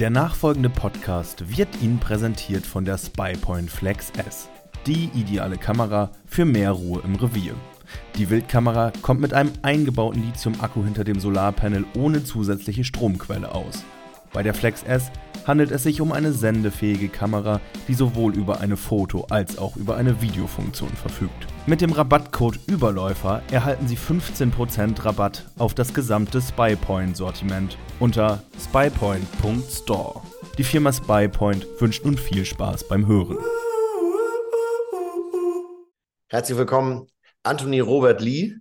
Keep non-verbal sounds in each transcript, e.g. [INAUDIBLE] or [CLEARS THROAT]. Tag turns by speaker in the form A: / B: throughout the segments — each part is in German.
A: Der nachfolgende Podcast wird Ihnen präsentiert von der SpyPoint Flex S. Die ideale Kamera für mehr Ruhe im Revier. Die Wildkamera kommt mit einem eingebauten Lithium-Akku hinter dem Solarpanel ohne zusätzliche Stromquelle aus. Bei der Flex S handelt es sich um eine sendefähige Kamera, die sowohl über eine Foto- als auch über eine Videofunktion verfügt. Mit dem Rabattcode Überläufer erhalten Sie 15% Rabatt auf das gesamte SpyPoint-Sortiment unter spypoint.store. Die Firma SpyPoint wünscht nun viel Spaß beim Hören.
B: Herzlich willkommen, Anthony Robert Lee.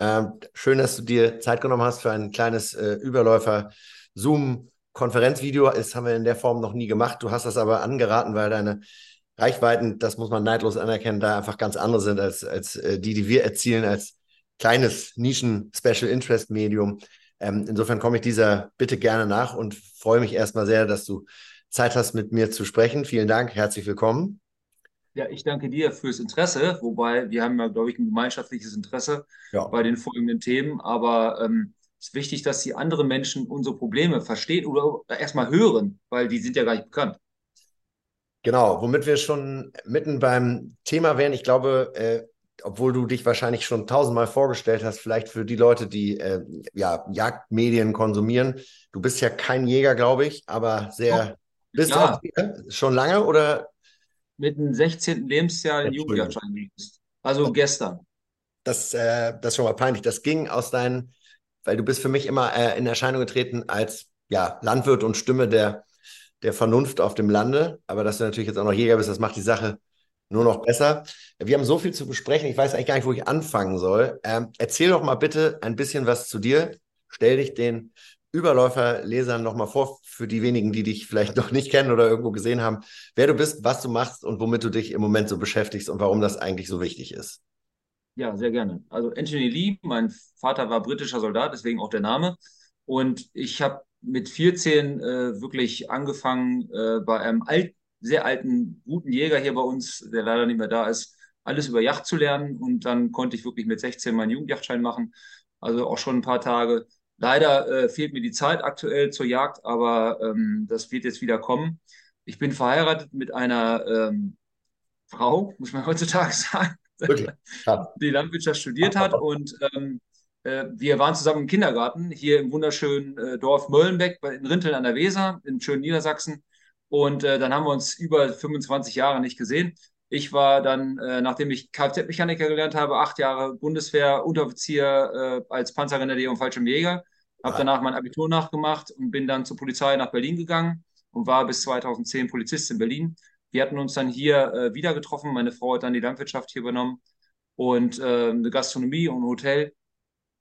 B: Ähm, schön, dass du dir Zeit genommen hast für ein kleines äh, Überläufer-Zoom- Konferenzvideo ist, haben wir in der Form noch nie gemacht. Du hast das aber angeraten, weil deine Reichweiten, das muss man neidlos anerkennen, da einfach ganz andere sind als, als äh, die, die wir erzielen als kleines Nischen-Special-Interest-Medium. Ähm, insofern komme ich dieser Bitte gerne nach und freue mich erstmal sehr, dass du Zeit hast, mit mir zu sprechen. Vielen Dank, herzlich willkommen.
C: Ja, ich danke dir fürs Interesse, wobei wir haben ja, glaube ich, ein gemeinschaftliches Interesse ja. bei den folgenden Themen, aber ähm, ist wichtig, dass die anderen Menschen unsere Probleme verstehen oder erstmal hören, weil die sind ja gar nicht bekannt.
B: Genau, womit wir schon mitten beim Thema wären. Ich glaube, äh, obwohl du dich wahrscheinlich schon tausendmal vorgestellt hast, vielleicht für die Leute, die äh, ja, Jagdmedien konsumieren. Du bist ja kein Jäger, glaube ich, aber sehr. Oh, bist du auch hier? schon lange oder?
C: Mit dem 16. Lebensjahr in Jugendjagdschein Also gestern.
B: Das, äh, das ist schon mal peinlich. Das ging aus deinen weil du bist für mich immer äh, in Erscheinung getreten als ja, Landwirt und Stimme der, der Vernunft auf dem Lande. Aber dass du natürlich jetzt auch noch Jäger bist, das macht die Sache nur noch besser. Wir haben so viel zu besprechen. Ich weiß eigentlich gar nicht, wo ich anfangen soll. Ähm, erzähl doch mal bitte ein bisschen was zu dir. Stell dich den Überläuferlesern noch mal vor, für die wenigen, die dich vielleicht [LAUGHS] noch nicht kennen oder irgendwo gesehen haben, wer du bist, was du machst und womit du dich im Moment so beschäftigst und warum das eigentlich so wichtig ist.
C: Ja, sehr gerne. Also Anthony Lee, mein Vater war britischer Soldat, deswegen auch der Name. Und ich habe mit 14 äh, wirklich angefangen, äh, bei einem alt, sehr alten, guten Jäger hier bei uns, der leider nicht mehr da ist, alles über Yacht zu lernen. Und dann konnte ich wirklich mit 16 meinen Jugendjachtschein machen. Also auch schon ein paar Tage. Leider äh, fehlt mir die Zeit aktuell zur Jagd, aber ähm, das wird jetzt wieder kommen. Ich bin verheiratet mit einer ähm, Frau, muss man [LAUGHS] heutzutage sagen. Wirklich? [LAUGHS] die Landwirtschaft studiert hat. Und ähm, äh, wir waren zusammen im Kindergarten hier im wunderschönen äh, Dorf Möllenbeck in Rinteln an der Weser in schönen Niedersachsen. Und äh, dann haben wir uns über 25 Jahre nicht gesehen. Ich war dann, äh, nachdem ich Kfz-Mechaniker gelernt habe, acht Jahre Bundeswehr, Unteroffizier äh, als Panzergrenadier und Fallschirmjäger. Habe danach mein Abitur nachgemacht und bin dann zur Polizei nach Berlin gegangen und war bis 2010 Polizist in Berlin. Wir hatten uns dann hier äh, wieder getroffen. Meine Frau hat dann die Landwirtschaft hier übernommen und äh, eine Gastronomie und ein Hotel.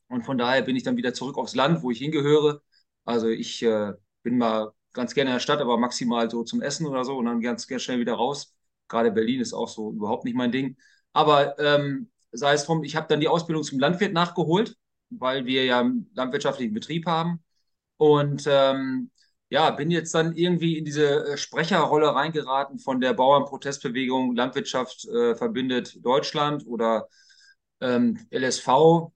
C: Und von daher bin ich dann wieder zurück aufs Land, wo ich hingehöre. Also ich äh, bin mal ganz gerne in der Stadt, aber maximal so zum Essen oder so und dann ganz, ganz schnell wieder raus. Gerade Berlin ist auch so überhaupt nicht mein Ding. Aber ähm, sei es drum, ich habe dann die Ausbildung zum Landwirt nachgeholt, weil wir ja einen landwirtschaftlichen Betrieb haben. Und ähm, ja, bin jetzt dann irgendwie in diese äh, Sprecherrolle reingeraten von der Bauernprotestbewegung Landwirtschaft äh, verbindet Deutschland oder ähm, LSV,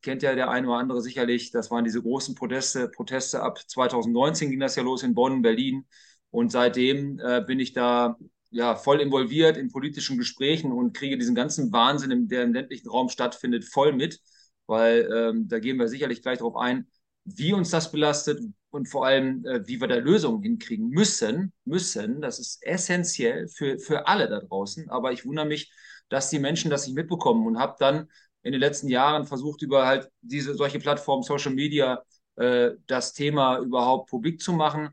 C: kennt ja der eine oder andere sicherlich. Das waren diese großen Proteste, Proteste ab 2019 ging das ja los in Bonn, Berlin. Und seitdem äh, bin ich da ja voll involviert in politischen Gesprächen und kriege diesen ganzen Wahnsinn, der im ländlichen Raum stattfindet, voll mit, weil ähm, da gehen wir sicherlich gleich darauf ein, wie uns das belastet, und vor allem, äh, wie wir da Lösungen hinkriegen müssen, müssen, das ist essentiell für, für alle da draußen. Aber ich wundere mich, dass die Menschen das nicht mitbekommen und habe dann in den letzten Jahren versucht, über halt diese solche Plattformen, Social Media, äh, das Thema überhaupt publik zu machen.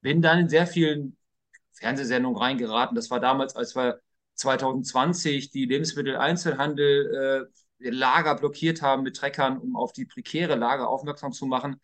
C: Bin dann in sehr vielen Fernsehsendungen reingeraten. Das war damals, als wir 2020 die Lebensmitteleinzelhandel äh, Lager blockiert haben mit Treckern, um auf die prekäre Lage aufmerksam zu machen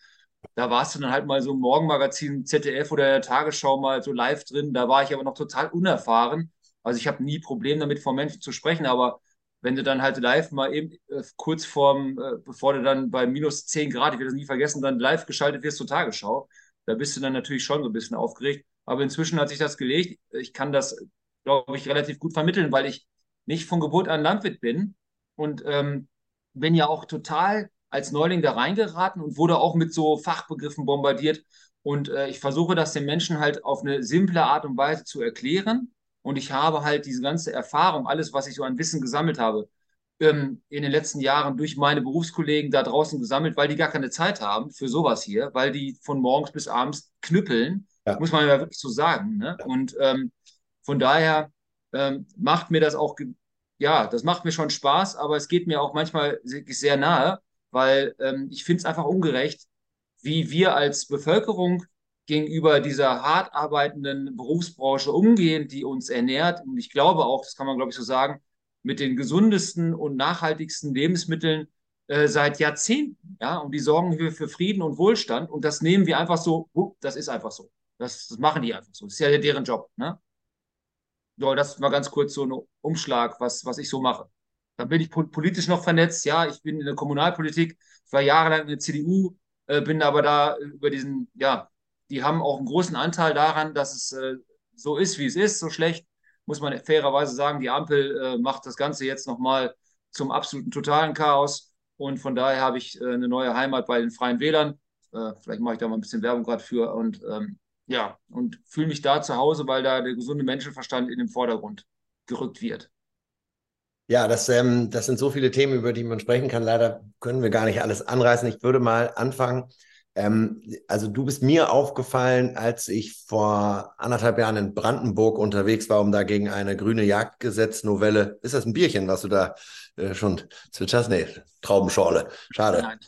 C: da warst du dann halt mal so im Morgenmagazin ZDF oder der Tagesschau mal so live drin. Da war ich aber noch total unerfahren. Also ich habe nie Probleme damit, vor Menschen zu sprechen, aber wenn du dann halt live mal eben äh, kurz vorm, äh, bevor du dann bei minus 10 Grad, ich werde das nie vergessen, dann live geschaltet wirst zur Tagesschau, da bist du dann natürlich schon so ein bisschen aufgeregt. Aber inzwischen hat sich das gelegt. Ich kann das, glaube ich, relativ gut vermitteln, weil ich nicht von Geburt an Landwirt bin und ähm, bin ja auch total als Neuling da reingeraten und wurde auch mit so Fachbegriffen bombardiert. Und äh, ich versuche das den Menschen halt auf eine simple Art und Weise zu erklären. Und ich habe halt diese ganze Erfahrung, alles, was ich so an Wissen gesammelt habe, ähm, in den letzten Jahren durch meine Berufskollegen da draußen gesammelt, weil die gar keine Zeit haben für sowas hier, weil die von morgens bis abends knüppeln, ja. muss man ja wirklich so sagen. Ne? Und ähm, von daher ähm, macht mir das auch, ja, das macht mir schon Spaß, aber es geht mir auch manchmal sehr nahe, weil ähm, ich finde es einfach ungerecht, wie wir als Bevölkerung gegenüber dieser hart arbeitenden Berufsbranche umgehen, die uns ernährt. Und ich glaube auch, das kann man, glaube ich, so sagen, mit den gesundesten und nachhaltigsten Lebensmitteln äh, seit Jahrzehnten. Ja, und die sorgen für, für Frieden und Wohlstand. Und das nehmen wir einfach so, das ist einfach so. Das, das machen die einfach so. Das ist ja deren Job. Ne? So, das war ganz kurz so ein Umschlag, was, was ich so mache. Dann bin ich politisch noch vernetzt. Ja, ich bin in der Kommunalpolitik, war jahrelang in der CDU, äh, bin aber da über diesen, ja, die haben auch einen großen Anteil daran, dass es äh, so ist, wie es ist, so schlecht muss man fairerweise sagen, die Ampel äh, macht das Ganze jetzt nochmal zum absoluten totalen Chaos. Und von daher habe ich äh, eine neue Heimat bei den Freien Wählern. Äh, vielleicht mache ich da mal ein bisschen Werbung gerade für. Und ähm, ja, und fühle mich da zu Hause, weil da der gesunde Menschenverstand in den Vordergrund gerückt wird.
B: Ja, das, ähm, das sind so viele Themen, über die man sprechen kann. Leider können wir gar nicht alles anreißen. Ich würde mal anfangen ähm, also du bist mir aufgefallen, als ich vor anderthalb Jahren in Brandenburg unterwegs war, um da gegen eine grüne Jagdgesetznovelle. Ist das ein Bierchen, was du da äh, schon zwitscherst? Nee, Traubenschorle. Schade. Nein.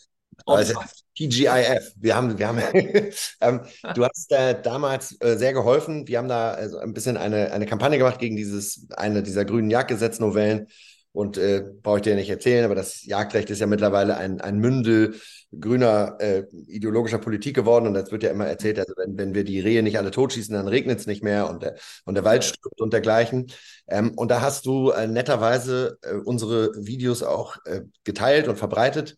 B: Also, TGIF. Wir haben, wir haben, [LAUGHS] ähm, du hast äh, damals äh, sehr geholfen. Wir haben da also ein bisschen eine, eine Kampagne gemacht gegen dieses, eine dieser grünen Jagdgesetznovellen. Und äh, brauche ich dir nicht erzählen, aber das Jagdrecht ist ja mittlerweile ein, ein Mündel grüner äh, ideologischer Politik geworden. Und jetzt wird ja immer erzählt, also wenn, wenn wir die Rehe nicht alle totschießen, dann regnet es nicht mehr und der, und der Wald stirbt und dergleichen. Ähm, und da hast du äh, netterweise äh, unsere Videos auch äh, geteilt und verbreitet.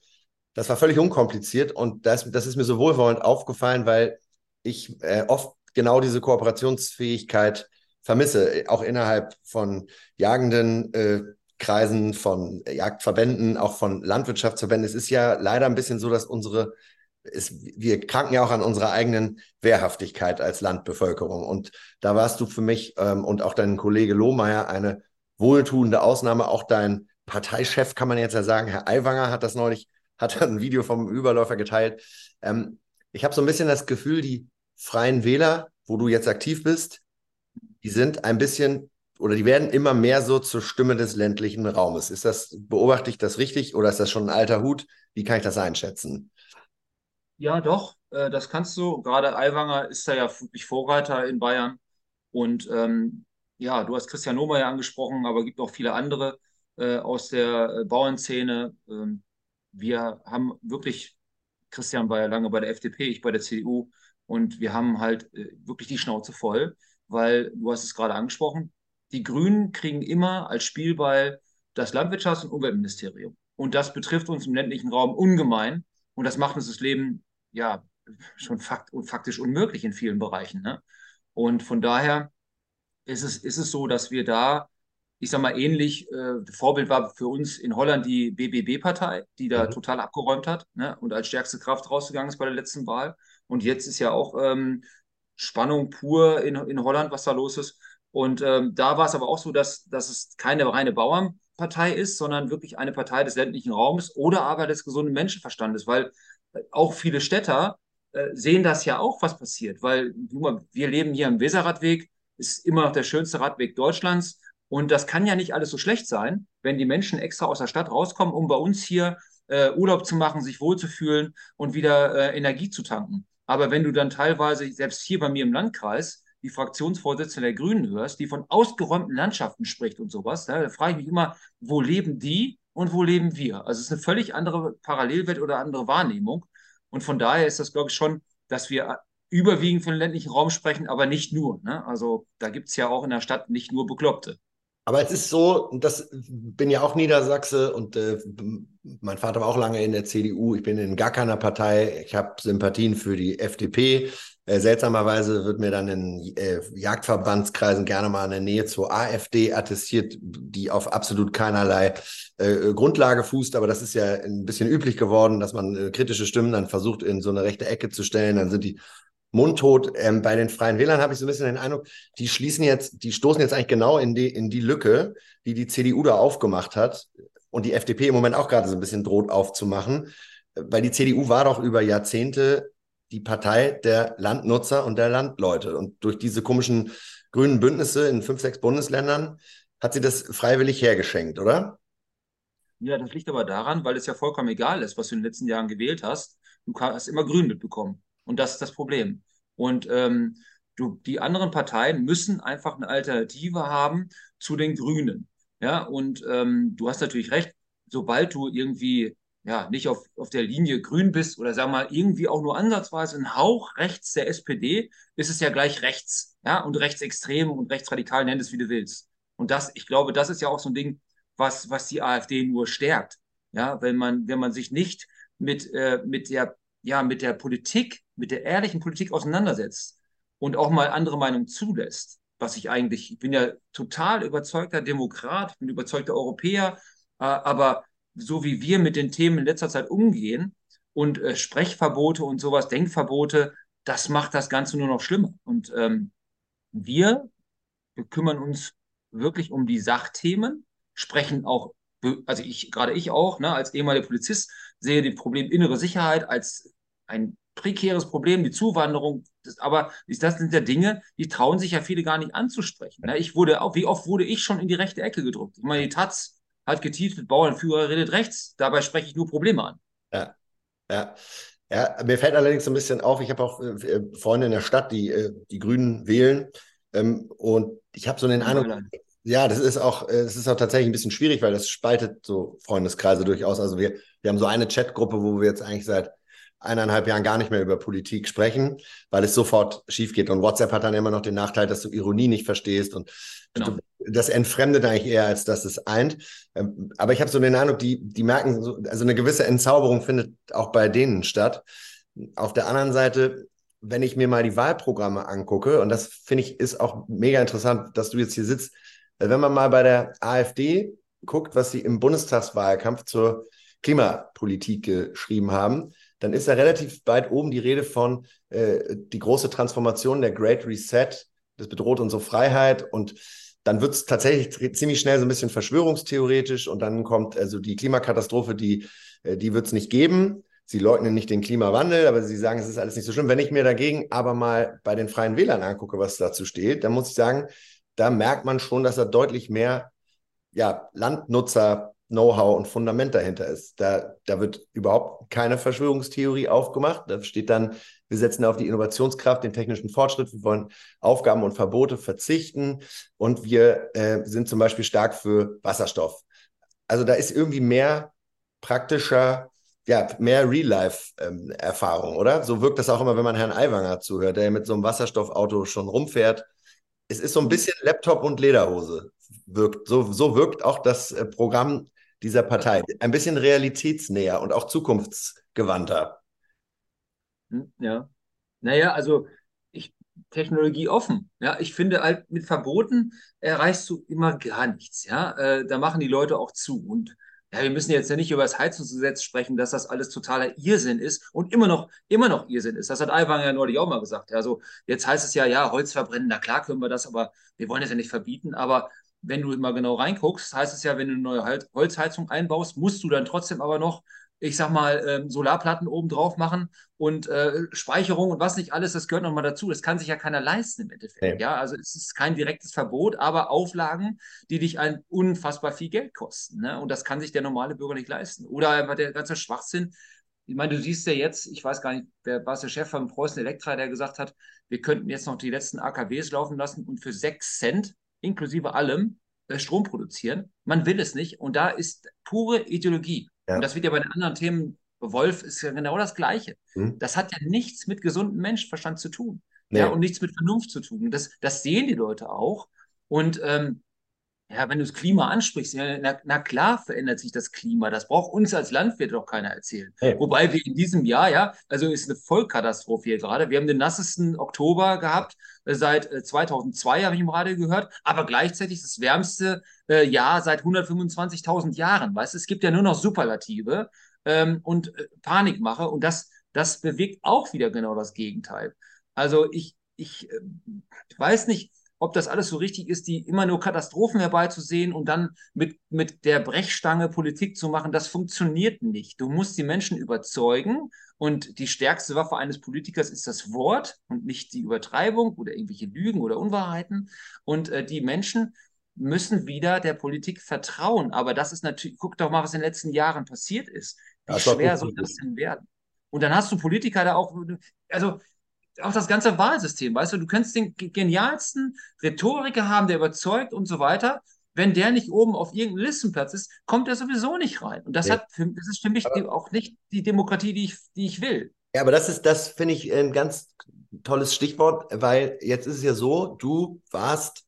B: Das war völlig unkompliziert und das, das ist mir so wohlwollend aufgefallen, weil ich äh, oft genau diese Kooperationsfähigkeit vermisse, auch innerhalb von jagenden äh, Kreisen, von Jagdverbänden, auch von Landwirtschaftsverbänden. Es ist ja leider ein bisschen so, dass unsere, es, wir kranken ja auch an unserer eigenen Wehrhaftigkeit als Landbevölkerung. Und da warst du für mich ähm, und auch dein Kollege Lohmeier eine wohltuende Ausnahme. Auch dein Parteichef, kann man jetzt ja sagen, Herr Aiwanger hat das neulich, hat ein Video vom Überläufer geteilt. Ähm, ich habe so ein bisschen das Gefühl, die Freien Wähler, wo du jetzt aktiv bist, die sind ein bisschen oder die werden immer mehr so zur Stimme des ländlichen Raumes. Ist das, beobachte ich das richtig oder ist das schon ein alter Hut? Wie kann ich das einschätzen?
C: Ja, doch, äh, das kannst du. Gerade Aiwanger ist da ja wirklich Vorreiter in Bayern. Und ähm, ja, du hast Christian Lohmeier angesprochen, aber es gibt auch viele andere äh, aus der äh, Bauernszene. Ähm, wir haben wirklich, Christian war ja lange bei der FDP, ich bei der CDU, und wir haben halt äh, wirklich die Schnauze voll, weil du hast es gerade angesprochen, die Grünen kriegen immer als Spielball das Landwirtschafts- und Umweltministerium. Und das betrifft uns im ländlichen Raum ungemein. Und das macht uns das Leben ja schon fakt faktisch unmöglich in vielen Bereichen. Ne? Und von daher ist es, ist es so, dass wir da, ich sag mal, ähnlich, äh, Vorbild war für uns in Holland die BBB-Partei, die da mhm. total abgeräumt hat ne? und als stärkste Kraft rausgegangen ist bei der letzten Wahl. Und jetzt ist ja auch ähm, Spannung pur in, in Holland, was da los ist. Und ähm, da war es aber auch so, dass, dass es keine reine Bauernpartei ist, sondern wirklich eine Partei des ländlichen Raums oder aber des gesunden Menschenverstandes, weil äh, auch viele Städter äh, sehen das ja auch, was passiert, weil mal, wir leben hier am Weserradweg, ist immer noch der schönste Radweg Deutschlands und das kann ja nicht alles so schlecht sein, wenn die Menschen extra aus der Stadt rauskommen, um bei uns hier äh, Urlaub zu machen, sich wohlzufühlen und wieder äh, Energie zu tanken. Aber wenn du dann teilweise, selbst hier bei mir im Landkreis, die Fraktionsvorsitzende der Grünen hörst, die von ausgeräumten Landschaften spricht und sowas, da frage ich mich immer, wo leben die und wo leben wir? Also es ist eine völlig andere Parallelwelt oder andere Wahrnehmung. Und von daher ist das, glaube ich, schon, dass wir überwiegend von ländlichen Raum sprechen, aber nicht nur. Ne? Also da gibt es ja auch in der Stadt nicht nur Bekloppte.
B: Aber es ist so, das bin ja auch Niedersachse und äh, mein Vater war auch lange in der CDU. Ich bin in gar keiner Partei. Ich habe Sympathien für die FDP. Äh, seltsamerweise wird mir dann in äh, Jagdverbandskreisen gerne mal eine Nähe zur AfD attestiert, die auf absolut keinerlei äh, Grundlage fußt. Aber das ist ja ein bisschen üblich geworden, dass man äh, kritische Stimmen dann versucht, in so eine rechte Ecke zu stellen. Dann sind die mundtot. Ähm, bei den Freien Wählern habe ich so ein bisschen den Eindruck, die schließen jetzt, die stoßen jetzt eigentlich genau in die, in die Lücke, die die CDU da aufgemacht hat und die FDP im Moment auch gerade so ein bisschen droht aufzumachen. Weil die CDU war doch über Jahrzehnte die Partei der Landnutzer und der Landleute. Und durch diese komischen grünen Bündnisse in fünf, sechs Bundesländern hat sie das freiwillig hergeschenkt, oder?
C: Ja, das liegt aber daran, weil es ja vollkommen egal ist, was du in den letzten Jahren gewählt hast. Du hast immer Grün mitbekommen. Und das ist das Problem. Und ähm, du, die anderen Parteien müssen einfach eine Alternative haben zu den Grünen. Ja, und ähm, du hast natürlich recht, sobald du irgendwie ja, nicht auf, auf der Linie grün bist oder sag mal irgendwie auch nur ansatzweise ein Hauch rechts der SPD, ist es ja gleich rechts, ja, und rechtsextrem und rechtsradikal, nenn es wie du willst. Und das, ich glaube, das ist ja auch so ein Ding, was, was die AfD nur stärkt. Ja, wenn man, wenn man sich nicht mit, äh, mit der, ja, mit der Politik, mit der ehrlichen Politik auseinandersetzt und auch mal andere Meinungen zulässt, was ich eigentlich, ich bin ja total überzeugter Demokrat, bin überzeugter Europäer, äh, aber so wie wir mit den Themen in letzter Zeit umgehen und äh, Sprechverbote und sowas, Denkverbote, das macht das Ganze nur noch schlimmer. Und ähm, wir, wir kümmern uns wirklich um die Sachthemen, sprechen auch, also ich, gerade ich auch, ne, als ehemaliger Polizist, sehe das Problem innere Sicherheit als ein prekäres Problem, die Zuwanderung, das, aber das sind ja Dinge, die trauen sich ja viele gar nicht anzusprechen. Ne? Ich wurde auch, wie oft wurde ich schon in die rechte Ecke gedrückt? Ich meine, die Taz hat getiefelt, Bauernführer redet rechts. Dabei spreche ich nur Probleme an.
B: Ja, ja. Ja, mir fällt allerdings so ein bisschen auf, ich habe auch äh, Freunde in der Stadt, die äh, die Grünen wählen. Ähm, und ich habe so den Eindruck, ja, das ist auch, äh, das ist auch tatsächlich ein bisschen schwierig, weil das spaltet so Freundeskreise durchaus. Also wir, wir haben so eine Chatgruppe, wo wir jetzt eigentlich seit eineinhalb Jahren gar nicht mehr über Politik sprechen, weil es sofort schief geht. Und WhatsApp hat dann immer noch den Nachteil, dass du Ironie nicht verstehst und genau. das entfremdet eigentlich eher, als dass es eint. Ähm, aber ich habe so den Eindruck, die, die merken, also eine gewisse Entzauberung findet auch bei denen statt. Auf der anderen Seite, wenn ich mir mal die Wahlprogramme angucke, und das finde ich ist auch mega interessant, dass du jetzt hier sitzt, wenn man mal bei der AfD guckt, was sie im Bundestagswahlkampf zur Klimapolitik geschrieben haben, dann ist da relativ weit oben die Rede von äh, die große Transformation, der Great Reset, das bedroht unsere Freiheit und dann wird es tatsächlich ziemlich schnell so ein bisschen verschwörungstheoretisch und dann kommt also die Klimakatastrophe, die, äh, die wird es nicht geben. Sie leugnen nicht den Klimawandel, aber sie sagen, es ist alles nicht so schlimm. Wenn ich mir dagegen aber mal bei den Freien Wählern angucke, was dazu steht, dann muss ich sagen, da merkt man schon, dass da deutlich mehr ja, Landnutzer Know-how und Fundament dahinter ist. Da, da wird überhaupt keine Verschwörungstheorie aufgemacht. Da steht dann, wir setzen auf die Innovationskraft, den technischen Fortschritt, wir wollen Aufgaben und Verbote verzichten und wir äh, sind zum Beispiel stark für Wasserstoff. Also da ist irgendwie mehr praktischer, ja, mehr Real-Life-Erfahrung, ähm, oder? So wirkt das auch immer, wenn man Herrn Aiwanger zuhört, der mit so einem Wasserstoffauto schon rumfährt. Es ist so ein bisschen Laptop und Lederhose wirkt. So, so wirkt auch das äh, Programm dieser Partei. Ein bisschen realitätsnäher und auch zukunftsgewandter.
C: Hm, ja. Naja, also ich, Technologie offen. Ja, ich finde halt mit Verboten erreichst du immer gar nichts. Ja, äh, da machen die Leute auch zu. Und ja, wir müssen jetzt ja nicht über das Heizungsgesetz sprechen, dass das alles totaler Irrsinn ist und immer noch, immer noch Irrsinn ist. Das hat Aiwanger ja neulich auch mal gesagt. Also jetzt heißt es ja, ja, Holz verbrennen, na klar können wir das, aber wir wollen das ja nicht verbieten. Aber wenn du mal genau reinguckst, heißt es ja, wenn du eine neue Holzheizung einbaust, musst du dann trotzdem aber noch, ich sag mal, ähm, Solarplatten oben drauf machen und äh, Speicherung und was nicht alles, das gehört nochmal dazu. Das kann sich ja keiner leisten im Endeffekt. Ja. ja, also es ist kein direktes Verbot, aber Auflagen, die dich ein unfassbar viel Geld kosten. Ne? Und das kann sich der normale Bürger nicht leisten. Oder der ganze Schwachsinn. Ich meine, du siehst ja jetzt, ich weiß gar nicht, wer war der Chef von Preußen Elektra, der gesagt hat, wir könnten jetzt noch die letzten AKWs laufen lassen und für sechs Cent inklusive allem äh, Strom produzieren. Man will es nicht. Und da ist pure Ideologie. Ja. Und das wird ja bei den anderen Themen, Wolf ist ja genau das Gleiche. Hm. Das hat ja nichts mit gesundem Menschenverstand zu tun. Nee. Ja, und nichts mit Vernunft zu tun. Das, das sehen die Leute auch. Und ähm, ja, wenn du das Klima ansprichst, ja, na, na, klar verändert sich das Klima. Das braucht uns als Landwirt doch keiner erzählen. Hey. Wobei wir in diesem Jahr, ja, also ist eine Vollkatastrophe hier gerade. Wir haben den nassesten Oktober gehabt äh, seit 2002, äh, habe ich im Radio gehört, aber gleichzeitig das wärmste äh, Jahr seit 125.000 Jahren. Weißt du, es gibt ja nur noch Superlative ähm, und äh, Panikmache und das, das bewegt auch wieder genau das Gegenteil. Also ich, ich äh, weiß nicht, ob das alles so richtig ist, die immer nur Katastrophen herbeizusehen und dann mit, mit der Brechstange Politik zu machen, das funktioniert nicht. Du musst die Menschen überzeugen und die stärkste Waffe eines Politikers ist das Wort und nicht die Übertreibung oder irgendwelche Lügen oder Unwahrheiten. Und äh, die Menschen müssen wieder der Politik vertrauen. Aber das ist natürlich, guck doch mal, was in den letzten Jahren passiert ist. Wie schwer soll das denn werden? Und dann hast du Politiker da auch, also auch das ganze Wahlsystem, weißt du, du kannst den genialsten Rhetoriker haben, der überzeugt und so weiter. Wenn der nicht oben auf irgendeinem Listenplatz ist, kommt er sowieso nicht rein. Und das, ja. hat für, das ist für mich aber, auch nicht die Demokratie, die ich, die ich will.
B: Ja, aber das ist, das finde ich ein ganz tolles Stichwort, weil jetzt ist es ja so, du warst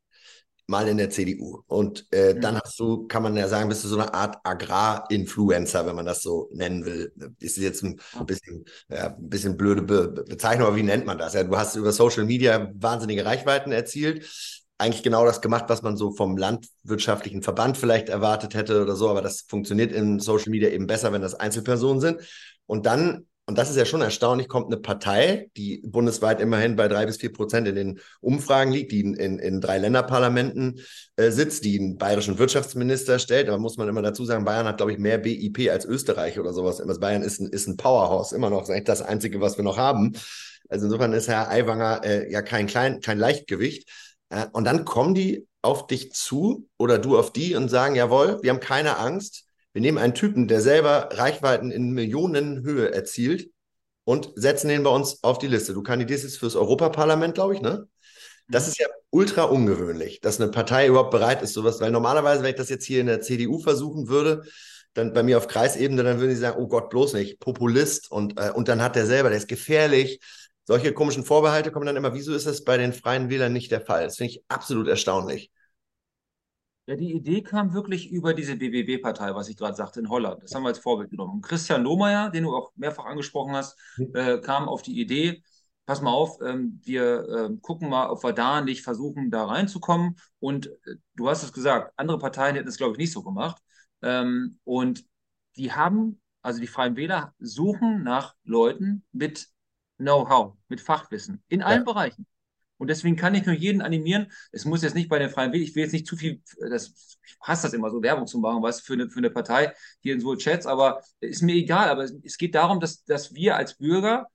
B: mal in der CDU. Und äh, mhm. dann hast du, kann man ja sagen, bist du so eine Art Agrar-Influencer, wenn man das so nennen will. Ist jetzt ein bisschen, ja, ein bisschen blöde Be Bezeichnung, aber wie nennt man das? Ja, du hast über Social Media wahnsinnige Reichweiten erzielt. Eigentlich genau das gemacht, was man so vom landwirtschaftlichen Verband vielleicht erwartet hätte oder so, aber das funktioniert in Social Media eben besser, wenn das Einzelpersonen sind. Und dann und das ist ja schon erstaunlich, kommt eine Partei, die bundesweit immerhin bei drei bis vier Prozent in den Umfragen liegt, die in, in, in drei Länderparlamenten äh, sitzt, die einen bayerischen Wirtschaftsminister stellt. Aber muss man immer dazu sagen, Bayern hat, glaube ich, mehr BIP als Österreich oder sowas. Bayern ist ein, ist ein Powerhouse, immer noch. Das ist eigentlich das Einzige, was wir noch haben. Also insofern ist Herr Aiwanger äh, ja kein, klein, kein Leichtgewicht. Äh, und dann kommen die auf dich zu oder du auf die und sagen, jawohl, wir haben keine Angst wir nehmen einen Typen, der selber Reichweiten in Millionenhöhe erzielt und setzen den bei uns auf die Liste. Du kandidierst jetzt fürs Europaparlament, glaube ich, ne? Das ist ja ultra ungewöhnlich, dass eine Partei überhaupt bereit ist, sowas, weil normalerweise, wenn ich das jetzt hier in der CDU versuchen würde, dann bei mir auf Kreisebene, dann würden sie sagen, oh Gott, bloß nicht, Populist und, äh, und dann hat der selber, der ist gefährlich. Solche komischen Vorbehalte kommen dann immer, wieso ist das bei den Freien Wählern nicht der Fall? Das finde ich absolut erstaunlich.
C: Ja, die Idee kam wirklich über diese BBB-Partei, was ich gerade sagte, in Holland. Das haben wir als Vorbild genommen. Christian Lohmeier, den du auch mehrfach angesprochen hast, äh, kam auf die Idee, pass mal auf, ähm, wir äh, gucken mal, ob wir da nicht versuchen, da reinzukommen. Und äh, du hast es gesagt, andere Parteien hätten es, glaube ich, nicht so gemacht. Ähm, und die haben, also die Freien Wähler suchen nach Leuten mit Know-how, mit Fachwissen in allen ja. Bereichen. Und deswegen kann ich nur jeden animieren. Es muss jetzt nicht bei den Freien Wählern, ich will jetzt nicht zu viel, das, ich hasse das immer so, Werbung zu machen, was für eine, für eine Partei hier in so Chats, aber ist mir egal. Aber es geht darum, dass, dass wir als Bürger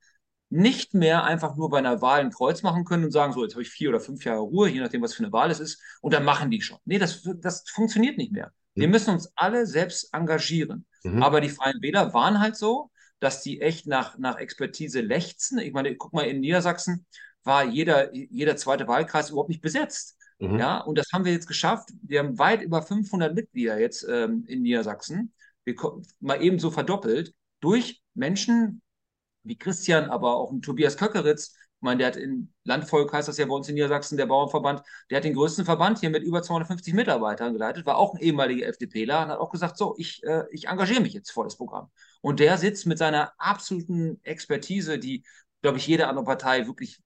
C: nicht mehr einfach nur bei einer Wahl ein Kreuz machen können und sagen, so, jetzt habe ich vier oder fünf Jahre Ruhe, je nachdem, was für eine Wahl es ist, und dann machen die schon. Nee, das, das funktioniert nicht mehr. Wir mhm. müssen uns alle selbst engagieren. Mhm. Aber die Freien Wähler waren halt so, dass die echt nach, nach Expertise lechzen. Ich meine, guck mal in Niedersachsen, war jeder, jeder zweite Wahlkreis überhaupt nicht besetzt. Mhm. Ja, und das haben wir jetzt geschafft. Wir haben weit über 500 Mitglieder jetzt ähm, in Niedersachsen. Wir mal ebenso verdoppelt durch Menschen wie Christian, aber auch Tobias Köckeritz. Ich meine, der hat in Landvolk, heißt das ja bei uns in Niedersachsen, der Bauernverband, der hat den größten Verband hier mit über 250 Mitarbeitern geleitet, war auch ein ehemaliger FDPler und hat auch gesagt, so, ich, äh, ich engagiere mich jetzt vor das Programm. Und der sitzt mit seiner absoluten Expertise, die, glaube ich, jede andere Partei wirklich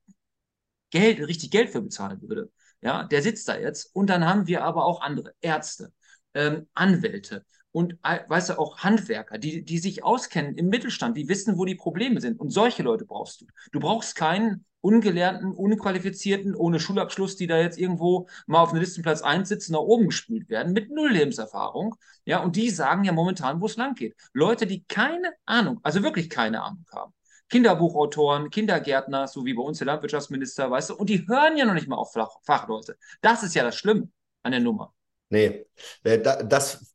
C: Geld, richtig Geld für bezahlen würde. Ja, der sitzt da jetzt. Und dann haben wir aber auch andere Ärzte, ähm, Anwälte und äh, weißt du auch Handwerker, die, die sich auskennen im Mittelstand, die wissen, wo die Probleme sind. Und solche Leute brauchst du. Du brauchst keinen ungelernten, unqualifizierten, ohne Schulabschluss, die da jetzt irgendwo mal auf einem Listenplatz 1 sitzen, nach oben gespült werden, mit null Lebenserfahrung. Ja, und die sagen ja momentan, wo es lang geht. Leute, die keine Ahnung, also wirklich keine Ahnung haben. Kinderbuchautoren, Kindergärtner, so wie bei uns der Landwirtschaftsminister, weißt du, und die hören ja noch nicht mal auf Fachleute. Das ist ja das Schlimme an der Nummer.
B: Nee, äh, das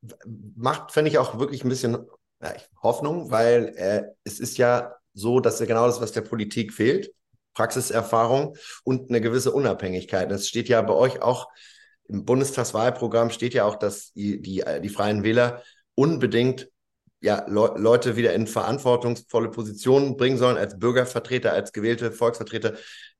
B: macht, finde ich, auch wirklich ein bisschen Hoffnung, weil äh, es ist ja so, dass ja genau das, was der Politik fehlt, Praxiserfahrung und eine gewisse Unabhängigkeit. Das steht ja bei euch auch im Bundestagswahlprogramm steht ja auch, dass die, die, die Freien Wähler unbedingt ja, Le Leute wieder in verantwortungsvolle Positionen bringen sollen, als Bürgervertreter, als gewählte Volksvertreter,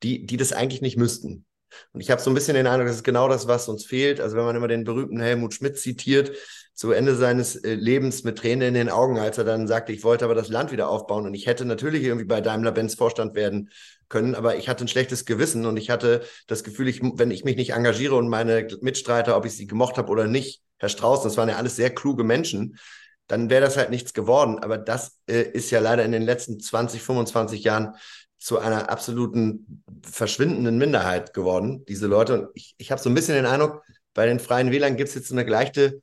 B: die, die das eigentlich nicht müssten. Und ich habe so ein bisschen den Eindruck, das ist genau das, was uns fehlt. Also wenn man immer den berühmten Helmut Schmidt zitiert, zu Ende seines äh, Lebens mit Tränen in den Augen, als er dann sagte, ich wollte aber das Land wieder aufbauen und ich hätte natürlich irgendwie bei Daimler-Benz Vorstand werden können, aber ich hatte ein schlechtes Gewissen und ich hatte das Gefühl, ich, wenn ich mich nicht engagiere und meine Mitstreiter, ob ich sie gemocht habe oder nicht, Herr Strauß, das waren ja alles sehr kluge Menschen, dann wäre das halt nichts geworden. Aber das äh, ist ja leider in den letzten 20, 25 Jahren zu einer absoluten verschwindenden Minderheit geworden, diese Leute. Und ich, ich habe so ein bisschen den Eindruck, bei den Freien Wählern gibt es jetzt eine gleiche,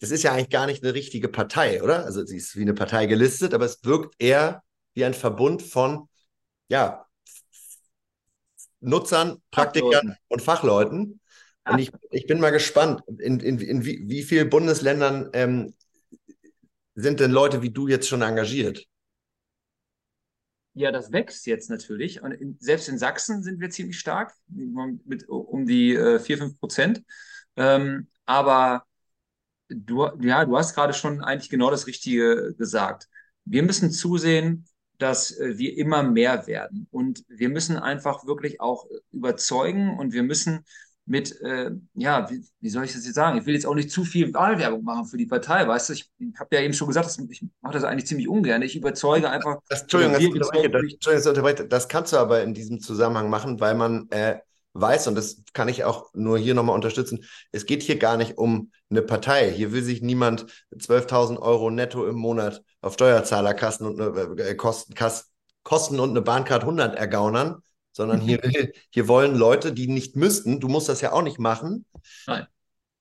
B: das ist ja eigentlich gar nicht eine richtige Partei, oder? Also sie ist wie eine Partei gelistet, aber es wirkt eher wie ein Verbund von, ja, Nutzern, Praktikern Fachleuten. und Fachleuten. Und ich, ich bin mal gespannt, in, in, in wie, wie vielen Bundesländern ähm, sind denn Leute wie du jetzt schon engagiert?
C: Ja, das wächst jetzt natürlich. Und in, selbst in Sachsen sind wir ziemlich stark, mit um die äh, 4, 5 Prozent. Ähm, aber du, ja, du hast gerade schon eigentlich genau das Richtige gesagt. Wir müssen zusehen, dass äh, wir immer mehr werden. Und wir müssen einfach wirklich auch überzeugen und wir müssen mit, äh, ja, wie, wie, soll ich das jetzt sagen? Ich will jetzt auch nicht zu viel Wahlwerbung machen für die Partei, weißt du? Ich, ich habe ja eben schon gesagt, ich mache das eigentlich ziemlich ungern. Ich überzeuge einfach.
B: Das, Entschuldigung, das, Entschuldigung das, das, kannst du aber in diesem Zusammenhang machen, weil man äh, weiß, und das kann ich auch nur hier nochmal unterstützen, es geht hier gar nicht um eine Partei. Hier will sich niemand 12.000 Euro netto im Monat auf Steuerzahlerkasten und eine, äh, Kosten, Kosten und eine Bahncard 100 ergaunern, sondern hier, [LAUGHS] hier wollen Leute, die nicht müssten, du musst das ja auch nicht machen, Nein.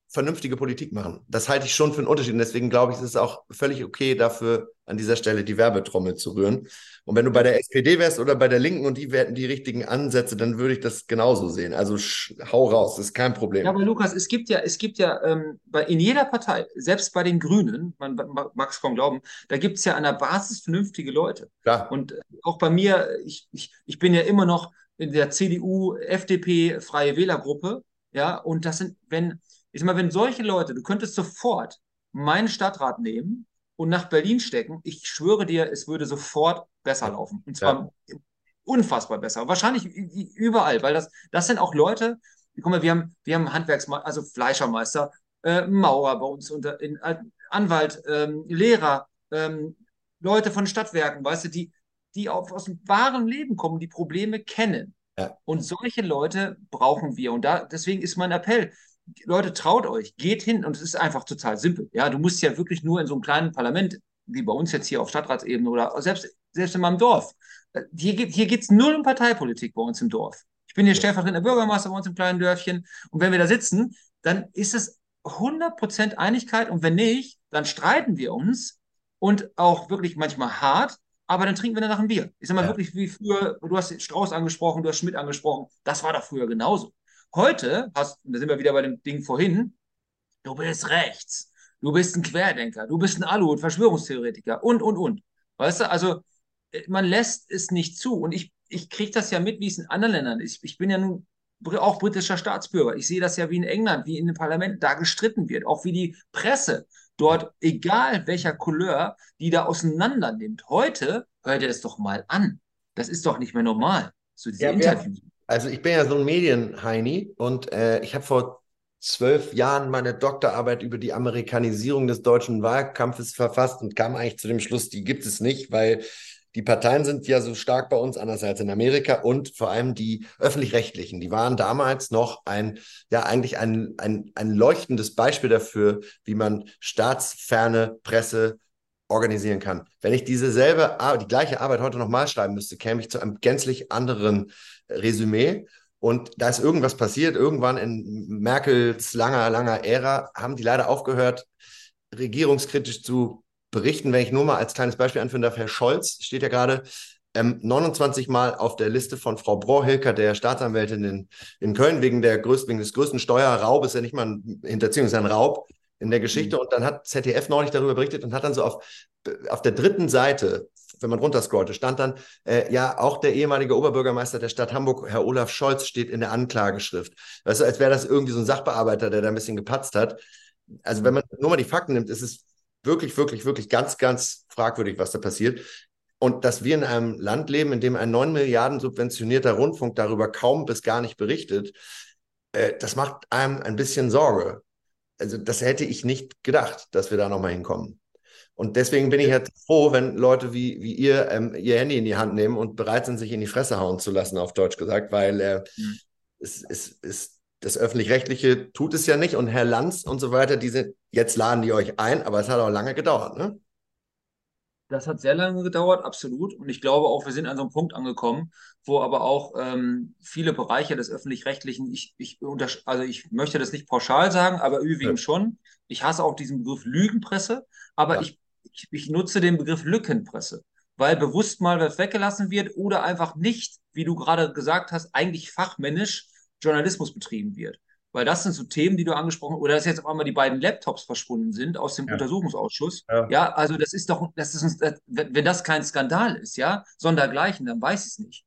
B: vernünftige Politik machen. Das halte ich schon für einen Unterschied. Und deswegen glaube ich, es ist auch völlig okay, dafür an dieser Stelle die Werbetrommel zu rühren. Und wenn du bei der SPD wärst oder bei der Linken und die hätten die richtigen Ansätze, dann würde ich das genauso sehen. Also hau raus, das ist kein Problem.
C: Ja, aber Lukas, es gibt ja, es gibt ja ähm, bei, in jeder Partei, selbst bei den Grünen, man mag es kaum glauben, da gibt es ja an der Basis vernünftige Leute. Klar. Und äh, auch bei mir, ich, ich, ich bin ja immer noch in der CDU, FDP, Freie Wählergruppe. Ja, und das sind, wenn, ich sag mal, wenn solche Leute, du könntest sofort meinen Stadtrat nehmen und nach Berlin stecken, ich schwöre dir, es würde sofort besser laufen. Und zwar ja. unfassbar besser. Wahrscheinlich überall, weil das, das sind auch Leute, guck mal, wir haben, wir haben Handwerksmeister, also Fleischermeister, äh, Maurer bei uns, unter, in, Anwalt, ähm, Lehrer, ähm, Leute von Stadtwerken, weißt du, die, die auf, aus dem wahren Leben kommen, die Probleme kennen. Ja. Und solche Leute brauchen wir. Und da, deswegen ist mein Appell, Leute, traut euch, geht hin und es ist einfach total simpel. Ja, du musst ja wirklich nur in so einem kleinen Parlament, wie bei uns jetzt hier auf Stadtratsebene oder selbst, selbst in meinem Dorf. Äh, hier, hier geht es null um Parteipolitik bei uns im Dorf. Ich bin hier stellvertretender Bürgermeister bei uns im kleinen Dörfchen. Und wenn wir da sitzen, dann ist es 100% Einigkeit. Und wenn nicht, dann streiten wir uns und auch wirklich manchmal hart aber dann trinken wir danach ein Bier. Ich sag mal ja. wirklich wie früher, du hast Strauß angesprochen, du hast Schmidt angesprochen, das war doch früher genauso. Heute hast, da sind wir wieder bei dem Ding vorhin, du bist rechts, du bist ein Querdenker, du bist ein Alu, ein Verschwörungstheoretiker und, und, und. Weißt du, also äh, man lässt es nicht zu. Und ich, ich kriege das ja mit, wie es in anderen Ländern ist. Ich bin ja nun auch britischer Staatsbürger. Ich sehe das ja wie in England, wie in den Parlamenten da gestritten wird, auch wie die Presse dort, egal welcher Couleur, die da auseinander nimmt. Heute hört ihr es doch mal an. Das ist doch nicht mehr normal, so diese ja, Interviews.
B: Also ich bin ja so ein Medienheini und äh, ich habe vor zwölf Jahren meine Doktorarbeit über die Amerikanisierung des deutschen Wahlkampfes verfasst und kam eigentlich zu dem Schluss, die gibt es nicht, weil die Parteien sind ja so stark bei uns, anders als in Amerika und vor allem die öffentlich-rechtlichen, die waren damals noch ein, ja, eigentlich ein, ein, ein leuchtendes Beispiel dafür, wie man staatsferne Presse organisieren kann. Wenn ich diese selbe, die gleiche Arbeit heute nochmal schreiben müsste, käme ich zu einem gänzlich anderen Resümee. Und da ist irgendwas passiert. Irgendwann in Merkels langer, langer Ära haben die leider aufgehört, regierungskritisch zu berichten, wenn ich nur mal als kleines Beispiel anführen darf, Herr Scholz steht ja gerade ähm, 29 Mal auf der Liste von Frau Brohilker, der Staatsanwältin in, in Köln, wegen, der größten, wegen des größten Steuerraubes, ja nicht mal ein Hinterziehung, ist ein Raub in der Geschichte. Mhm. Und dann hat ZDF neulich darüber berichtet und hat dann so auf, auf der dritten Seite, wenn man runterscrollte, stand dann, äh, ja, auch der ehemalige Oberbürgermeister der Stadt Hamburg, Herr Olaf Scholz, steht in der Anklageschrift. Weißt du, als wäre das irgendwie so ein Sachbearbeiter, der da ein bisschen gepatzt hat. Also wenn man nur mal die Fakten nimmt, ist es wirklich, wirklich, wirklich ganz, ganz fragwürdig, was da passiert. Und dass wir in einem Land leben, in dem ein 9 Milliarden subventionierter Rundfunk darüber kaum bis gar nicht berichtet, äh, das macht einem ein bisschen Sorge. Also das hätte ich nicht gedacht, dass wir da nochmal hinkommen. Und deswegen bin ich jetzt froh, wenn Leute wie, wie ihr ähm, ihr Handy in die Hand nehmen und bereit sind, sich in die Fresse hauen zu lassen, auf Deutsch gesagt, weil äh, mhm. es, es, es das öffentlich-rechtliche tut es ja nicht und Herr Lanz und so weiter, die sind, jetzt laden die euch ein, aber es hat auch lange gedauert, ne?
C: Das hat sehr lange gedauert, absolut. Und ich glaube auch, wir sind an so einem Punkt angekommen, wo aber auch ähm, viele Bereiche des öffentlich-rechtlichen, ich, ich, also ich möchte das nicht pauschal sagen, aber überwiegend ja. schon. Ich hasse auch diesen Begriff Lügenpresse, aber ja. ich, ich, ich nutze den Begriff Lückenpresse, weil bewusst mal was weggelassen wird oder einfach nicht, wie du gerade gesagt hast, eigentlich fachmännisch Journalismus betrieben wird. Weil das sind so Themen, die du angesprochen hast, oder dass jetzt auf einmal die beiden Laptops verschwunden sind aus dem ja. Untersuchungsausschuss. Ja. ja. also das ist doch, das ist, wenn das kein Skandal ist, ja, sondergleichen, dann weiß ich es nicht.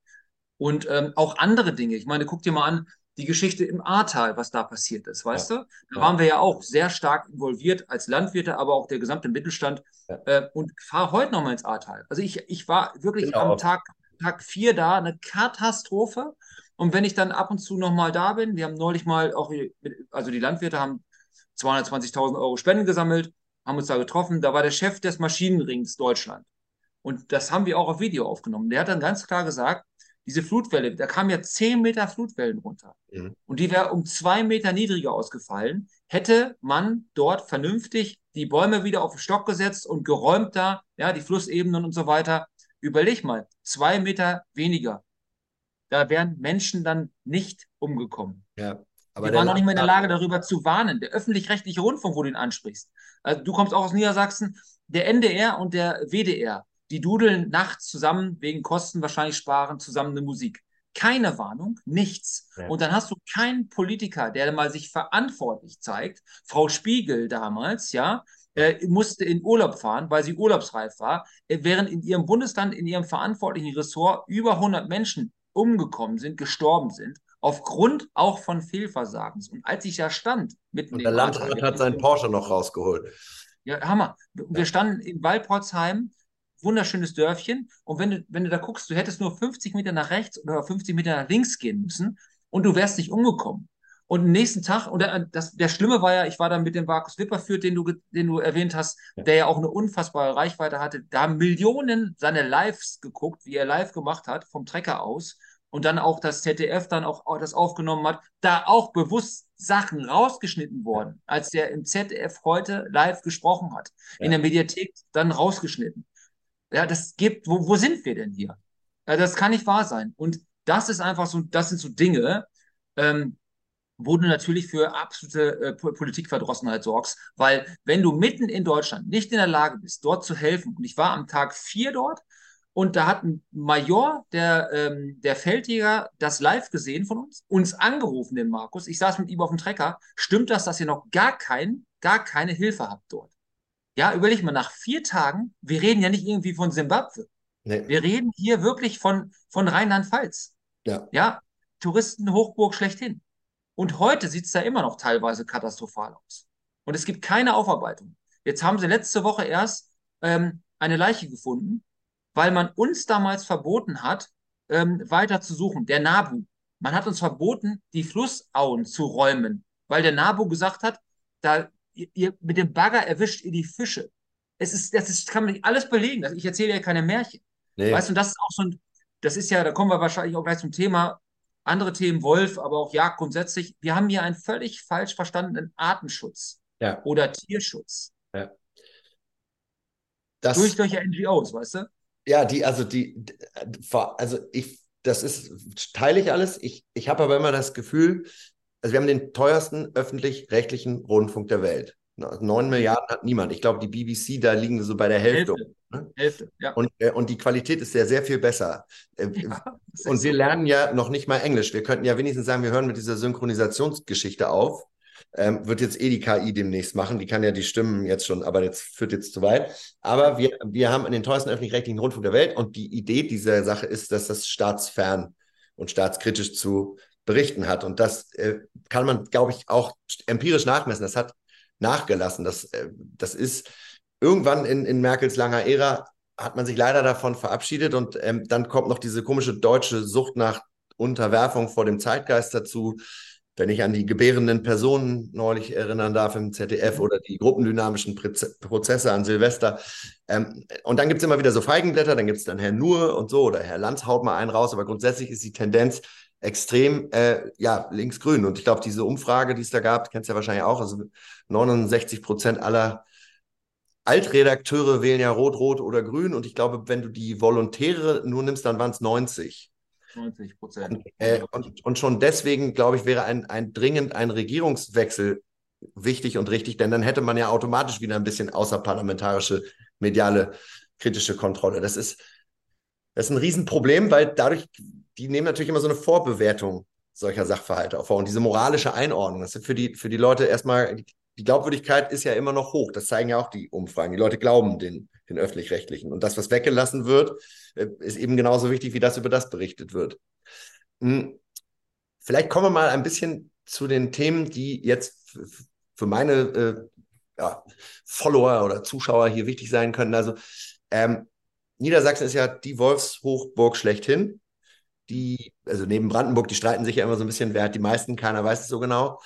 C: Und ähm, auch andere Dinge. Ich meine, guck dir mal an, die Geschichte im Ahrtal, was da passiert ist, weißt ja. du? Da waren wir ja auch sehr stark involviert als Landwirte, aber auch der gesamte Mittelstand. Äh, und fahre heute noch mal ins Ahrtal. Also ich, ich war wirklich genau. am Tag, Tag vier da, eine Katastrophe. Und wenn ich dann ab und zu nochmal da bin, wir haben neulich mal auch, also die Landwirte haben 220.000 Euro Spenden gesammelt, haben uns da getroffen. Da war der Chef des Maschinenrings Deutschland. Und das haben wir auch auf Video aufgenommen. Der hat dann ganz klar gesagt, diese Flutwelle, da kamen ja 10 Meter Flutwellen runter. Mhm. Und die wäre um zwei Meter niedriger ausgefallen, hätte man dort vernünftig die Bäume wieder auf den Stock gesetzt und geräumt da, ja, die Flussebenen und so weiter. Überleg mal, zwei Meter weniger da wären Menschen dann nicht umgekommen. Ja. Aber die waren noch nicht mehr in der Lage, darüber zu warnen. Der öffentlich-rechtliche Rundfunk, wo du ihn ansprichst. Also du kommst auch aus Niedersachsen. Der NDR und der WDR, die dudeln nachts zusammen, wegen Kosten wahrscheinlich sparen, zusammen eine Musik. Keine Warnung, nichts. Ja. Und dann hast du keinen Politiker, der mal sich verantwortlich zeigt. Frau Spiegel damals, ja, äh, musste in Urlaub fahren, weil sie urlaubsreif war, äh, während in ihrem Bundesland, in ihrem verantwortlichen Ressort über 100 Menschen umgekommen sind, gestorben sind, aufgrund auch von Fehlversagens. Und als ich da stand,
B: mitten Und der Landrat hat seinen Porsche noch rausgeholt.
C: Ja, Hammer. Wir standen in Walporzheim, wunderschönes Dörfchen. Und wenn du, wenn du da guckst, du hättest nur 50 Meter nach rechts oder 50 Meter nach links gehen müssen und du wärst nicht umgekommen. Und am nächsten Tag, und der, das, der Schlimme war ja, ich war da mit dem Markus Wipperführt, den du, den du erwähnt hast, ja. der ja auch eine unfassbare Reichweite hatte. Da haben Millionen seine Lives geguckt, wie er live gemacht hat, vom Trecker aus. Und dann auch das ZDF dann auch das aufgenommen hat, da auch bewusst Sachen rausgeschnitten worden, als der im ZDF heute live gesprochen hat. Ja. In der Mediathek dann rausgeschnitten. Ja, das gibt, wo, wo sind wir denn hier? Ja, das kann nicht wahr sein. Und das ist einfach so, das sind so Dinge, ähm, wo du natürlich für absolute äh, Politikverdrossenheit sorgst, weil wenn du mitten in Deutschland nicht in der Lage bist, dort zu helfen, und ich war am Tag vier dort, und da hat ein Major, der, ähm, der Feldjäger, das live gesehen von uns, uns angerufen, den Markus. Ich saß mit ihm auf dem Trecker. Stimmt das, dass ihr noch gar kein, gar keine Hilfe habt dort? Ja, überleg mal, nach vier Tagen, wir reden ja nicht irgendwie von Simbabwe. Nee. Wir reden hier wirklich von, von Rheinland-Pfalz. Ja. ja, Touristenhochburg schlechthin. Und heute sieht es da immer noch teilweise katastrophal aus. Und es gibt keine Aufarbeitung. Jetzt haben sie letzte Woche erst ähm, eine Leiche gefunden, weil man uns damals verboten hat, ähm, weiter zu suchen. Der NABU. Man hat uns verboten, die Flussauen zu räumen, weil der NABU gesagt hat, da ihr, ihr mit dem Bagger erwischt ihr die Fische. Es ist, das ist, kann man nicht alles belegen. Ich erzähle ja keine Märchen. Nee. Weißt du, und das ist auch so ein, das ist ja, da kommen wir wahrscheinlich auch gleich zum Thema, andere Themen, Wolf, aber auch Jagd grundsätzlich. Wir haben hier einen völlig falsch verstandenen Artenschutz ja. oder Tierschutz. Ja. Das, durch solche NGOs, weißt du?
B: Ja, die, also die, also ich, das ist, teile ich alles. Ich, ich habe aber immer das Gefühl, also wir haben den teuersten öffentlich-rechtlichen Rundfunk der Welt. Neun Milliarden hat niemand. Ich glaube, die BBC, da liegen wir so bei der Hälfte. Hälfte, ne? Hälfte ja. Und, äh, und die Qualität ist sehr, sehr viel besser. Äh, [LAUGHS] ja, und wir lernen ja noch nicht mal Englisch. Wir könnten ja wenigstens sagen, wir hören mit dieser Synchronisationsgeschichte auf. Ähm, wird jetzt eh die KI demnächst machen. Die kann ja die Stimmen jetzt schon, aber jetzt führt jetzt zu weit. Aber wir, wir haben den teuersten öffentlich-rechtlichen Rundfunk der Welt und die Idee dieser Sache ist, dass das staatsfern und staatskritisch zu berichten hat. Und das äh, kann man, glaube ich, auch empirisch nachmessen. Das hat nachgelassen. Das, äh, das ist irgendwann in, in Merkels langer Ära hat man sich leider davon verabschiedet und ähm, dann kommt noch diese komische deutsche Sucht nach Unterwerfung vor dem Zeitgeist dazu wenn ich an die gebärenden Personen neulich erinnern darf im ZDF oder die gruppendynamischen Prozesse an Silvester. Ähm, und dann gibt es immer wieder so Feigenblätter, dann gibt es dann Herr Nur und so oder Herr Lanz haut mal einen raus, aber grundsätzlich ist die Tendenz extrem äh, ja, linksgrün. Und ich glaube, diese Umfrage, die es da gab, kennst du ja wahrscheinlich auch, also 69 Prozent aller Altredakteure wählen ja Rot, Rot oder Grün und ich glaube, wenn du die Volontäre nur nimmst, dann waren es 90.
C: 90 Prozent.
B: Und, äh, und, und, schon deswegen, glaube ich, wäre ein, ein dringend ein Regierungswechsel wichtig und richtig, denn dann hätte man ja automatisch wieder ein bisschen außerparlamentarische mediale kritische Kontrolle. Das ist, das ist ein Riesenproblem, weil dadurch, die nehmen natürlich immer so eine Vorbewertung solcher Sachverhalte auf. Und diese moralische Einordnung, das ist für die, für die Leute erstmal, die Glaubwürdigkeit ist ja immer noch hoch. Das zeigen ja auch die Umfragen. Die Leute glauben den, den öffentlich-rechtlichen. Und das, was weggelassen wird, äh, ist eben genauso wichtig, wie das, über das berichtet wird. Hm. Vielleicht kommen wir mal ein bisschen zu den Themen, die jetzt für meine äh, ja, Follower oder Zuschauer hier wichtig sein können. Also ähm, Niedersachsen ist ja die Wolfshochburg schlechthin. Die, also neben Brandenburg, die streiten sich ja immer so ein bisschen, wer hat die meisten, keiner weiß es so genau.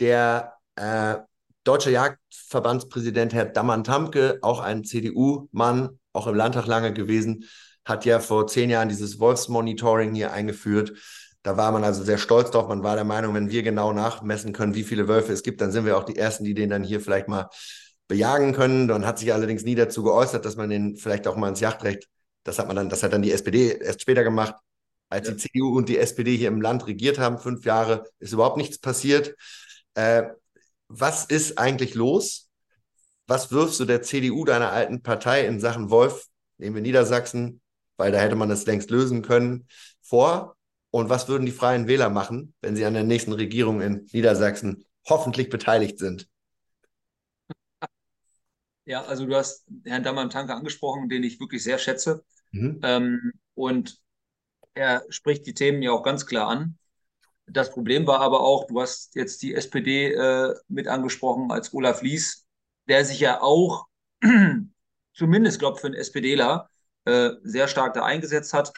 B: Der äh, deutsche Jagdverbandspräsident Herr Dammann-Tamke, auch ein CDU-Mann, auch im Landtag lange gewesen, hat ja vor zehn Jahren dieses Wolfsmonitoring hier eingeführt. Da war man also sehr stolz drauf. Man war der Meinung, wenn wir genau nachmessen können, wie viele Wölfe es gibt, dann sind wir auch die Ersten, die den dann hier vielleicht mal bejagen können. Dann hat sich allerdings nie dazu geäußert, dass man den vielleicht auch mal ins Jagdrecht, das hat man dann, das hat dann die SPD erst später gemacht. Als ja. die CDU und die SPD hier im Land regiert haben, fünf Jahre, ist überhaupt nichts passiert. Äh, was ist eigentlich los? Was wirfst du der CDU, deiner alten Partei, in Sachen Wolf, nehmen wir Niedersachsen, weil da hätte man das längst lösen können, vor? Und was würden die Freien Wähler machen, wenn sie an der nächsten Regierung in Niedersachsen hoffentlich beteiligt sind?
C: Ja, also du hast Herrn Dammann-Tanke angesprochen, den ich wirklich sehr schätze. Mhm. Ähm, und er spricht die Themen ja auch ganz klar an. Das Problem war aber auch, du hast jetzt die SPD äh, mit angesprochen als Olaf Lies, der sich ja auch, [CLEARS THROAT] zumindest glaube für einen SPDler, äh, sehr stark da eingesetzt hat.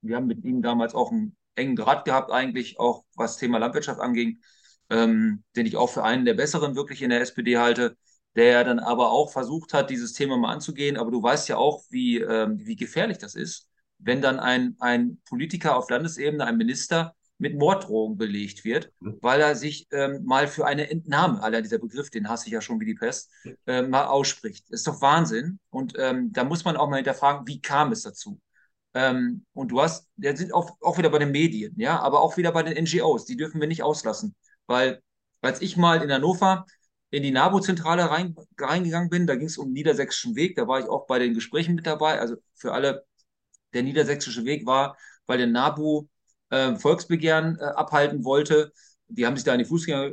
C: Wir haben mit ihm damals auch einen engen Draht gehabt, eigentlich auch was Thema Landwirtschaft anging, ähm, den ich auch für einen der besseren wirklich in der SPD halte, der dann aber auch versucht hat, dieses Thema mal anzugehen. Aber du weißt ja auch, wie, ähm, wie gefährlich das ist, wenn dann ein, ein Politiker auf Landesebene, ein Minister, mit Morddrohungen belegt wird, mhm. weil er sich ähm, mal für eine Entnahme, allein dieser Begriff, den hasse ich ja schon wie die Pest, äh, mal ausspricht. Das ist doch Wahnsinn. Und ähm, da muss man auch mal hinterfragen, wie kam es dazu? Ähm, und du hast, der sind auch, auch wieder bei den Medien, ja, aber auch wieder bei den NGOs, die dürfen wir nicht auslassen. Weil, als ich mal in Hannover in die NABU-Zentrale rein, reingegangen bin, da ging es um den niedersächsischen Weg, da war ich auch bei den Gesprächen mit dabei. Also für alle, der niedersächsische Weg war, weil der NABU äh, Volksbegehren äh, abhalten wollte. Die haben sich da in die Fußgänger,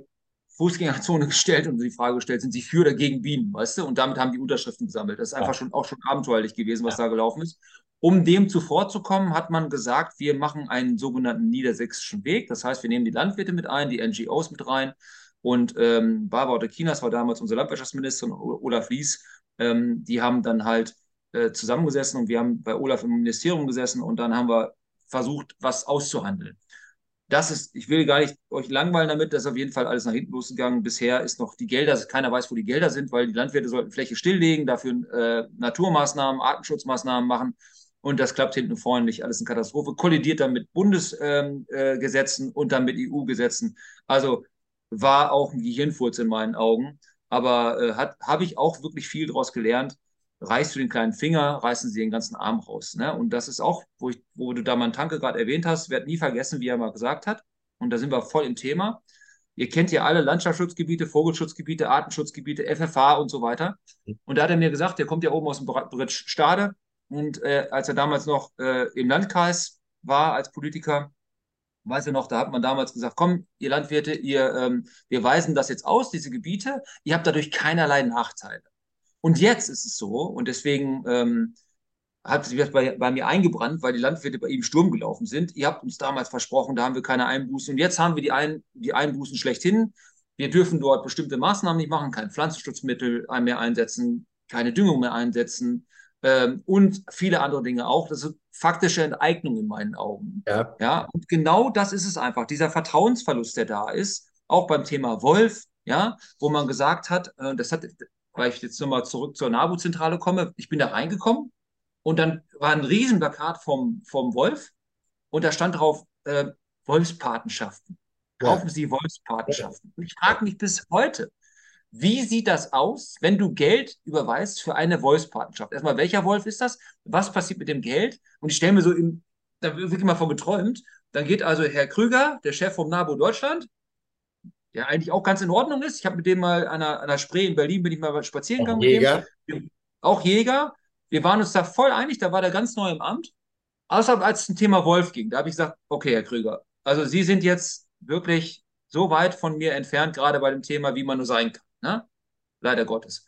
C: Fußgängerzone [LAUGHS] gestellt und die Frage gestellt, sind sie für oder gegen Bienen, weißt du? Und damit haben die Unterschriften gesammelt. Das ist einfach ja. schon auch schon abenteuerlich gewesen, was ja. da gelaufen ist. Um dem zuvorzukommen, hat man gesagt, wir machen einen sogenannten niedersächsischen Weg. Das heißt, wir nehmen die Landwirte mit ein, die NGOs mit rein. Und ähm, Barbara Otekinas war damals unsere Landwirtschaftsministerin, Olaf Lies. Ähm, die haben dann halt äh, zusammengesessen und wir haben bei Olaf im Ministerium gesessen und dann haben wir versucht, was auszuhandeln. Das ist, ich will gar nicht euch langweilen damit, das ist auf jeden Fall alles nach hinten losgegangen. Bisher ist noch die Gelder, keiner weiß, wo die Gelder sind, weil die Landwirte sollten Fläche stilllegen, dafür äh, Naturmaßnahmen, Artenschutzmaßnahmen machen. Und das klappt hinten vorne nicht. Alles eine Katastrophe. Kollidiert dann mit Bundesgesetzen ähm, äh, und dann mit EU-Gesetzen. Also war auch ein Gehirnfurz in meinen Augen. Aber äh, habe ich auch wirklich viel daraus gelernt reißt du den kleinen Finger, reißen sie den ganzen Arm raus. Ne? Und das ist auch, wo, ich, wo du da mal einen Tanke gerade erwähnt hast, wird nie vergessen, wie er mal gesagt hat. Und da sind wir voll im Thema. Ihr kennt ja alle Landschaftsschutzgebiete, Vogelschutzgebiete, Artenschutzgebiete, FFH und so weiter. Und da hat er mir gesagt, der kommt ja oben aus dem Britsch Stade. Und äh, als er damals noch äh, im Landkreis war als Politiker, weiß er noch, da hat man damals gesagt, komm, ihr Landwirte, ihr, ähm, wir weisen das jetzt aus, diese Gebiete, ihr habt dadurch keinerlei Nachteile. Und jetzt ist es so, und deswegen ähm, hat sich das bei, bei, mir eingebrannt, weil die Landwirte bei ihm Sturm gelaufen sind. Ihr habt uns damals versprochen, da haben wir keine Einbußen. Und jetzt haben wir die, Ein die Einbußen schlechthin. Wir dürfen dort bestimmte Maßnahmen nicht machen, kein Pflanzenschutzmittel mehr einsetzen, keine Düngung mehr einsetzen ähm, und viele andere Dinge auch. Das ist faktische Enteignung in meinen Augen. Ja. ja. Und genau das ist es einfach, dieser Vertrauensverlust, der da ist, auch beim Thema Wolf, ja, wo man gesagt hat, äh, das hat weil ich jetzt nochmal zurück zur NABU-Zentrale komme. Ich bin da reingekommen und dann war ein Riesenplakat vom, vom Wolf und da stand drauf äh, Wolfspatenschaften. Kaufen. Sie Wolfspatenschaften. Und ich frage mich bis heute, wie sieht das aus, wenn du Geld überweist für eine Wolfspartnerschaft? Erstmal, welcher Wolf ist das? Was passiert mit dem Geld? Und ich stelle mir so, im, da wird wirklich mal von geträumt. Dann geht also Herr Krüger, der Chef vom NABU Deutschland, der eigentlich auch ganz in Ordnung ist. Ich habe mit dem mal an einer, an Spree in Berlin, bin ich mal spazieren gegangen.
B: Jäger.
C: Auch Jäger. Wir waren uns da voll einig, da war der ganz neu im Amt. Außer als es ein Thema Wolf ging, da habe ich gesagt, okay, Herr Krüger, also Sie sind jetzt wirklich so weit von mir entfernt, gerade bei dem Thema, wie man nur sein kann. Ne? Leider Gottes.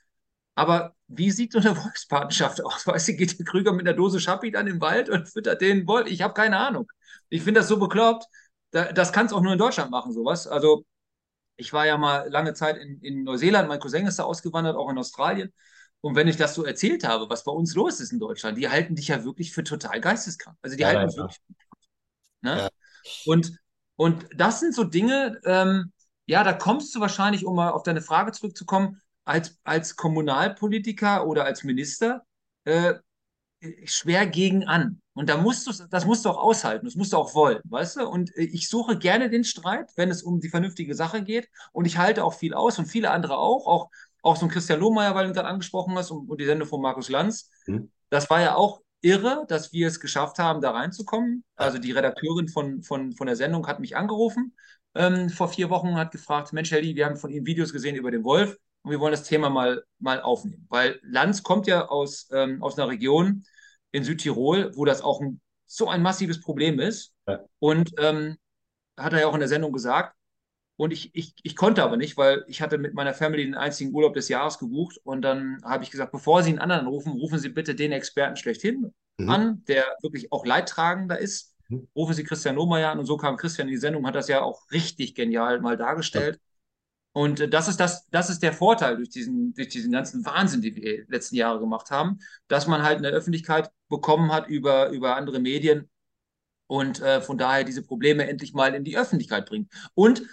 C: Aber wie sieht so eine [LAUGHS] Wolfspartnerschaft aus? Weißt du, geht der Krüger mit einer Dose Schappi dann im Wald und füttert den Wolf? Ich habe keine Ahnung. Ich finde das so bekloppt. das kann es auch nur in Deutschland machen, sowas. Also, ich war ja mal lange Zeit in, in Neuseeland, mein Cousin ist da ausgewandert, auch in Australien. Und wenn ich das so erzählt habe, was bei uns los ist in Deutschland, die halten dich ja wirklich für total geisteskrank. Also die ja, halten ja, uns wirklich. Ne? Ja. Und, und das sind so Dinge, ähm, ja, da kommst du wahrscheinlich, um mal auf deine Frage zurückzukommen, als, als Kommunalpolitiker oder als Minister äh, schwer gegen an. Und da musst du, das musst du auch aushalten, das musst du auch wollen, weißt du? Und äh, ich suche gerne den Streit, wenn es um die vernünftige Sache geht. Und ich halte auch viel aus und viele andere auch, auch, auch so ein Christian Lohmeier, weil du ihn gerade angesprochen hast, und, und die Sendung von Markus Lanz. Mhm. Das war ja auch irre, dass wir es geschafft haben, da reinzukommen. Also die Redakteurin von, von, von der Sendung hat mich angerufen ähm, vor vier Wochen, hat gefragt, Mensch, Helly, wir haben von Ihnen Videos gesehen über den Wolf und wir wollen das Thema mal, mal aufnehmen. Weil Lanz kommt ja aus, ähm, aus einer Region in Südtirol, wo das auch ein, so ein massives Problem ist. Ja. Und ähm, hat er ja auch in der Sendung gesagt. Und ich, ich, ich konnte aber nicht, weil ich hatte mit meiner Family den einzigen Urlaub des Jahres gebucht. Und dann habe ich gesagt, bevor Sie einen anderen rufen, rufen Sie bitte den Experten schlechthin mhm. an, der wirklich auch leidtragender ist Mhm. Rufe Sie Christian Lohmeier an und so kam Christian in die Sendung, hat das ja auch richtig genial mal dargestellt. Ja. Und äh, das ist das, das ist der Vorteil durch diesen, durch diesen ganzen Wahnsinn, den wir letzten Jahre gemacht haben, dass man halt eine Öffentlichkeit bekommen hat über, über andere Medien und äh, von daher diese Probleme endlich mal in die Öffentlichkeit bringt. Und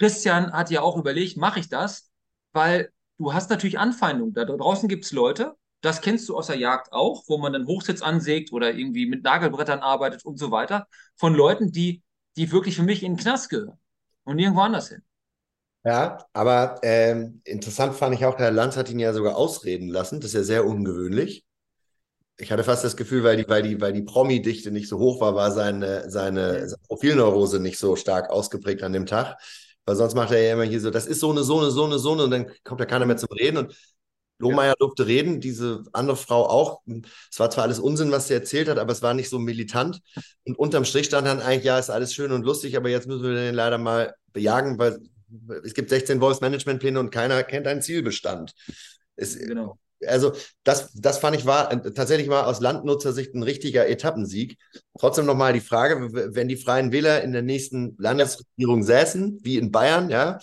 C: Christian hat ja auch überlegt, mache ich das? Weil du hast natürlich Anfeindungen. Da draußen gibt es Leute, das kennst du aus der Jagd auch, wo man dann Hochsitz ansägt oder irgendwie mit Nagelbrettern arbeitet und so weiter, von Leuten, die, die wirklich für mich in den Knast gehören und nirgendwo anders hin.
B: Ja, aber ähm, interessant fand ich auch, Herr Lanz hat ihn ja sogar ausreden lassen. Das ist ja sehr ungewöhnlich. Ich hatte fast das Gefühl, weil die, weil die, weil die Promi-Dichte nicht so hoch war, war seine, seine, seine Profilneurose nicht so stark ausgeprägt an dem Tag. Weil sonst macht er ja immer hier so, das ist so eine, so eine, so eine, so eine, und dann kommt ja keiner mehr zum Reden. Und Lohmeier ja. durfte reden, diese andere Frau auch. Es war zwar alles Unsinn, was sie erzählt hat, aber es war nicht so militant. Und unterm Strich stand dann eigentlich, ja, ist alles schön und lustig, aber jetzt müssen wir den leider mal bejagen, weil es gibt 16 Voice-Management-Pläne und keiner kennt einen Zielbestand. Es, genau. Also das, das fand ich war tatsächlich mal aus Landnutzersicht ein richtiger Etappensieg. Trotzdem nochmal die Frage, wenn die Freien Wähler in der nächsten Landesregierung säßen, wie in Bayern, ja,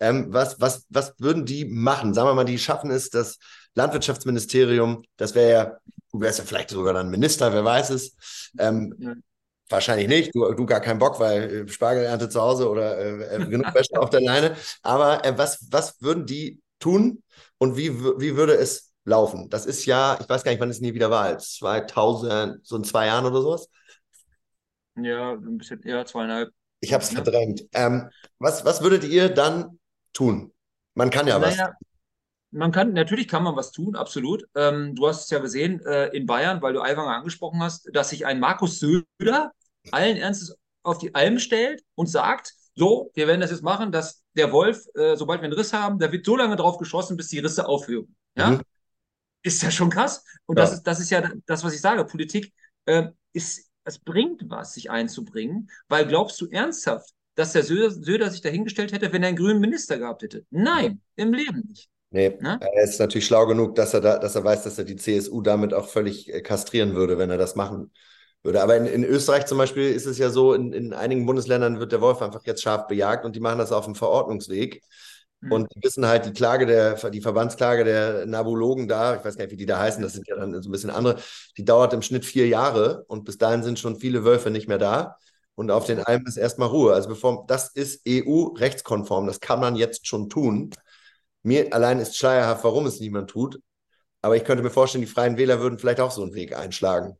B: ähm, was, was, was würden die machen? Sagen wir mal, die schaffen es, das Landwirtschaftsministerium, das wäre ja, du wärst ja vielleicht sogar dann Minister, wer weiß es. Ähm. Wahrscheinlich nicht, du, du gar keinen Bock, weil äh, Spargelernte zu Hause oder äh, äh genug Wäsche auf der Leine. Aber äh, was, was würden die tun und wie, wie würde es laufen? Das ist ja, ich weiß gar nicht, wann es nie wieder war, 2000, so in zwei Jahren oder sowas?
C: Ja, ein bisschen eher zweieinhalb.
B: Ich habe es verdrängt. Ähm, was, was würdet ihr dann tun? Man kann ja naja, was.
C: Man kann, natürlich kann man was tun, absolut. Ähm, du hast es ja gesehen äh, in Bayern, weil du Aiwanger angesprochen hast, dass sich ein Markus Söder allen Ernstes auf die Alm stellt und sagt, so, wir werden das jetzt machen, dass der Wolf, äh, sobald wir einen Riss haben, da wird so lange drauf geschossen, bis die Risse aufhören. Ja? Mhm. Ist ja schon krass. Und ja. Das, ist, das ist ja das, was ich sage. Politik äh, ist, es bringt was, sich einzubringen, weil glaubst du ernsthaft, dass der Söder, Söder sich dahingestellt hätte, wenn er einen grünen Minister gehabt hätte. Nein, im Leben nicht.
B: Nee, Na? er ist natürlich schlau genug, dass er, da, dass er weiß, dass er die CSU damit auch völlig äh, kastrieren würde, wenn er das machen würde. Aber in, in Österreich zum Beispiel ist es ja so, in, in einigen Bundesländern wird der Wolf einfach jetzt scharf bejagt und die machen das auf dem Verordnungsweg. Mhm. Und die wissen halt, die Klage der, die Verbandsklage der Nabulogen da, ich weiß gar nicht, wie die da heißen, das sind ja dann so ein bisschen andere, die dauert im Schnitt vier Jahre und bis dahin sind schon viele Wölfe nicht mehr da und auf den Alpen ist erstmal Ruhe. Also bevor das ist EU-rechtskonform, das kann man jetzt schon tun. Mir allein ist schleierhaft, warum es niemand tut. Aber ich könnte mir vorstellen, die Freien Wähler würden vielleicht auch so einen Weg einschlagen.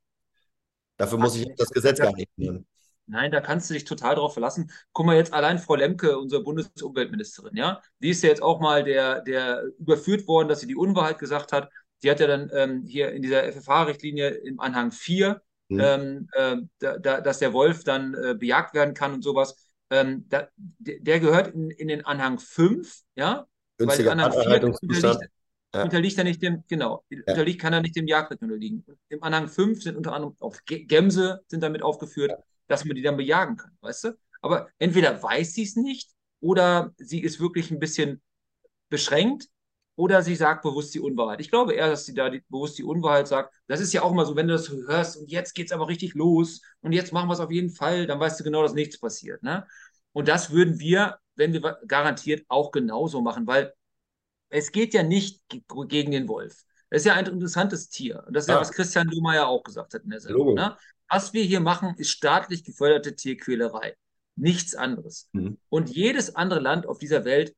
B: Dafür muss ich das Gesetz gar nicht nehmen.
C: Nein, da kannst du dich total drauf verlassen. Guck mal jetzt allein Frau Lemke, unsere Bundesumweltministerin, ja, die ist ja jetzt auch mal der, der überführt worden, dass sie die Unwahrheit gesagt hat. Die hat ja dann ähm, hier in dieser FFH-Richtlinie im Anhang 4, hm. ähm, äh, da, da, dass der Wolf dann äh, bejagt werden kann und sowas. Ähm, da, der gehört in, in, den Anhang 5, ja,
B: Günstiger weil Anhang 4 unterliegt,
C: ja. unterliegt er nicht dem, genau, ja. unterliegt kann er nicht dem Jagdrecht unterliegen. Im Anhang 5 sind unter anderem auch Gämse sind damit aufgeführt. Ja dass man die dann bejagen kann, weißt du? Aber entweder weiß sie es nicht oder sie ist wirklich ein bisschen beschränkt oder sie sagt bewusst die Unwahrheit. Ich glaube eher, dass sie da die, bewusst die Unwahrheit sagt. Das ist ja auch mal so, wenn du das hörst und jetzt geht es aber richtig los und jetzt machen wir es auf jeden Fall, dann weißt du genau, dass nichts passiert. Ne? Und das würden wir, wenn wir garantiert auch genauso machen, weil es geht ja nicht gegen den Wolf. Das ist ja ein interessantes Tier. Und das ist ja, ja was Christian Lohmeier auch gesagt hat in der Sendung. Ne? Was wir hier machen, ist staatlich geförderte Tierquälerei. Nichts anderes. Mhm. Und jedes andere Land auf dieser Welt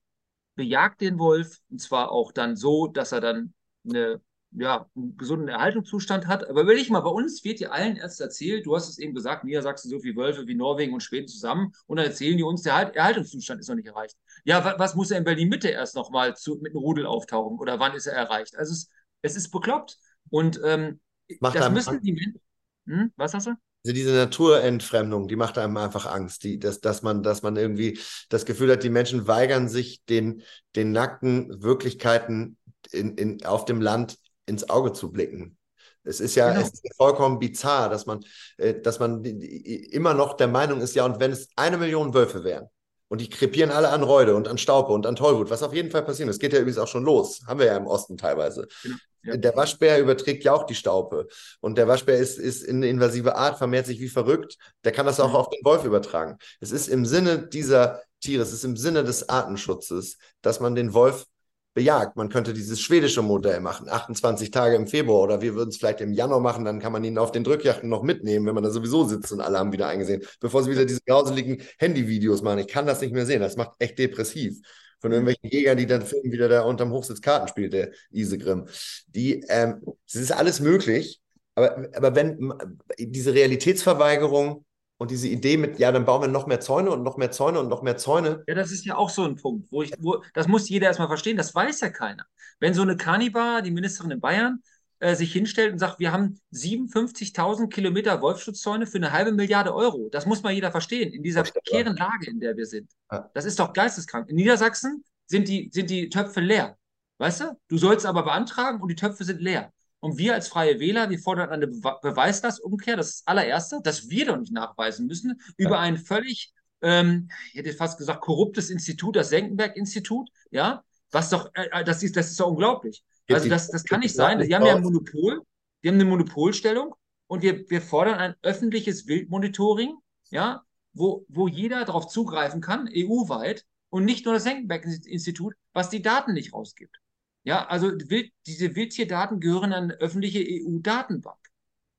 C: bejagt den Wolf, und zwar auch dann so, dass er dann eine, ja, einen gesunden Erhaltungszustand hat. Aber will ich mal, bei uns wird dir allen erst erzählt, du hast es eben gesagt, Niedersachsen so viele Wölfe wie Norwegen und Schweden zusammen, und dann erzählen die uns, der Erhaltungszustand ist noch nicht erreicht. Ja, was muss er in Berlin-Mitte erst nochmal mit einem Rudel auftauchen? Oder wann ist er erreicht? Also es, es ist bekloppt. Und ähm, das müssen die Menschen. Hm? Was hast du?
B: Also diese Naturentfremdung, die macht einem einfach Angst, die, dass, dass, man, dass man irgendwie das Gefühl hat, die Menschen weigern sich, den, den nackten Wirklichkeiten in, in, auf dem Land ins Auge zu blicken. Es ist ja genau. es ist vollkommen bizarr, dass man, äh, dass man immer noch der Meinung ist, ja, und wenn es eine Million Wölfe wären, und die krepieren alle an Reude und an Staupe und an Tollwut, was auf jeden Fall passiert. Das geht ja übrigens auch schon los. Haben wir ja im Osten teilweise. Genau. Ja. Der Waschbär überträgt ja auch die Staupe. Und der Waschbär ist, ist eine invasive Art, vermehrt sich wie verrückt. Der kann das auch mhm. auf den Wolf übertragen. Es ist im Sinne dieser Tiere, es ist im Sinne des Artenschutzes, dass man den Wolf bejagt. Man könnte dieses schwedische Modell machen, 28 Tage im Februar oder wir würden es vielleicht im Januar machen, dann kann man ihn auf den Drückjachten noch mitnehmen, wenn man da sowieso sitzt und alle haben wieder eingesehen, bevor sie wieder diese grauseligen Handyvideos machen. Ich kann das nicht mehr sehen, das macht echt depressiv. Von irgendwelchen Jägern, die dann filmen, wieder da unterm Hochsitz Karten spielt, der Isegrim. Die, ähm, es ist alles möglich, aber, aber wenn diese Realitätsverweigerung und diese Idee mit, ja, dann bauen wir noch mehr Zäune und noch mehr Zäune und noch mehr Zäune.
C: Ja, das ist ja auch so ein Punkt, wo ich, wo, das muss jeder erstmal verstehen, das weiß ja keiner. Wenn so eine Kanibar, die Ministerin in Bayern, äh, sich hinstellt und sagt, wir haben 57.000 Kilometer Wolfschutzzäune für eine halbe Milliarde Euro. Das muss mal jeder verstehen, in dieser prekären Lage, in der wir sind. Ja. Das ist doch geisteskrank. In Niedersachsen sind die, sind die Töpfe leer. Weißt du? Du sollst aber beantragen und die Töpfe sind leer. Und wir als Freie Wähler, wir fordern eine Be Beweislastumkehr, das ist das allererste, dass wir doch nicht nachweisen müssen, über ein völlig, ähm, ich hätte fast gesagt, korruptes Institut, das Senckenberg-Institut, ja, was doch, äh, äh das ist, das ist doch unglaublich. Also das, das kann nicht sein. Die haben ja ein Monopol, die haben eine Monopolstellung und wir, wir fordern ein öffentliches Wildmonitoring, ja, wo, wo jeder darauf zugreifen kann, EU-weit, und nicht nur das Senckenberg-Institut, was die Daten nicht rausgibt. Ja, also Wild, diese Wildtierdaten gehören an eine öffentliche EU-Datenbank.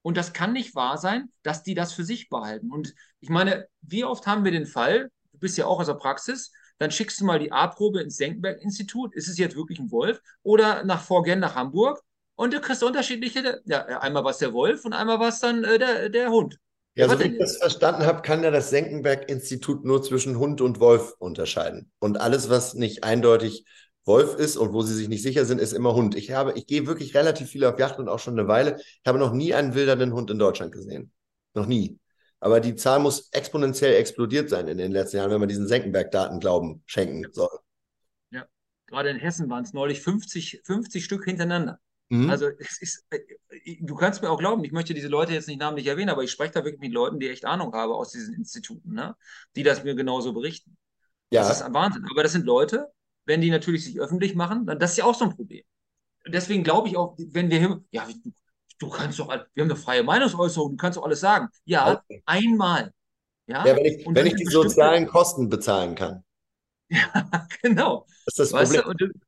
C: Und das kann nicht wahr sein, dass die das für sich behalten. Und ich meine, wie oft haben wir den Fall, du bist ja auch aus der Praxis, dann schickst du mal die A-Probe ins Senckenberg-Institut, ist es jetzt wirklich ein Wolf, oder nach Vorgern nach Hamburg und du kriegst unterschiedliche, ja, einmal was der Wolf und einmal was dann äh, der, der Hund.
B: Ja, so wie ich das verstanden habe, kann ja das Senckenberg-Institut nur zwischen Hund und Wolf unterscheiden. Und alles, was nicht eindeutig Wolf ist und wo sie sich nicht sicher sind, ist immer Hund. Ich habe, ich gehe wirklich relativ viel auf Yacht und auch schon eine Weile. Ich habe noch nie einen wildernden Hund in Deutschland gesehen. Noch nie. Aber die Zahl muss exponentiell explodiert sein in den letzten Jahren, wenn man diesen Senckenberg-Daten Glauben schenken soll.
C: Ja, gerade in Hessen waren es neulich 50, 50 Stück hintereinander. Mhm. Also es ist, äh, du kannst mir auch glauben, ich möchte diese Leute jetzt nicht namentlich erwähnen, aber ich spreche da wirklich mit Leuten, die echt Ahnung haben aus diesen Instituten, ne? die das mir genauso berichten. Ja. Das ist ein Wahnsinn. Aber das sind Leute, wenn die natürlich sich öffentlich machen, dann das ist ja auch so ein Problem. Deswegen glaube ich auch, wenn wir, ja, du, du kannst doch, wir haben eine freie Meinungsäußerung, du kannst doch alles sagen. Ja, okay. einmal.
B: Ja, ja wenn ich, wenn ich die sozialen Kosten bezahlen kann. [LAUGHS]
C: Ja, genau.
B: Das ist das weißt
C: Problem. Du,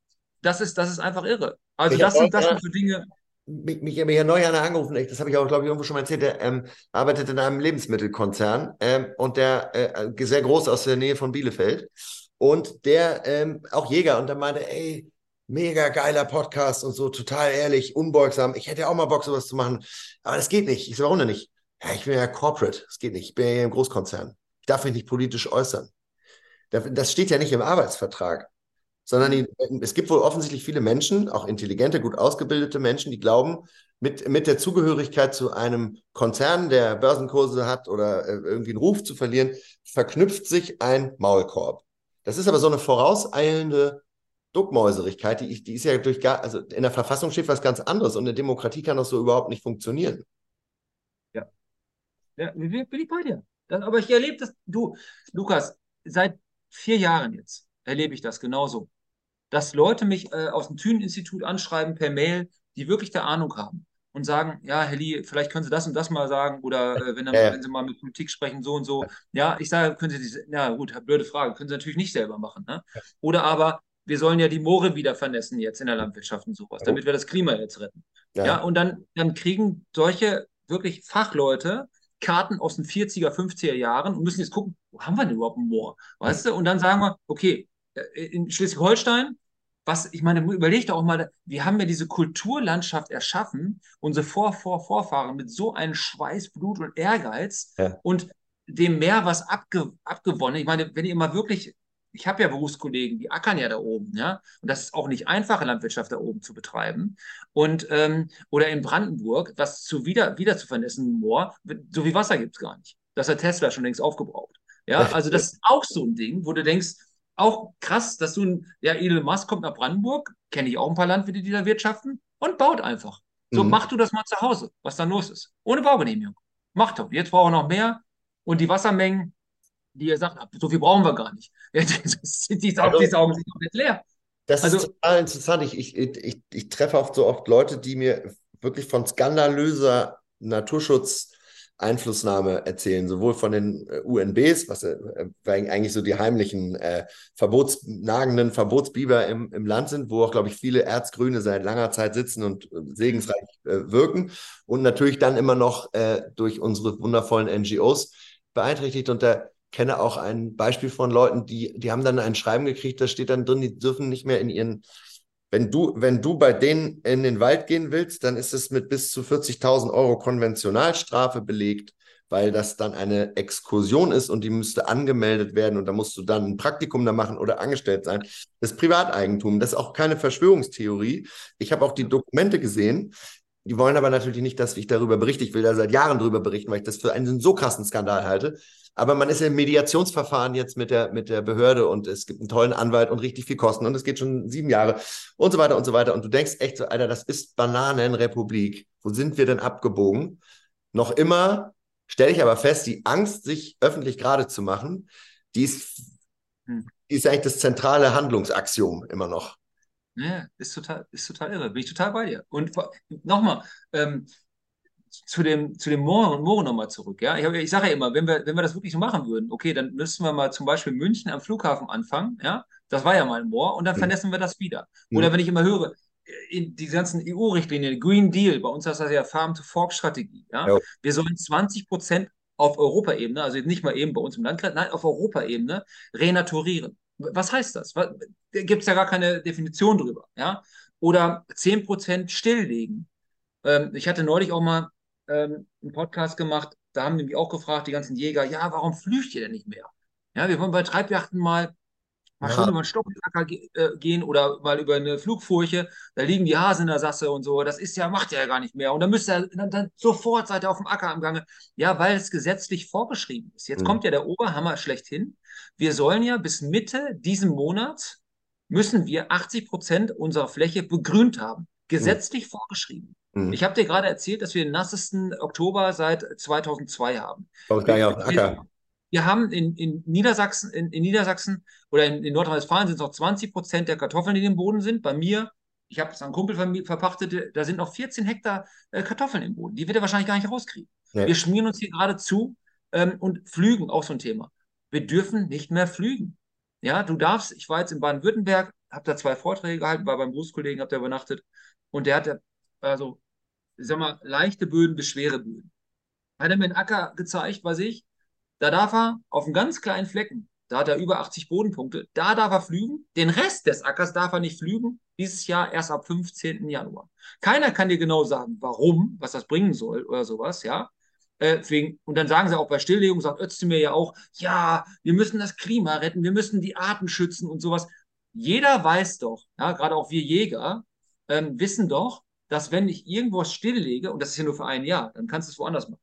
C: das, ist, das ist einfach irre. Also, ich das sind, das sind so Dinge.
B: Mich, mich, mich ja neu einer angerufen, das habe ich auch, glaube ich, irgendwo schon mal erzählt, der ähm, arbeitet in einem Lebensmittelkonzern ähm, und der äh, sehr groß aus der Nähe von Bielefeld. Und der ähm, auch Jäger und der meinte, ey, mega geiler Podcast und so, total ehrlich, unbeugsam. Ich hätte ja auch mal Bock, sowas zu machen, aber das geht nicht. Ich so, warum denn nicht? Ja, ich bin ja Corporate, das geht nicht. Ich bin ja im Großkonzern. Ich darf mich nicht politisch äußern. Das steht ja nicht im Arbeitsvertrag, sondern die, es gibt wohl offensichtlich viele Menschen, auch intelligente, gut ausgebildete Menschen, die glauben, mit, mit der Zugehörigkeit zu einem Konzern, der Börsenkurse hat oder äh, irgendwie einen Ruf zu verlieren, verknüpft sich ein Maulkorb. Das ist aber so eine vorauseilende Duckmäuserigkeit, die, die ist ja durch gar, also in der Verfassung steht was ganz anderes und eine Demokratie kann das so überhaupt nicht funktionieren.
C: Ja. Ja, bin ich bei dir. Das, aber ich erlebe das, du, Lukas, seit vier Jahren jetzt erlebe ich das genauso. Dass Leute mich äh, aus dem Thünen-Institut anschreiben per Mail, die wirklich der Ahnung haben und sagen, ja, Herr Lee, vielleicht können Sie das und das mal sagen oder äh, wenn, dann, ja. wenn Sie mal mit Politik sprechen, so und so. Ja, ich sage, können Sie diese, ja gut, blöde Frage, können Sie natürlich nicht selber machen. Ne? Oder aber, wir sollen ja die Moore wieder vernässen jetzt in der Landwirtschaft und sowas, damit wir das Klima jetzt retten. Ja, ja und dann, dann kriegen solche wirklich Fachleute Karten aus den 40er, 50er Jahren und müssen jetzt gucken, wo haben wir denn überhaupt ein Moor? Weißt du? Und dann sagen wir, okay, äh, in Schleswig-Holstein, was, ich meine, überleg doch auch mal, wir haben ja diese Kulturlandschaft erschaffen, unsere Vor-, Vor-, Vorfahren mit so einem Schweiß, Blut und Ehrgeiz ja. und dem Meer was abge abgewonnen. Ich meine, wenn ihr mal wirklich ich habe ja Berufskollegen, die ackern ja da oben, ja. Und das ist auch nicht einfache Landwirtschaft da oben zu betreiben. Und ähm, oder in Brandenburg, was zu wieder, wieder zu vernässen Moor, so viel Wasser gibt es gar nicht. Das hat Tesla schon längst aufgebraucht. Ja, also das ist auch so ein Ding, wo du denkst, auch krass, dass du ein, ja, Elon Musk kommt nach Brandenburg, kenne ich auch ein paar Landwirte, die da wirtschaften, und baut einfach. So, mhm. mach du das mal zu Hause, was da los ist. Ohne Baugenehmigung. Mach doch. Jetzt brauchen wir noch mehr. Und die Wassermengen, die ihr sagt, so viel brauchen wir gar nicht. [LAUGHS] also, die saugen sich komplett leer.
B: Das also, ist total interessant. Ich, ich, ich, ich treffe oft so oft Leute, die mir wirklich von skandalöser Naturschutz Einflussnahme erzählen, sowohl von den äh, UNBs, was äh, eigentlich so die heimlichen äh, verbotsnagenden Verbotsbiber im, im Land sind, wo auch, glaube ich, viele Erzgrüne seit langer Zeit sitzen und äh, segensreich äh, wirken und natürlich dann immer noch äh, durch unsere wundervollen NGOs beeinträchtigt. Und da kenne auch ein Beispiel von Leuten, die, die haben dann ein Schreiben gekriegt, da steht dann drin, die dürfen nicht mehr in ihren, wenn du, wenn du bei denen in den Wald gehen willst, dann ist es mit bis zu 40.000 Euro Konventionalstrafe belegt, weil das dann eine Exkursion ist und die müsste angemeldet werden und da musst du dann ein Praktikum da machen oder angestellt sein. Das ist Privateigentum, das ist auch keine Verschwörungstheorie. Ich habe auch die Dokumente gesehen. Die wollen aber natürlich nicht, dass ich darüber berichte. Ich will da seit Jahren darüber berichten, weil ich das für einen so krassen Skandal halte. Aber man ist im Mediationsverfahren jetzt mit der, mit der Behörde und es gibt einen tollen Anwalt und richtig viel Kosten und es geht schon sieben Jahre und so weiter und so weiter. Und du denkst echt so, Alter, das ist Bananenrepublik. Wo sind wir denn abgebogen? Noch immer stelle ich aber fest, die Angst, sich öffentlich gerade zu machen, die ist, hm. die ist eigentlich das zentrale Handlungsaxiom immer noch.
C: Ja, ist total, ist total irre. Bin ich total bei dir. Und nochmal, ähm, zu dem, zu dem Moor, Moor nochmal zurück. Ja? Ich, ich sage ja immer, wenn wir, wenn wir das wirklich so machen würden, okay, dann müssten wir mal zum Beispiel München am Flughafen anfangen. Ja? Das war ja mal ein Moor und dann mhm. vernässen wir das wieder. Mhm. Oder wenn ich immer höre, in die ganzen EU-Richtlinien, Green Deal, bei uns ist das ja Farm-to-Fork-Strategie. Ja? ja? Wir sollen 20 Prozent auf Europaebene, also nicht mal eben bei uns im Landkreis, nein, auf Europaebene renaturieren. Was heißt das? Da gibt es ja gar keine Definition drüber. Ja? Oder 10 Prozent stilllegen. Ähm, ich hatte neulich auch mal ähm, einen Podcast gemacht, da haben die mich auch gefragt, die ganzen Jäger, ja, warum flücht ihr denn nicht mehr? Ja, wir wollen bei Treibjachten mal, mal ja. schön über einen Stockacker äh, gehen oder mal über eine Flugfurche, da liegen die Hasen in der Sasse und so, das ist ja, macht ihr ja gar nicht mehr. Und dann müsst ihr, dann, dann sofort seid ihr auf dem Acker am Gange. Ja, weil es gesetzlich vorgeschrieben ist. Jetzt mhm. kommt ja der Oberhammer schlechthin. Wir sollen ja bis Mitte diesen Monats müssen wir 80 Prozent unserer Fläche begrünt haben. Gesetzlich mhm. vorgeschrieben. Mhm. Ich habe dir gerade erzählt, dass wir den nassesten Oktober seit 2002 haben.
B: Auf den Acker.
C: Wir haben in, in Niedersachsen, in, in Niedersachsen oder in, in Nordrhein-Westfalen sind es noch 20 Prozent der Kartoffeln, die im Boden sind. Bei mir, ich habe es an Kumpel verpachtet, da sind noch 14 Hektar äh, Kartoffeln im Boden. Die wird er wahrscheinlich gar nicht rauskriegen. Ja. Wir schmieren uns hier gerade zu ähm, und flügen, auch so ein Thema. Wir dürfen nicht mehr flügen. Ja, du darfst, ich war jetzt in Baden-Württemberg, habe da zwei Vorträge gehalten, war beim Berufskollegen, habe da übernachtet und der hat also ich sag mal, leichte Böden bis schwere Böden. Hat er mir einen Acker gezeigt, weiß ich, da darf er auf einem ganz kleinen Flecken, da hat er über 80 Bodenpunkte, da darf er flügen. Den Rest des Ackers darf er nicht flügen, dieses Jahr erst ab 15. Januar. Keiner kann dir genau sagen, warum, was das bringen soll oder sowas, ja. Äh, und dann sagen sie auch bei Stilllegung, sagt Özdemir ja auch, ja, wir müssen das Klima retten, wir müssen die Arten schützen und sowas. Jeder weiß doch, ja, gerade auch wir Jäger, ähm, wissen doch, dass wenn ich irgendwo stilllege, und das ist ja nur für ein Jahr, dann kannst du es woanders machen,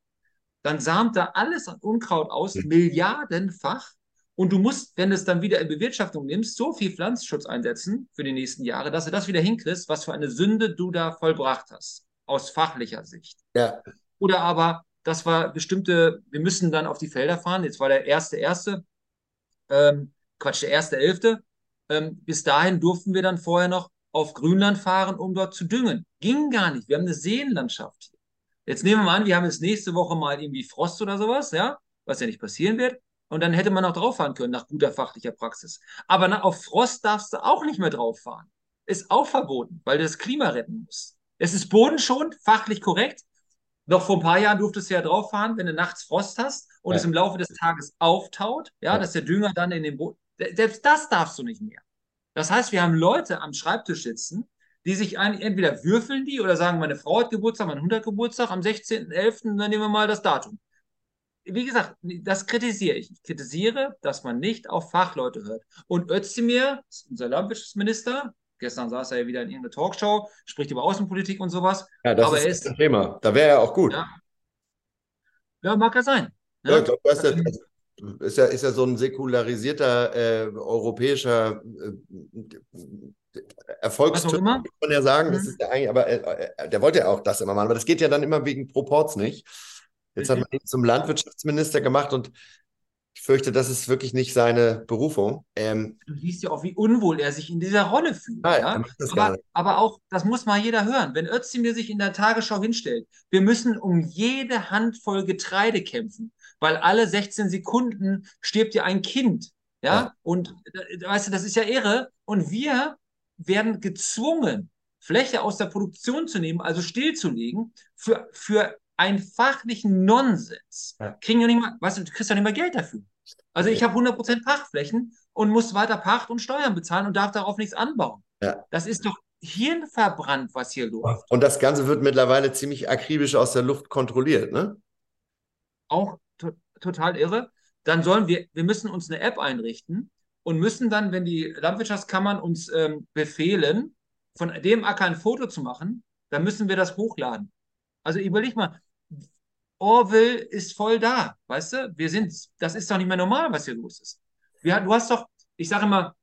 C: dann samt da alles an Unkraut aus, mhm. milliardenfach. Und du musst, wenn du es dann wieder in Bewirtschaftung nimmst, so viel Pflanzenschutz einsetzen für die nächsten Jahre, dass du das wieder hinkriegst, was für eine Sünde du da vollbracht hast, aus fachlicher Sicht.
B: Ja.
C: Oder aber, das war bestimmte, wir müssen dann auf die Felder fahren, jetzt war der erste, erste, ähm, Quatsch, der erste, elfte. Ähm, bis dahin durften wir dann vorher noch auf Grünland fahren, um dort zu düngen. Ging gar nicht. Wir haben eine Seenlandschaft hier. Jetzt nehmen wir mal an, wir haben jetzt nächste Woche mal irgendwie Frost oder sowas, ja, was ja nicht passieren wird. Und dann hätte man auch drauf fahren können nach guter fachlicher Praxis. Aber na, auf Frost darfst du auch nicht mehr drauf fahren. Ist auch verboten, weil du das Klima retten musst. Es ist bodenschonend, fachlich korrekt. Noch vor ein paar Jahren durftest du ja drauf fahren, wenn du nachts Frost hast und ja. es im Laufe des Tages auftaut, ja, ja, dass der Dünger dann in den Boden. Selbst das darfst du nicht mehr. Das heißt, wir haben Leute am Schreibtisch sitzen, die sich eigentlich entweder würfeln die oder sagen, meine Frau hat Geburtstag, mein Hund hat Geburtstag am 16.11., dann nehmen wir mal das Datum. Wie gesagt, das kritisiere ich. Ich kritisiere, dass man nicht auf Fachleute hört. Und Özdemir, unser Landwirtschaftsminister, gestern saß er ja wieder in irgendeiner Talkshow, spricht über Außenpolitik und sowas.
B: Ja, das aber ist, ist ein Thema. Da wäre er auch gut.
C: Ja. ja, mag er sein.
B: Ne? Ja, ich glaube, du, ähm, ist ja, ist ja so ein säkularisierter äh, europäischer äh, Erfolgstyp, kann man ja sagen. Mhm. Das ist ja eigentlich, aber äh, äh, der wollte ja auch das immer machen. Aber das geht ja dann immer wegen Proports nicht. Jetzt hat man ihn zum Landwirtschaftsminister gemacht und ich fürchte, das ist wirklich nicht seine Berufung.
C: Ähm, du siehst ja auch, wie unwohl er sich in dieser Rolle fühlt. Nein, ja? aber, aber, auch, das muss mal jeder hören, wenn Özdemir sich in der Tagesschau hinstellt, wir müssen um jede Handvoll Getreide kämpfen weil alle 16 Sekunden stirbt ja ein Kind. Ja, ja. und äh, weißt du, das ist ja irre. Und wir werden gezwungen, Fläche aus der Produktion zu nehmen, also stillzulegen, für, für einen fachlichen Nonsens. Ja. Kriegen ja nicht mal, weißt du, du kriegst ja nicht mal Geld dafür. Also ich habe 100% Pachtflächen und muss weiter Pacht und Steuern bezahlen und darf darauf nichts anbauen. Ja. Das ist doch hirnverbrannt, was hier läuft.
B: Und das Ganze wird mittlerweile ziemlich akribisch aus der Luft kontrolliert, ne?
C: Auch total irre. Dann sollen wir, wir müssen uns eine App einrichten und müssen dann, wenn die Landwirtschaftskammern uns ähm, befehlen, von dem Acker ein Foto zu machen, dann müssen wir das hochladen. Also überleg mal, Orville ist voll da, weißt du? Wir sind, das ist doch nicht mehr normal, was hier los ist. Wir, du hast doch, ich sage immer,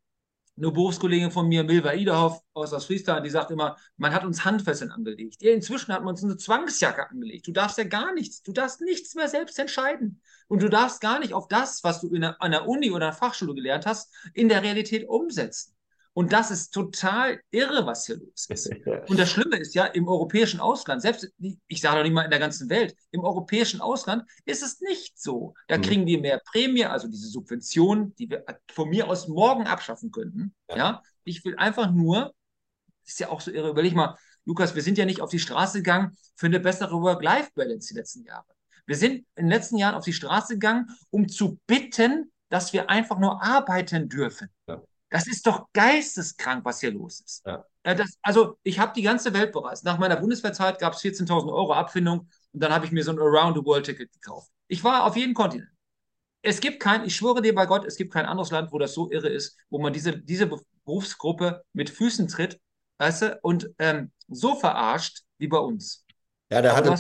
C: eine Berufskollegin von mir, Milva Iderhoff aus Ostfriesland, die sagt immer, man hat uns Handfesseln angelegt. Ja, inzwischen hat man uns eine Zwangsjacke angelegt. Du darfst ja gar nichts, du darfst nichts mehr selbst entscheiden. Und du darfst gar nicht auf das, was du in der, an der Uni oder Fachschule gelernt hast, in der Realität umsetzen. Und das ist total irre, was hier los ist. [LAUGHS] Und das Schlimme ist ja, im europäischen Ausland, selbst, ich sage doch nicht mal in der ganzen Welt, im europäischen Ausland ist es nicht so. Da mhm. kriegen wir mehr Prämie, also diese Subventionen, die wir von mir aus morgen abschaffen könnten. Ja. ja? Ich will einfach nur, ist ja auch so irre, überleg mal, Lukas, wir sind ja nicht auf die Straße gegangen für eine bessere Work-Life-Balance die letzten Jahre. Wir sind in den letzten Jahren auf die Straße gegangen, um zu bitten, dass wir einfach nur arbeiten dürfen. Ja. Das ist doch geisteskrank, was hier los ist. Ja. Das, also, ich habe die ganze Welt bereist. Nach meiner Bundeswehrzeit gab es 14.000 Euro Abfindung und dann habe ich mir so ein Around-the-World-Ticket gekauft. Ich war auf jedem Kontinent. Es gibt kein, ich schwöre dir bei Gott, es gibt kein anderes Land, wo das so irre ist, wo man diese, diese Berufsgruppe mit Füßen tritt, weißt du, und ähm, so verarscht wie bei uns.
B: Ja, da hatte,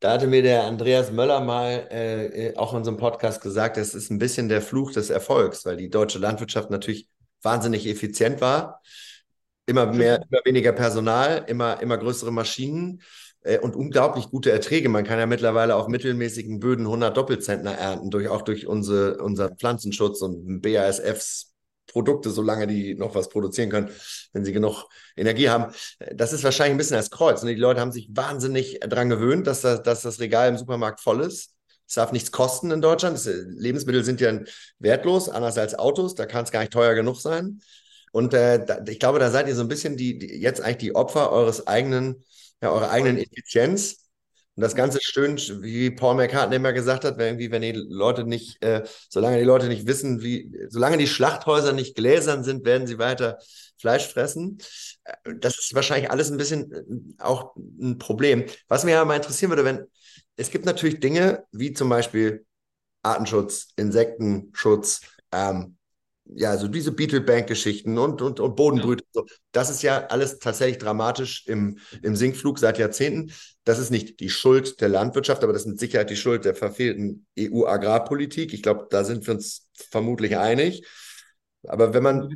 B: da hatte mir der Andreas Möller mal äh, äh, auch in so einem Podcast gesagt, es ist ein bisschen der Fluch des Erfolgs, weil die deutsche Landwirtschaft natürlich wahnsinnig effizient war. Immer mehr, immer weniger Personal, immer, immer größere Maschinen äh, und unglaublich gute Erträge. Man kann ja mittlerweile auf mittelmäßigen Böden 100 Doppelzentner ernten, durch, auch durch unsere, unser Pflanzenschutz und BASFs Produkte, solange die noch was produzieren können, wenn sie genug Energie haben. Das ist wahrscheinlich ein bisschen als Kreuz. Und die Leute haben sich wahnsinnig daran gewöhnt, dass das, dass das Regal im Supermarkt voll ist. Es darf nichts kosten in Deutschland. Das, Lebensmittel sind ja wertlos, anders als Autos. Da kann es gar nicht teuer genug sein. Und äh, da, ich glaube, da seid ihr so ein bisschen die, die, jetzt eigentlich die Opfer eures eigenen, ja, eurer eigenen Effizienz. Und das Ganze schön, wie Paul McCartney immer gesagt hat, wenn irgendwie, wenn die Leute nicht, äh, solange die Leute nicht wissen, wie, solange die Schlachthäuser nicht gläsern sind, werden sie weiter Fleisch fressen. Äh, das ist wahrscheinlich alles ein bisschen äh, auch ein Problem. Was mir aber mal interessieren würde, wenn, es gibt natürlich Dinge wie zum Beispiel Artenschutz, Insektenschutz, ähm, ja, so diese Beetlebank-Geschichten und, und, und Bodenbrüte. Ja. Das ist ja alles tatsächlich dramatisch im, im Sinkflug seit Jahrzehnten. Das ist nicht die Schuld der Landwirtschaft, aber das ist mit Sicherheit die Schuld der verfehlten EU-Agrarpolitik. Ich glaube, da sind wir uns vermutlich einig. Aber wenn man.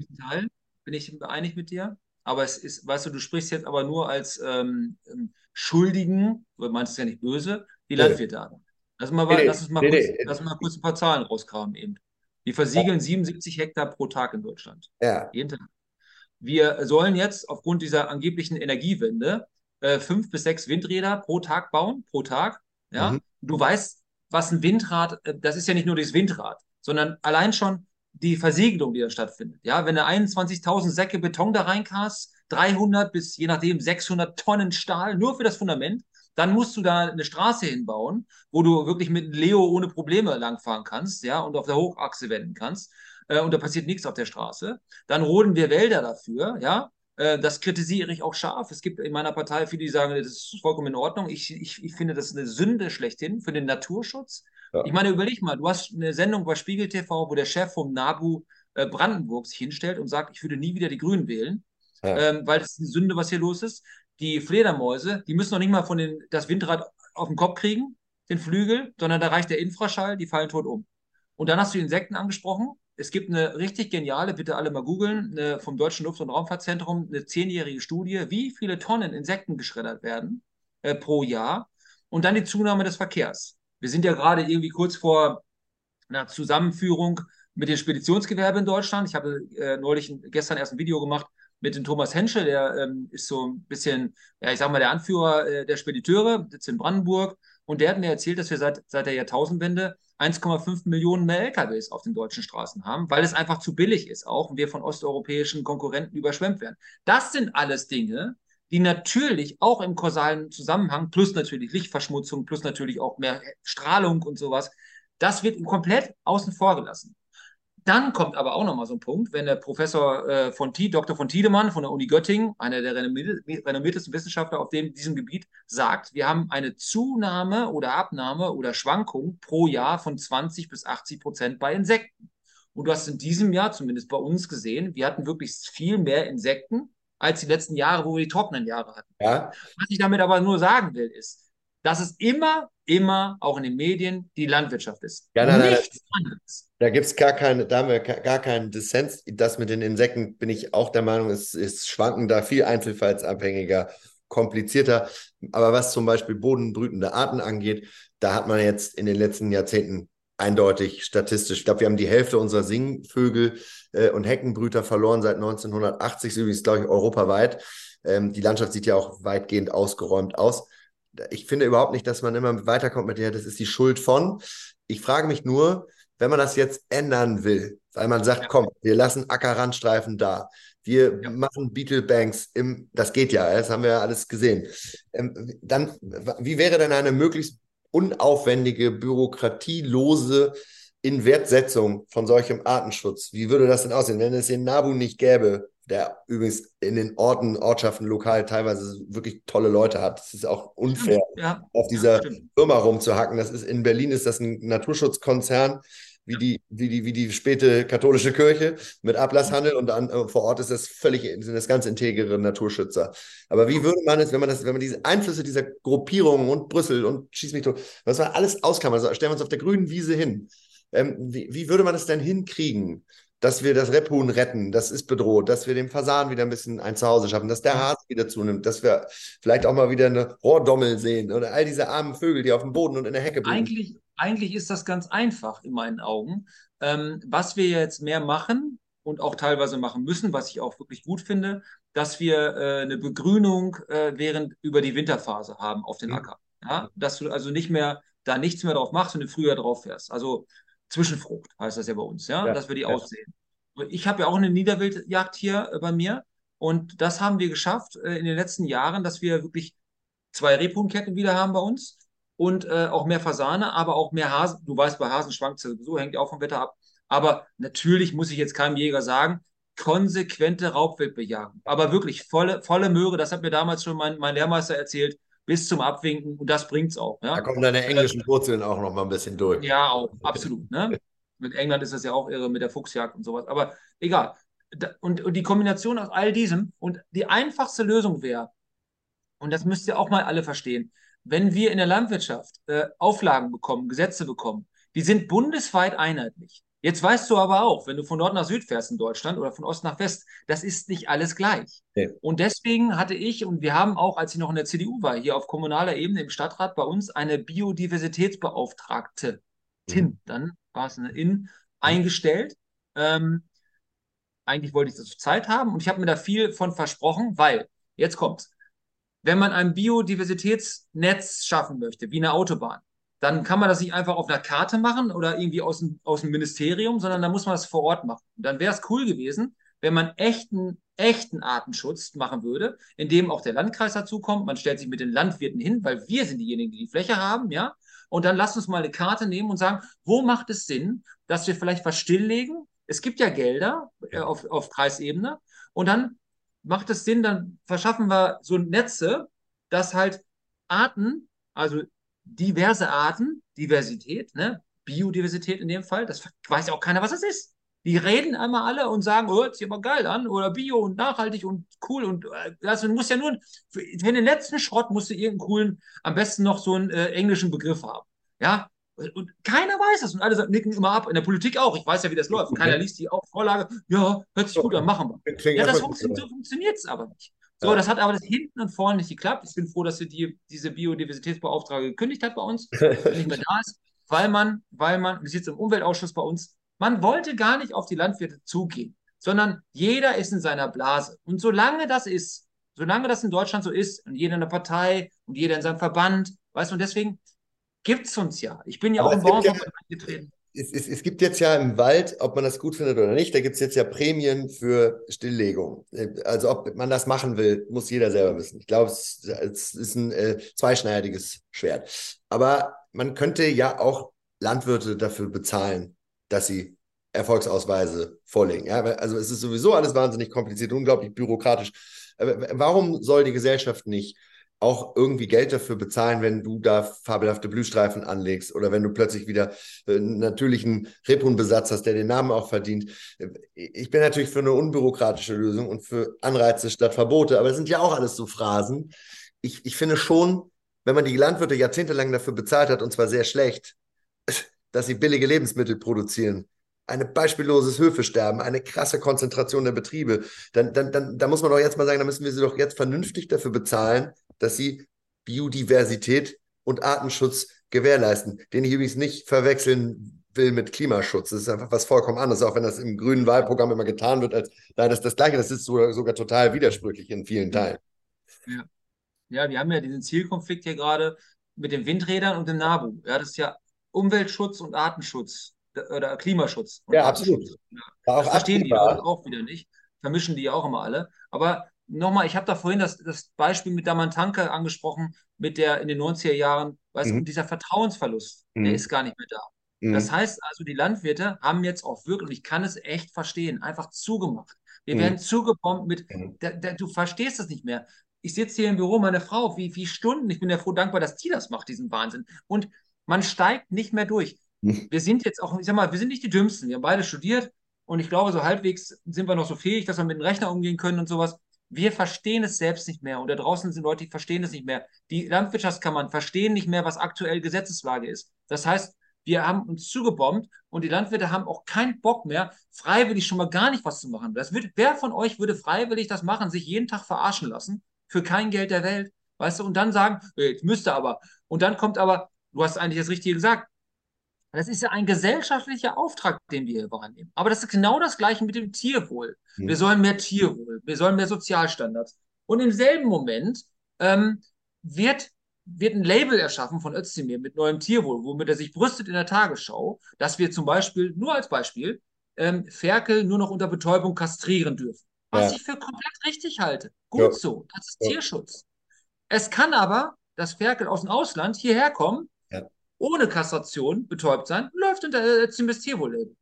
C: Bin ich einig mit dir? Aber es ist, weißt du, du sprichst jetzt aber nur als ähm, ähm Schuldigen, du meinst es ja nicht böse, die Landwirte an. Lass, mal, nee, lass, uns mal, nee, kurz, nee. lass mal kurz ein paar Zahlen rausgraben eben. Wir versiegeln ja. 77 Hektar pro Tag in Deutschland.
B: Ja.
C: Jeden Tag. Wir sollen jetzt aufgrund dieser angeblichen Energiewende äh, fünf bis sechs Windräder pro Tag bauen, pro Tag. Ja. Mhm. Du weißt, was ein Windrad, äh, das ist ja nicht nur das Windrad, sondern allein schon die Versiegelung, die da stattfindet. Ja, wenn du 21.000 Säcke Beton da reinkast, 300 bis je nachdem 600 Tonnen Stahl nur für das Fundament, dann musst du da eine Straße hinbauen, wo du wirklich mit Leo ohne Probleme langfahren kannst, ja, und auf der Hochachse wenden kannst. Äh, und da passiert nichts auf der Straße. Dann roden wir Wälder dafür, ja. Äh, das kritisiere ich auch scharf. Es gibt in meiner Partei viele, die sagen, das ist vollkommen in Ordnung. Ich, ich, ich finde das eine Sünde schlechthin für den Naturschutz. Ja. Ich meine, überleg mal, du hast eine Sendung bei Spiegel TV, wo der Chef vom NABU äh, Brandenburg sich hinstellt und sagt, ich würde nie wieder die Grünen wählen, ja. ähm, weil das ist eine Sünde, was hier los ist die Fledermäuse, die müssen noch nicht mal von den, das Windrad auf den Kopf kriegen, den Flügel, sondern da reicht der Infraschall, die fallen tot um. Und dann hast du Insekten angesprochen. Es gibt eine richtig geniale, bitte alle mal googeln, vom Deutschen Luft- und Raumfahrtzentrum, eine zehnjährige Studie, wie viele Tonnen Insekten geschreddert werden äh, pro Jahr. Und dann die Zunahme des Verkehrs. Wir sind ja gerade irgendwie kurz vor einer Zusammenführung mit dem Speditionsgewerbe in Deutschland. Ich habe äh, neulich gestern erst ein Video gemacht mit dem Thomas Henschel, der ähm, ist so ein bisschen, ja, ich sag mal, der Anführer äh, der Spediteure, sitzt in Brandenburg. Und der hat mir erzählt, dass wir seit, seit der Jahrtausendwende 1,5 Millionen mehr LKWs auf den deutschen Straßen haben, weil es einfach zu billig ist auch und wir von osteuropäischen Konkurrenten überschwemmt werden. Das sind alles Dinge, die natürlich auch im kausalen Zusammenhang, plus natürlich Lichtverschmutzung, plus natürlich auch mehr Strahlung und sowas, das wird komplett außen vor gelassen. Dann kommt aber auch nochmal so ein Punkt, wenn der Professor äh, von T, Dr. von Tiedemann von der Uni Göttingen, einer der renommiertesten Wissenschaftler auf dem, diesem Gebiet, sagt, wir haben eine Zunahme oder Abnahme oder Schwankung pro Jahr von 20 bis 80 Prozent bei Insekten. Und du hast in diesem Jahr, zumindest bei uns gesehen, wir hatten wirklich viel mehr Insekten als die letzten Jahre, wo wir die trockenen Jahre hatten.
B: Ja.
C: Was ich damit aber nur sagen will, ist, dass es immer, immer auch in den Medien die Landwirtschaft ist.
B: Ja, nein, Nichts nein, anderes. Da gibt es gar keine, da haben wir gar keinen Dissens. Das mit den Insekten bin ich auch der Meinung, ist, ist schwankender, viel einzelfallsabhängiger, komplizierter. Aber was zum Beispiel bodenbrütende Arten angeht, da hat man jetzt in den letzten Jahrzehnten eindeutig statistisch. Ich glaube, wir haben die Hälfte unserer Singvögel äh, und Heckenbrüter verloren seit 1980, übrigens, glaube ich, europaweit. Ähm, die Landschaft sieht ja auch weitgehend ausgeräumt aus ich finde überhaupt nicht, dass man immer weiterkommt mit der, das ist die Schuld von. Ich frage mich nur, wenn man das jetzt ändern will, weil man sagt, ja. komm, wir lassen Ackerrandstreifen da, wir ja. machen Beetlebanks im, das geht ja, das haben wir ja alles gesehen. Ähm, dann, wie wäre denn eine möglichst unaufwendige, bürokratielose Inwertsetzung von solchem Artenschutz? Wie würde das denn aussehen, wenn es den Nabu nicht gäbe? Der übrigens in den Orten, Ortschaften lokal teilweise wirklich tolle Leute hat. Es ist auch unfair, ja, auf dieser ja, Firma rumzuhacken. Das ist in Berlin ist das ein Naturschutzkonzern, wie die, wie die, wie die späte katholische Kirche mit Ablasshandel und an, äh, vor Ort ist das völlig, sind das ganz integere Naturschützer. Aber wie würde man es, wenn man das, wenn man diese Einflüsse dieser Gruppierungen und Brüssel und schieß mich tot, was man alles ausklammern, also stellen wir uns auf der grünen Wiese hin. Ähm, wie, wie würde man es denn hinkriegen? Dass wir das Rebhuhn retten, das ist bedroht, dass wir dem Fasan wieder ein bisschen ein Zuhause schaffen, dass der Hase wieder zunimmt, dass wir vielleicht auch mal wieder eine Rohrdommel sehen oder all diese armen Vögel, die auf dem Boden und in der Hecke
C: bleiben. Eigentlich, eigentlich ist das ganz einfach in meinen Augen. Ähm, was wir jetzt mehr machen und auch teilweise machen müssen, was ich auch wirklich gut finde, dass wir äh, eine Begrünung äh, während über die Winterphase haben auf den mhm. Acker. Ja? Dass du also nicht mehr da nichts mehr drauf machst und im Frühjahr drauf fährst. Also Zwischenfrucht heißt das ja bei uns, ja, ja dass wir die ja. aussehen. Ich habe ja auch eine Niederwildjagd hier äh, bei mir und das haben wir geschafft äh, in den letzten Jahren, dass wir wirklich zwei Rebhuhnketten wieder haben bei uns und äh, auch mehr Fasane, aber auch mehr Hasen. Du weißt, bei Hasen schwankt es sowieso, hängt ja auch vom Wetter ab. Aber natürlich muss ich jetzt keinem Jäger sagen, konsequente Raubwildbejagung. Aber wirklich volle, volle Möhre, das hat mir damals schon mein, mein Lehrmeister erzählt, bis zum Abwinken und das bringt es auch. Ja?
B: Da kommen deine englischen Wurzeln auch noch mal ein bisschen durch.
C: Ja, auch, absolut. Ne? [LAUGHS] Mit England ist das ja auch irre mit der Fuchsjagd und sowas. Aber egal. Und, und die Kombination aus all diesem und die einfachste Lösung wäre, und das müsst ihr auch mal alle verstehen, wenn wir in der Landwirtschaft äh, Auflagen bekommen, Gesetze bekommen, die sind bundesweit einheitlich. Jetzt weißt du aber auch, wenn du von Nord nach Süd fährst in Deutschland oder von Ost nach West, das ist nicht alles gleich. Ja. Und deswegen hatte ich, und wir haben auch, als ich noch in der CDU war, hier auf kommunaler Ebene im Stadtrat bei uns eine Biodiversitätsbeauftragte, TIN, mhm. dann war es eine IN, eingestellt. Ähm, eigentlich wollte ich das auf Zeit haben und ich habe mir da viel von versprochen, weil, jetzt kommt's, wenn man ein Biodiversitätsnetz schaffen möchte, wie eine Autobahn, dann kann man das nicht einfach auf einer Karte machen oder irgendwie aus dem, aus dem Ministerium, sondern da muss man das vor Ort machen. Und dann wäre es cool gewesen, wenn man echten, echten Artenschutz machen würde, in dem auch der Landkreis dazukommt. Man stellt sich mit den Landwirten hin, weil wir sind diejenigen, die die Fläche haben, ja. Und dann lasst uns mal eine Karte nehmen und sagen, wo macht es Sinn, dass wir vielleicht was stilllegen? Es gibt ja Gelder äh, auf, auf Kreisebene. Und dann macht es Sinn, dann verschaffen wir so Netze, dass halt Arten, also diverse Arten, Diversität, ne? Biodiversität in dem Fall, das weiß ja auch keiner, was das ist. Die reden einmal alle und sagen, oh, hört sich aber geil an oder Bio und nachhaltig und cool und äh, also du musst ja nur für, für den letzten Schrott musst du irgendeinen coolen, am besten noch so einen äh, englischen Begriff haben. Ja, und keiner weiß das und alle nicken immer ab. In der Politik auch. Ich weiß ja, wie das läuft. Keiner liest die auch Vorlage. Ja, hört sich gut an, machen wir. Ja, das so funktioniert es aber nicht. So, das hat aber das hinten und vorne nicht geklappt. Ich bin froh, dass sie die, diese Biodiversitätsbeauftragte gekündigt hat bei uns, [LAUGHS] nicht mehr da ist, weil man, weil man, wie sitzt im Umweltausschuss bei uns, man wollte gar nicht auf die Landwirte zugehen, sondern jeder ist in seiner Blase. Und solange das ist, solange das in Deutschland so ist und jeder in der Partei und jeder in seinem Verband, weißt du, und deswegen gibt es uns ja. Ich bin ja aber auch im Bauernverband
B: eingetreten es, es, es, gibt jetzt ja im Wald, ob man das gut findet oder nicht, da gibt es jetzt ja Prämien für Stilllegung. Also ob man das machen will, muss jeder selber wissen. Ich glaube, es, ist ein äh, zweischneidiges Schwert. Aber man könnte ja auch Landwirte dafür bezahlen, dass sie Erfolgsausweise vorlegen. Ja, also es ist sowieso alles wahnsinnig kompliziert, unglaublich bürokratisch. Warum soll die Gesellschaft nicht auch irgendwie Geld dafür bezahlen, wenn du da fabelhafte Blühstreifen anlegst oder wenn du plötzlich wieder äh, einen natürlichen Rebhuhnbesatz hast, der den Namen auch verdient. Ich bin natürlich für eine unbürokratische Lösung und für Anreize statt Verbote, aber das sind ja auch alles so Phrasen. Ich, ich finde schon, wenn man die Landwirte jahrzehntelang dafür bezahlt hat, und zwar sehr schlecht, [LAUGHS] dass sie billige Lebensmittel produzieren, ein beispielloses Höfesterben, eine krasse Konzentration der Betriebe, dann, dann, dann da muss man doch jetzt mal sagen, da müssen wir sie doch jetzt vernünftig dafür bezahlen, dass sie Biodiversität und Artenschutz gewährleisten, den ich übrigens nicht verwechseln will mit Klimaschutz. Das ist einfach was vollkommen anderes, auch wenn das im grünen Wahlprogramm immer getan wird, als nein, das ist das Gleiche, das ist sogar, sogar total widersprüchlich in vielen Teilen.
C: Ja. ja, wir haben ja diesen Zielkonflikt hier gerade mit den Windrädern und dem NABU. Ja, das ist ja Umweltschutz und Artenschutz oder Klimaschutz.
B: ja, absolut.
C: Ja. Das verstehen die auch wieder nicht. Vermischen die auch immer alle. Aber nochmal, ich habe da vorhin das, das Beispiel mit Damantanke angesprochen, mit der in den 90er Jahren, weißt mhm. du, dieser Vertrauensverlust, mhm. der ist gar nicht mehr da. Mhm. Das heißt also, die Landwirte haben jetzt auch wirklich, und ich kann es echt verstehen, einfach zugemacht. Wir mhm. werden zugebombt mit, mhm. da, da, du verstehst das nicht mehr. Ich sitze hier im Büro, meine Frau, wie, wie Stunden, ich bin ja froh dankbar, dass die das macht, diesen Wahnsinn. Und man steigt nicht mehr durch. Mhm. Wir sind jetzt auch, ich sag mal, wir sind nicht die Dümmsten. Wir haben beide studiert und ich glaube, so halbwegs sind wir noch so fähig, dass wir mit dem Rechner umgehen können und sowas wir verstehen es selbst nicht mehr und da draußen sind Leute, die verstehen es nicht mehr. Die Landwirtschaftskammern verstehen nicht mehr, was aktuell Gesetzeslage ist. Das heißt, wir haben uns zugebombt und die Landwirte haben auch keinen Bock mehr, freiwillig schon mal gar nicht was zu machen. Das wird, wer von euch würde freiwillig das machen, sich jeden Tag verarschen lassen, für kein Geld der Welt, weißt du, und dann sagen, jetzt müsste aber. Und dann kommt aber, du hast eigentlich das Richtige gesagt, das ist ja ein gesellschaftlicher Auftrag, den wir hier wahrnehmen. Aber das ist genau das Gleiche mit dem Tierwohl. Mhm. Wir sollen mehr Tierwohl, wir sollen mehr Sozialstandards. Und im selben Moment ähm, wird, wird ein Label erschaffen von Özdemir mit neuem Tierwohl, womit er sich brüstet in der Tagesschau, dass wir zum Beispiel, nur als Beispiel, ähm, Ferkel nur noch unter Betäubung kastrieren dürfen. Was ja. ich für komplett richtig halte. Gut ja. so, das ist ja. Tierschutz. Es kann aber das Ferkel aus dem Ausland hierher kommen ohne Kastration betäubt sein, läuft unter äh, Tierwohl-Label.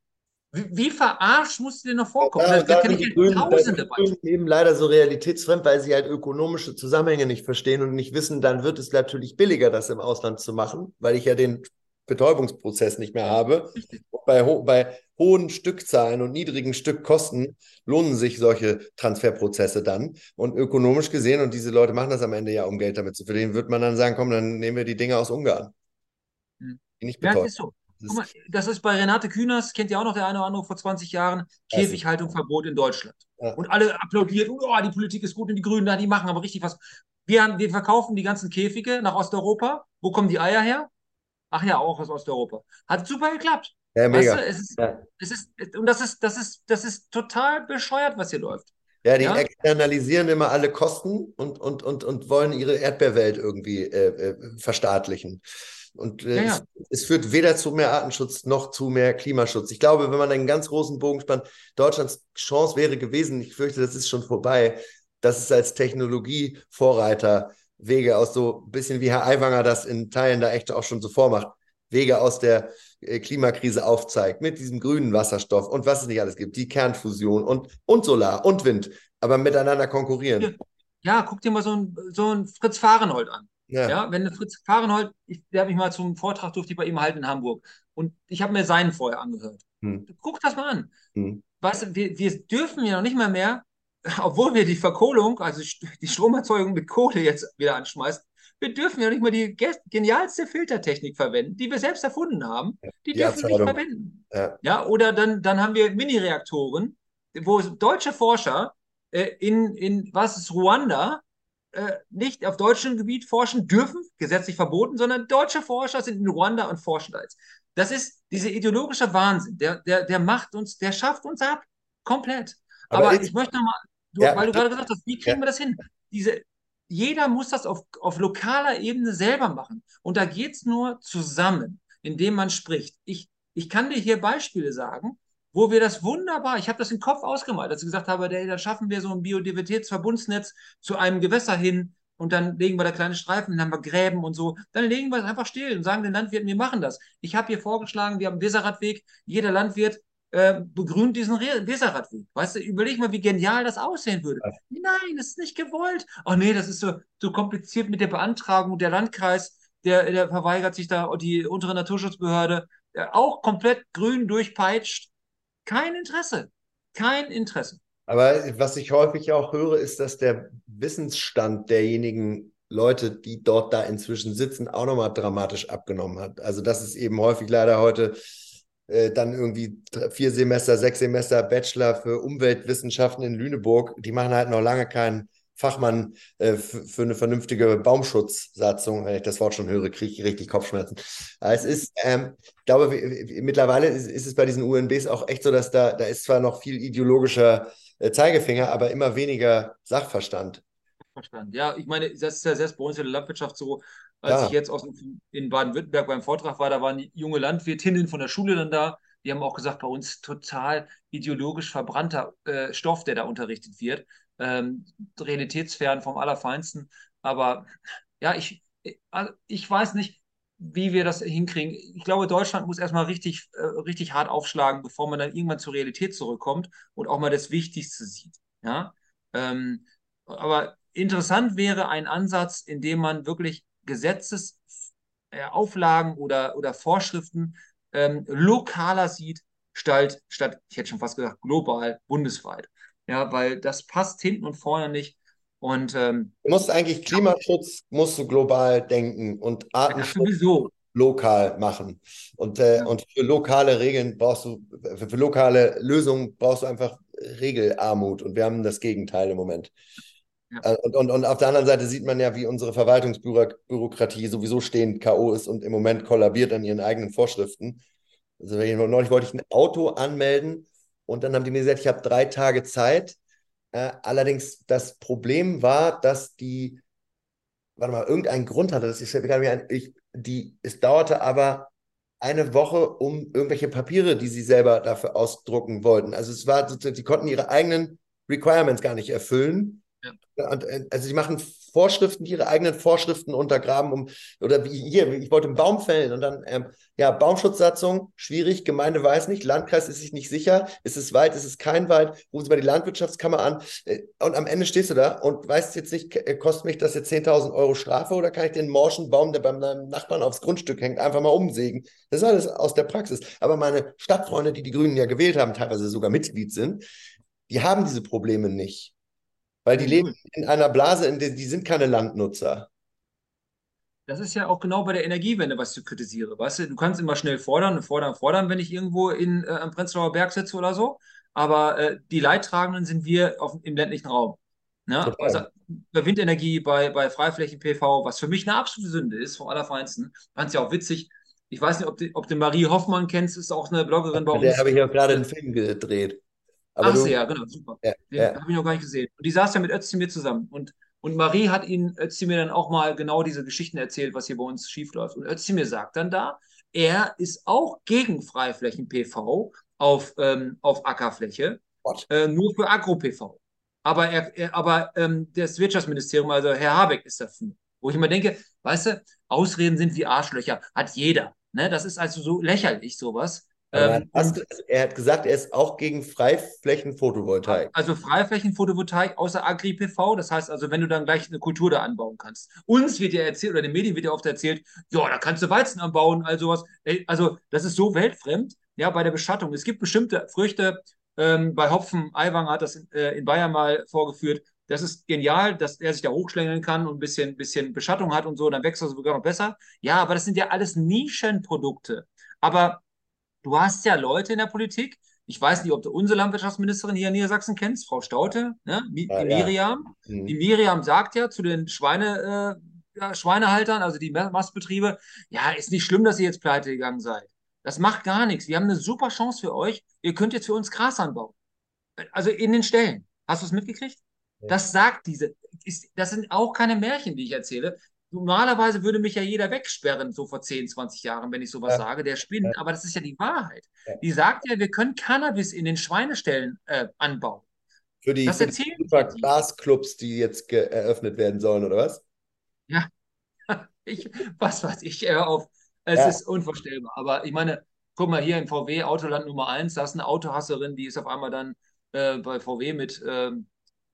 C: Wie, wie verarscht musst du dir noch vorkommen?
B: Ja,
C: da, da kenne
B: die
C: ich
B: Grünen,
C: tausende
B: da die Grünen
C: Beispiele.
B: eben leider so realitätsfremd, weil sie halt ökonomische Zusammenhänge nicht verstehen und nicht wissen, dann wird es natürlich billiger, das im Ausland zu machen, weil ich ja den Betäubungsprozess nicht mehr habe. Bei, ho bei hohen Stückzahlen und niedrigen Stückkosten lohnen sich solche Transferprozesse dann. Und ökonomisch gesehen, und diese Leute machen das am Ende ja, um Geld damit zu verdienen, wird man dann sagen, komm, dann nehmen wir die Dinge aus Ungarn. Nicht
C: Ja,
B: betäuben.
C: ist so.
B: Das
C: mal,
B: ist,
C: das ist bei Renate Künast, kennt ja auch noch der eine oder andere vor 20 Jahren, Käfighaltungverbot in Deutschland.
B: Ja.
C: Und alle applaudiert, oh, die Politik ist gut und die Grünen, die machen aber richtig was. Wir, haben, wir verkaufen die ganzen Käfige nach Osteuropa. Wo kommen die Eier her? Ach ja, auch aus Osteuropa. Hat super geklappt.
B: ja,
C: Weißt
B: mega.
C: du, es ist,
B: Ja.
C: es ist, und das ist, das ist, das ist total bescheuert, was hier läuft.
B: Ja, die
C: Ja?
B: externalisieren immer alle Kosten und, und, und, und wollen ihre Erdbeerwelt irgendwie äh, äh, verstaatlichen. Und äh,
C: Ja, ja.
B: Es, es führt weder zu mehr Artenschutz noch zu mehr Klimaschutz. Ich glaube, wenn man einen ganz großen Bogen spannt, Deutschlands Chance wäre gewesen, ich fürchte, das ist schon vorbei, dass es als Technologievorreiter Wege aus so ein bisschen wie Herr Aiwanger das in Teilen da echt auch schon so vormacht, Wege aus der äh, Klimakrise aufzeigt, mit diesem grünen Wasserstoff und was es nicht alles gibt, die Kernfusion und, und Solar und Wind, aber miteinander konkurrieren.
C: Ja, guck dir mal so ein, so ein Fritz Fahrenhold an.
B: Ja.
C: Ja, wenn Fritz Fahrenhold, ich, der hat mich mal zum Vortrag durfte ich bei ihm halten in Hamburg. Und ich habe mir seinen vorher angehört.
B: Hm.
C: Guck das mal an.
B: Hm.
C: Du, wir, wir dürfen ja noch nicht mal mehr, [LAUGHS] obwohl wir die Verkohlung, also die Stromerzeugung mit Kohle jetzt wieder anschmeißen, wir dürfen ja nicht mal die ge- genialste Filtertechnik verwenden, die wir selbst erfunden haben. Die,
B: Die
C: dürfen wir nicht verwenden.
B: Ja.
C: Ja, oder dann, dann haben wir Mini-Reaktoren, wo deutsche Forscher äh, in, in, was ist Ruanda, äh, nicht auf deutschem Gebiet forschen dürfen, gesetzlich verboten, sondern deutsche Forscher sind in Ruanda und forschen da jetzt. Das ist dieser ideologische Wahnsinn, der, der, der macht uns, der schafft uns ab. Komplett.
B: Aber
C: Aber,
B: ist-
C: ich möchte nochmal,
B: Ja.
C: weil du gerade gesagt hast, wie kriegen
B: Ja.
C: wir das hin? Diese, jeder muss das auf, auf lokaler Ebene selber machen. Und da geht es nur zusammen, indem man spricht. Ich, ich kann dir hier Beispiele sagen, wo wir das wunderbar, ich habe das im Kopf ausgemalt, als ich gesagt habe, ey, dann schaffen wir so ein Biodiversitätsverbundsnetz zu einem Gewässer hin und dann legen wir da kleine Streifen, dann haben wir Gräben und so. Dann legen wir es einfach still und sagen den Landwirten, wir machen das. Ich habe hier vorgeschlagen, wir haben einen Weserradweg, jeder Landwirt äh, begrünt diesen Re Weserradweg. Weißt du, überleg mal, wie genial das aussehen würde. Nein, das ist nicht gewollt. Ach nee, das ist so, so kompliziert mit der Beantragung. Der Landkreis, der, der verweigert sich da, und die untere Naturschutzbehörde, äh, auch komplett grün durchpeitscht. Kein Interesse. Kein Interesse.
B: Aber was ich häufig auch höre, ist, dass der Wissensstand derjenigen Leute, die dort da inzwischen sitzen, auch nochmal dramatisch abgenommen hat. Also das ist eben häufig leider heute äh, dann irgendwie vier Semester, sechs Semester Bachelor für Umweltwissenschaften in Lüneburg. Die machen halt noch lange keinen Fachmann äh, für, eine vernünftige Baumschutzsatzung. Wenn ich das Wort schon höre, kriege ich richtig Kopfschmerzen. Aber es ist, ähm, ich glaube, mittlerweile ist, ist es bei diesen UNBs auch echt so, dass da, da ist zwar noch viel ideologischer äh, Zeigefinger, aber immer weniger Sachverstand.
C: Verstanden. Ja, ich meine, das ist ja selbst bei uns in der Landwirtschaft so, als
B: Ja.
C: ich jetzt aus, in Baden-Württemberg beim Vortrag war, da waren junge Landwirtinnen von der Schule dann da. Die haben auch gesagt, bei uns total ideologisch verbrannter äh, Stoff, der da unterrichtet wird. Ähm, realitätsfern vom Allerfeinsten. Aber ja, ich, also ich weiß nicht, wie wir das hinkriegen. Ich glaube, Deutschland muss erstmal richtig, äh, richtig hart aufschlagen, bevor man dann irgendwann zur Realität zurückkommt und auch mal das Wichtigste sieht. Ja. Ähm, aber interessant wäre ein Ansatz, in dem man wirklich Gesetzesauflagen oder, oder Vorschriften ähm, lokaler sieht, statt, statt, ich hätte schon fast gesagt, global, bundesweit. Ja, weil das passt hinten und vorne nicht. Und ähm,
B: Du musst eigentlich Klimaschutz, musst du global denken und Artenschutz lokal machen. Und, äh,
C: Ja.
B: und für lokale Regeln brauchst du, für, für lokale Lösungen brauchst du einfach Regelarmut. Und wir haben das Gegenteil im Moment.
C: Ja.
B: Äh, Und, und, und auf der anderen Seite sieht man ja, wie unsere Verwaltungsbürokratie sowieso stehend K.O. ist und im Moment kollabiert an ihren eigenen Vorschriften. Also neulich wollte ich ein Auto anmelden und dann haben die mir gesagt, ich habe drei Tage Zeit. Äh, allerdings das Problem war, dass die, warte mal, irgendeinen Grund hatte, das mir gar ich, die, es dauerte aber eine Woche um irgendwelche Papiere, die sie selber dafür ausdrucken wollten. Also es war, die konnten ihre eigenen Requirements gar nicht erfüllen. Ja. Und, äh, also die machen Vorschriften, ihre eigenen Vorschriften untergraben, um, oder wie hier, ich wollte einen Baum fällen und dann, ähm, ja, Baumschutzsatzung, schwierig, Gemeinde weiß nicht, Landkreis ist sich nicht sicher, ist es Wald, ist es kein Wald, rufen Sie mal die Landwirtschaftskammer an äh, und am Ende stehst du da und weißt jetzt nicht, äh, kostet mich das jetzt 10.000 Euro Strafe oder kann ich den morschen Baum, der beim Nachbarn aufs Grundstück hängt, einfach mal umsägen? Das ist alles aus der Praxis. Aber meine Stadtfreunde, die die Grünen ja gewählt haben, teilweise sogar Mitglied sind, die haben diese Probleme nicht. Weil die leben in einer Blase, in der die sind keine Landnutzer.
C: Das ist ja auch genau bei der Energiewende, was ich kritisiere. Weißt du, du kannst immer schnell fordern, fordern, fordern, wenn ich irgendwo in, äh, am Prenzlauer Berg sitze oder so. Aber äh, die Leidtragenden sind wir auf, im ländlichen Raum. Ne? Also, bei Windenergie, bei, bei Freiflächen-PV, was für mich eine absolute Sünde ist, vom Allerfeinsten. Fand es ja auch witzig. Ich weiß nicht, ob du, ob du Marie Hoffmann kennst, ist auch eine Bloggerin
B: bei uns. Der habe ich ja gerade einen Film gedreht.
C: Aber Ach, du, ja, genau, super. Ja, Den ja. habe ich noch gar nicht gesehen. Und die saß ja mit Özdemir zusammen. Und, und Marie hat ihnen Özdemir dann auch mal genau diese Geschichten erzählt, was hier bei uns schiefläuft. Und Özdemir sagt dann da, er ist auch gegen Freiflächen-PV auf, ähm, auf Ackerfläche, äh, nur für Agro-PV. Aber, er, er aber ähm, das Wirtschaftsministerium, also Herr Habeck, ist dafür. Wo ich immer denke, weißt du, Ausreden sind wie Arschlöcher, hat jeder. Ne? Das ist also so lächerlich, sowas.
B: Ähm, hast, er hat gesagt, er ist auch gegen Freiflächenphotovoltaik.
C: Also Freiflächenphotovoltaik außer Agri-PV, das heißt also, wenn du dann gleich eine Kultur da anbauen kannst. Uns wird ja erzählt, oder den Medien wird ja oft erzählt, ja, da kannst du Weizen anbauen, all sowas. Also, das ist so weltfremd, ja, bei der Beschattung. Es gibt bestimmte Früchte, ähm, bei Hopfen, Aiwanger hat das in, äh, in Bayern mal vorgeführt, das ist genial, dass er sich da hochschlängeln kann und ein bisschen, bisschen Beschattung hat und so, dann wächst er sogar noch besser. Ja, aber das sind ja alles Nischenprodukte. Aber du hast ja Leute in der Politik, ich weiß nicht, ob du unsere Landwirtschaftsministerin hier in Niedersachsen kennst, Frau Staute, ne? die ja, Miriam. Ja. Mhm. Die Miriam sagt ja zu den Schweine, äh, ja, Schweinehaltern, also die Mastbetriebe, ja, ist nicht schlimm, dass ihr jetzt pleite gegangen seid. Das macht gar nichts. Wir haben eine super Chance für euch. Ihr könnt jetzt für uns Gras anbauen. Also in den Ställen. Hast du es mitgekriegt? Das sagt diese. Ist, das sind auch keine Märchen, die ich erzähle. Normalerweise würde mich ja jeder wegsperren, so vor 10, 20 Jahren, wenn ich sowas ja. sage, der spinnt. Ja. Aber das ist ja die Wahrheit. Ja. Die sagt ja, wir können Cannabis in den Schweineställen äh, anbauen.
B: Für die, das für die Glasclubs, die jetzt eröffnet werden sollen, oder was?
C: Ja, [LAUGHS] ich, was weiß ich, hör auf. Es ist unvorstellbar. Aber ich meine, guck mal hier im VW Autoland Nummer 1, da ist eine Autohasserin, die ist auf einmal dann äh, bei VW mit ähm,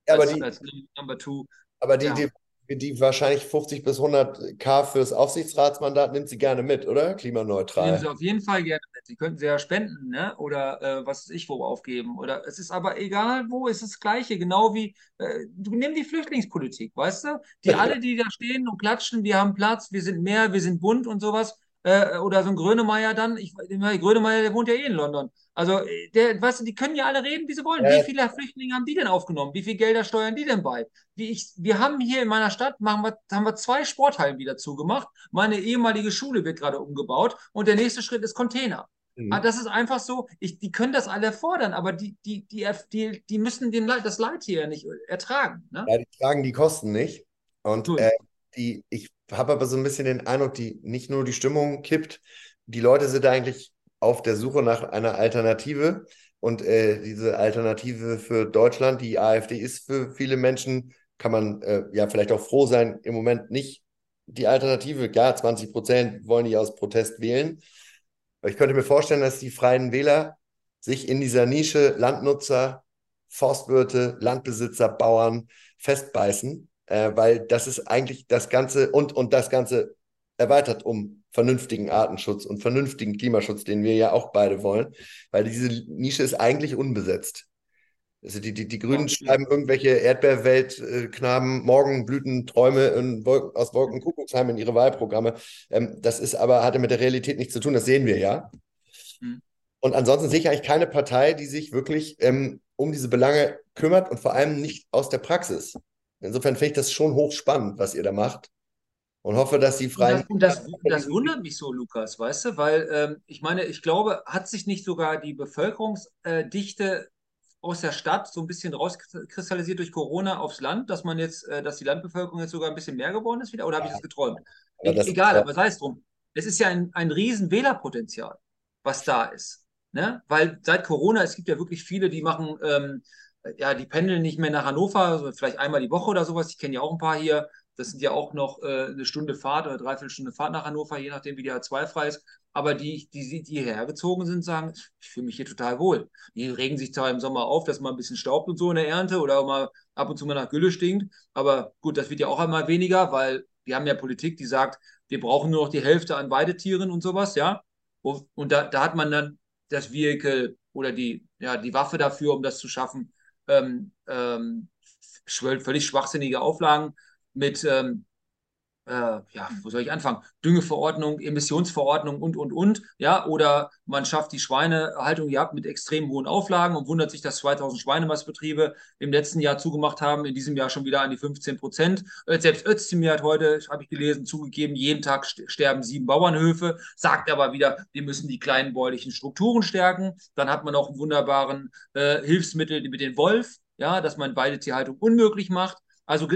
B: als, aber die, als Number Two. Aber die, die die wahrscheinlich 50 bis 100 K fürs Aufsichtsratsmandat nimmt sie gerne mit, oder? Klimaneutral.
C: Nehmen sie auf jeden Fall gerne mit. Sie könnten sie ja spenden, ne? Oder äh, was weiß ich wo aufgeben. Oder es ist aber egal wo, es ist das Gleiche. Genau wie, äh, du nimm die Flüchtlingspolitik, weißt du? Die alle, die da stehen und klatschen, wir haben Platz, wir sind mehr, wir sind bunt und sowas äh, oder so ein Grönemeyer dann, ich, Grönemeyer, der wohnt ja eh in London. Also, der, weißt du, die können ja alle reden, wie sie wollen. Wie viele Flüchtlinge haben die denn aufgenommen? Wie viel Gelder steuern die denn bei? Wie ich, wir haben hier in meiner Stadt, machen wir, haben wir zwei Sporthallen wieder zugemacht. Meine ehemalige Schule wird gerade umgebaut und der nächste Schritt ist Container. Mhm. Aber das ist einfach so, ich, die können das alle fordern, aber die, die, die, die, die müssen den Leid, das Leid hier nicht ertragen. Ne?
B: Ja, die tragen die Kosten nicht. Und äh, die, ich habe aber so ein bisschen den Eindruck, die nicht nur die Stimmung kippt, die Leute sind eigentlich auf der Suche nach einer Alternative. Und äh, diese Alternative für Deutschland, die AfD ist für viele Menschen, kann man äh, ja vielleicht auch froh sein, im Moment nicht die Alternative. Klar, 20 Prozent wollen die aus Protest wählen. Aber ich könnte mir vorstellen, dass die Freien Wähler sich in dieser Nische Landnutzer, Forstwirte, Landbesitzer, Bauern festbeißen äh, weil das ist eigentlich das Ganze und, und das Ganze erweitert um vernünftigen Artenschutz und vernünftigen Klimaschutz, den wir ja auch beide wollen, weil diese Nische ist eigentlich unbesetzt. Also die, die, die Grünen schreiben irgendwelche Erdbeerweltknaben, Morgenblüten, Träume Wolken, aus Wolkenkuckucksheim in ihre Wahlprogramme. Ähm, das ist aber, hatte mit der Realität nichts zu tun, das sehen wir ja. Hm. Und ansonsten sehe ich eigentlich keine Partei, die sich wirklich ähm, um diese Belange kümmert und vor allem nicht aus der Praxis. Insofern finde ich das schon hochspannend, was ihr da macht. Und hoffe, dass die Freien.
C: Und das, und das, das wundert mich so, Lukas, weißt du, weil ähm, ich meine, ich glaube, hat sich nicht sogar die Bevölkerungsdichte aus der Stadt so ein bisschen rauskristallisiert durch Corona aufs Land, dass man jetzt, äh, dass die Landbevölkerung jetzt sogar ein bisschen mehr geworden ist wieder? Oder habe ich das geträumt? Aber das Egal, aber sei es drum. Es ist ja ein, ein riesen Wählerpotenzial, was da ist. Ne? Weil seit Corona, es gibt ja wirklich viele, die machen ähm, ja, die pendeln nicht mehr nach Hannover, also vielleicht einmal die Woche oder sowas. Ich kenne ja auch ein paar hier. Das sind ja auch noch äh, eine Stunde Fahrt oder dreiviertel Stunde Fahrt nach Hannover, je nachdem, wie die A2 frei ist. Aber die, die, die hierher gezogen sind, sagen, ich fühle mich hier total wohl. Die regen sich zwar im Sommer auf, dass man ein bisschen staubt und so in der Ernte oder mal ab und zu mal nach Gülle stinkt. Aber gut, das wird ja auch einmal weniger, weil wir haben ja Politik, die sagt, wir brauchen nur noch die Hälfte an Weidetieren und sowas, ja. Und da, da hat man dann das Vehikel oder die, ja, die Waffe dafür, um das zu schaffen. Ähm, ähm, völlig schwachsinnige Auflagen mit ähm, äh, ja, wo soll ich anfangen? Düngeverordnung, Emissionsverordnung und, und, und. Ja, oder man schafft die Schweinehaltung, ihr habt mit extrem hohen Auflagen und wundert sich, dass 2000 Schweinemastbetriebe im letzten Jahr zugemacht haben, in diesem Jahr schon wieder an die 15 Prozent. Äh, selbst Özdemir hat heute, habe ich gelesen, zugegeben, jeden Tag sterben sieben Bauernhöfe, sagt aber wieder, wir müssen die kleinen bäuerlichen Strukturen stärken. Dann hat man auch einen wunderbaren äh, Hilfsmittel mit den Wolf, ja, dass man Weidetierhaltung unmöglich macht. Also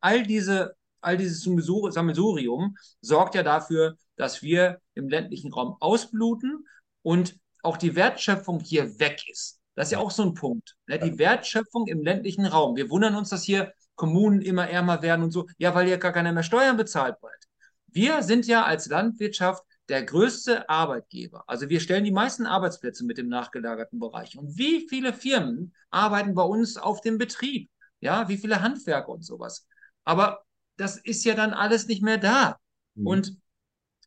C: all diese all dieses Sammelsurium sorgt ja dafür, dass wir im ländlichen Raum ausbluten und auch die Wertschöpfung hier weg ist. Das ist ja auch so ein Punkt. Ne? Die Wertschöpfung im ländlichen Raum. Wir wundern uns, dass hier Kommunen immer ärmer werden und so. Ja, weil hier gar keiner mehr Steuern bezahlt bald. Wir sind ja als Landwirtschaft der größte Arbeitgeber. Also wir stellen die meisten Arbeitsplätze mit dem nachgelagerten Bereich. Und wie viele Firmen arbeiten bei uns auf dem Betrieb? Ja, wie viele Handwerker und sowas. Aber das ist ja dann alles nicht mehr da. Mhm. Und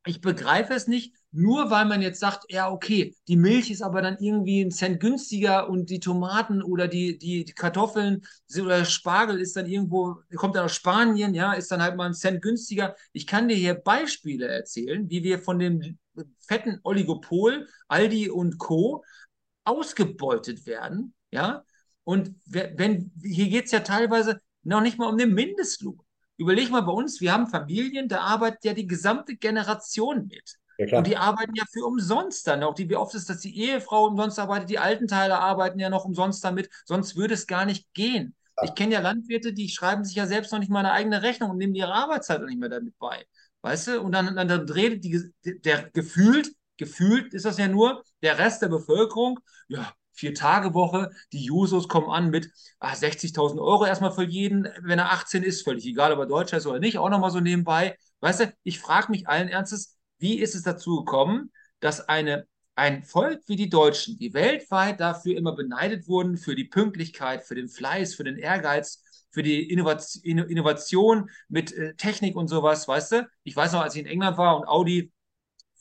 C: ich begreife es nicht, nur weil man jetzt sagt, ja, okay, die Milch ist aber dann irgendwie ein Cent günstiger und die Tomaten oder die, die, die Kartoffeln oder Spargel ist dann irgendwo, kommt dann aus Spanien, ja, ist dann halt mal ein Cent günstiger. Ich kann dir hier Beispiele erzählen, wie wir von dem fetten Oligopol, Aldi und Co. ausgebeutet werden, ja. Und wenn, hier geht es ja teilweise noch nicht mal um den Mindestlohn. Überleg mal bei uns, wir haben Familien, da arbeitet ja die gesamte Generation mit. Ja, und die arbeiten ja für umsonst dann auch. Die, wie oft ist das die Ehefrau umsonst arbeitet, die alten Teile arbeiten ja noch umsonst damit, sonst würde es gar nicht gehen. Ja. Ich kenne ja Landwirte, die schreiben sich ja selbst noch nicht mal eine eigene Rechnung und nehmen ihre Arbeitszeit nicht mehr damit bei. Weißt du? Und dann, dann, dann redet die, der gefühlt, gefühlt ist das ja nur, der Rest der Bevölkerung, ja, Vier-Tage-Woche. Die Jusos kommen an mit ah, 60.000 Euro erstmal für jeden, wenn er 18 ist, völlig egal, ob er Deutscher ist oder nicht, auch nochmal so nebenbei. Weißt du, ich frage mich allen Ernstes, wie ist es dazu gekommen, dass eine, ein Volk wie die Deutschen, die weltweit dafür immer beneidet wurden, für die Pünktlichkeit, für den Fleiß, für den Ehrgeiz, für die Innovation mit äh, Technik und sowas, weißt du? Ich weiß noch, als ich in England war und Audi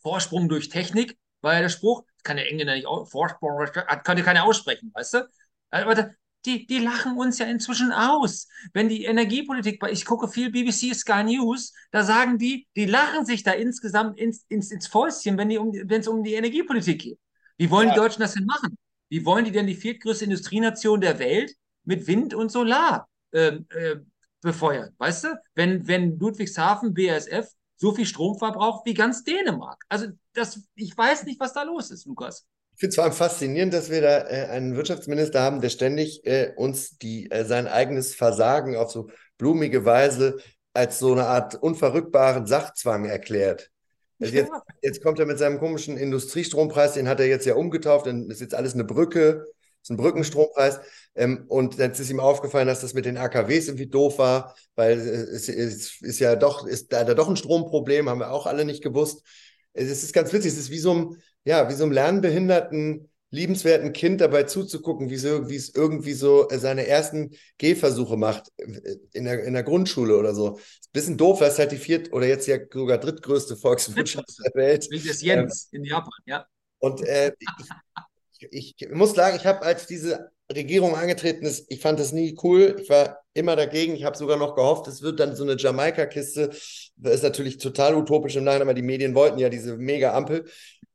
C: Vorsprung durch Technik, war ja der Spruch, kann der Engländer nicht Vorsprung, kann keiner aussprechen, weißt du? Aber die, die lachen uns ja inzwischen aus. Wenn die Energiepolitik, ich gucke viel BBC Sky News, da sagen die, die lachen sich da insgesamt ins, ins, ins Fäustchen, wenn um, es um die Energiepolitik geht. Wie wollen ja. die Deutschen das denn machen? Wie wollen die denn die viertgrößte Industrienation der Welt mit Wind und Solar äh, äh, befeuern? Weißt du? Wenn, wenn Ludwigshafen BASF so viel Strom verbraucht wie ganz Dänemark. Also das, ich weiß nicht, was da los ist, Lukas.
B: Ich finde es vor allem faszinierend, dass wir da äh, einen Wirtschaftsminister haben, der ständig äh, uns die, äh, sein eigenes Versagen auf so blumige Weise als so eine Art unverrückbaren Sachzwang erklärt. Also jetzt, jetzt, kommt er mit seinem komischen Industriestrompreis, den hat er jetzt ja umgetauft, dann ist jetzt alles eine Brücke, ist ein Brückenstrompreis. Ähm, und jetzt ist ihm aufgefallen, dass das mit den AKWs irgendwie doof war, weil es, es ist ja doch, ist da, da doch ein Stromproblem, haben wir auch alle nicht gewusst. Es ist ganz witzig, es ist wie so ein, ja, wie so einem lernbehinderten, liebenswerten Kind dabei zuzugucken, wie, so, wie es irgendwie so seine ersten Gehversuche macht äh, in der, in der Grundschule oder so. Ist ein bisschen doof, weil es halt die viert oder jetzt ja sogar drittgrößte Volkswirtschaft [LAUGHS] der Welt.
C: Wie das Jens ähm, in Japan, ja.
B: Und äh, ich, [LAUGHS] ich muss sagen, ich habe, als diese Regierung angetreten ist, ich fand das nie cool. Ich war immer dagegen. Ich habe sogar noch gehofft, es wird dann so eine Jamaika-Kiste. Das ist natürlich total utopisch im Nachhinein, aber die Medien wollten ja diese Mega-Ampel.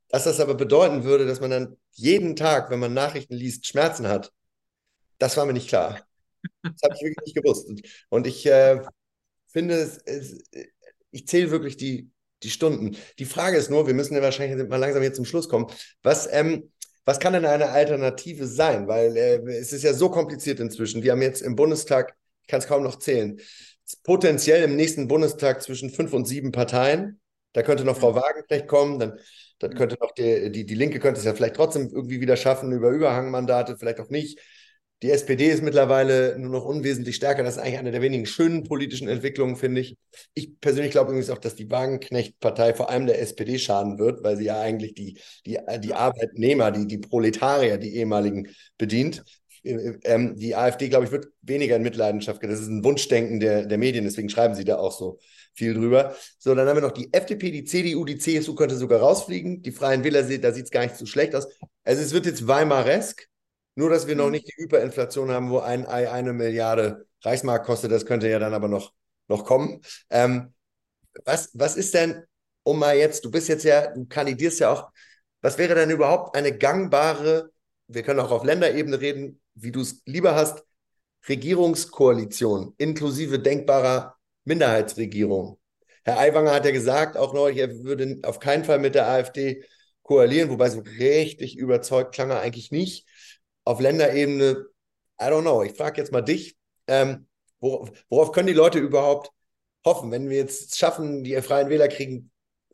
B: Dass das aber bedeuten würde, dass man dann jeden Tag, wenn man Nachrichten liest, Schmerzen hat, das war mir nicht klar. Das habe ich wirklich nicht gewusst. Und, ich äh, finde, es, es, ich zähle wirklich die, die Stunden. Die Frage ist nur, wir müssen ja wahrscheinlich mal langsam jetzt zum Schluss kommen. Was, ähm, was kann denn eine Alternative sein? Weil äh, es ist ja so kompliziert inzwischen. Wir haben jetzt im Bundestag, ich kann es kaum noch zählen, potenziell im nächsten Bundestag zwischen fünf und sieben Parteien. Da könnte noch Frau Wagen vielleicht kommen, dann, dann könnte noch die, die, die Linke könnte es ja vielleicht trotzdem irgendwie wieder schaffen über Überhangmandate, vielleicht auch nicht. Die SPD ist mittlerweile nur noch unwesentlich stärker. Das ist eigentlich eine der wenigen schönen politischen Entwicklungen, finde ich. Ich persönlich glaube übrigens auch, dass die Wagenknecht-Partei vor allem der SPD schaden wird, weil sie ja eigentlich die, die, die Arbeitnehmer, die, die Proletarier, die ehemaligen bedient. Ähm, die AfD, glaube ich, wird weniger in Mitleidenschaft. Das ist ein Wunschdenken der, der Medien, deswegen schreiben sie da auch so viel drüber. So, dann haben wir noch die FDP, die CDU, die CSU könnte sogar rausfliegen. Die Freien Wähler, da sieht es gar nicht so schlecht aus. Also es wird jetzt Weimaresk nur, dass wir noch mhm. nicht die Hyperinflation haben, wo ein Ei eine Milliarde Reichsmark kostet, das könnte ja dann aber noch, noch kommen. Ähm, was, was ist denn, um mal jetzt, du bist jetzt ja, du kandidierst ja auch, was wäre denn überhaupt eine gangbare, wir können auch auf Länderebene reden, wie du es lieber hast, Regierungskoalition inklusive denkbarer Minderheitsregierung? Herr Aiwanger hat ja gesagt, auch neulich, er würde auf keinen Fall mit der AfD koalieren, wobei so richtig überzeugt klang er eigentlich nicht auf Länderebene, I don't know, ich frage jetzt mal dich, ähm, worauf, worauf, können die Leute überhaupt hoffen, wenn wir jetzt schaffen, die Freien Wähler kriegen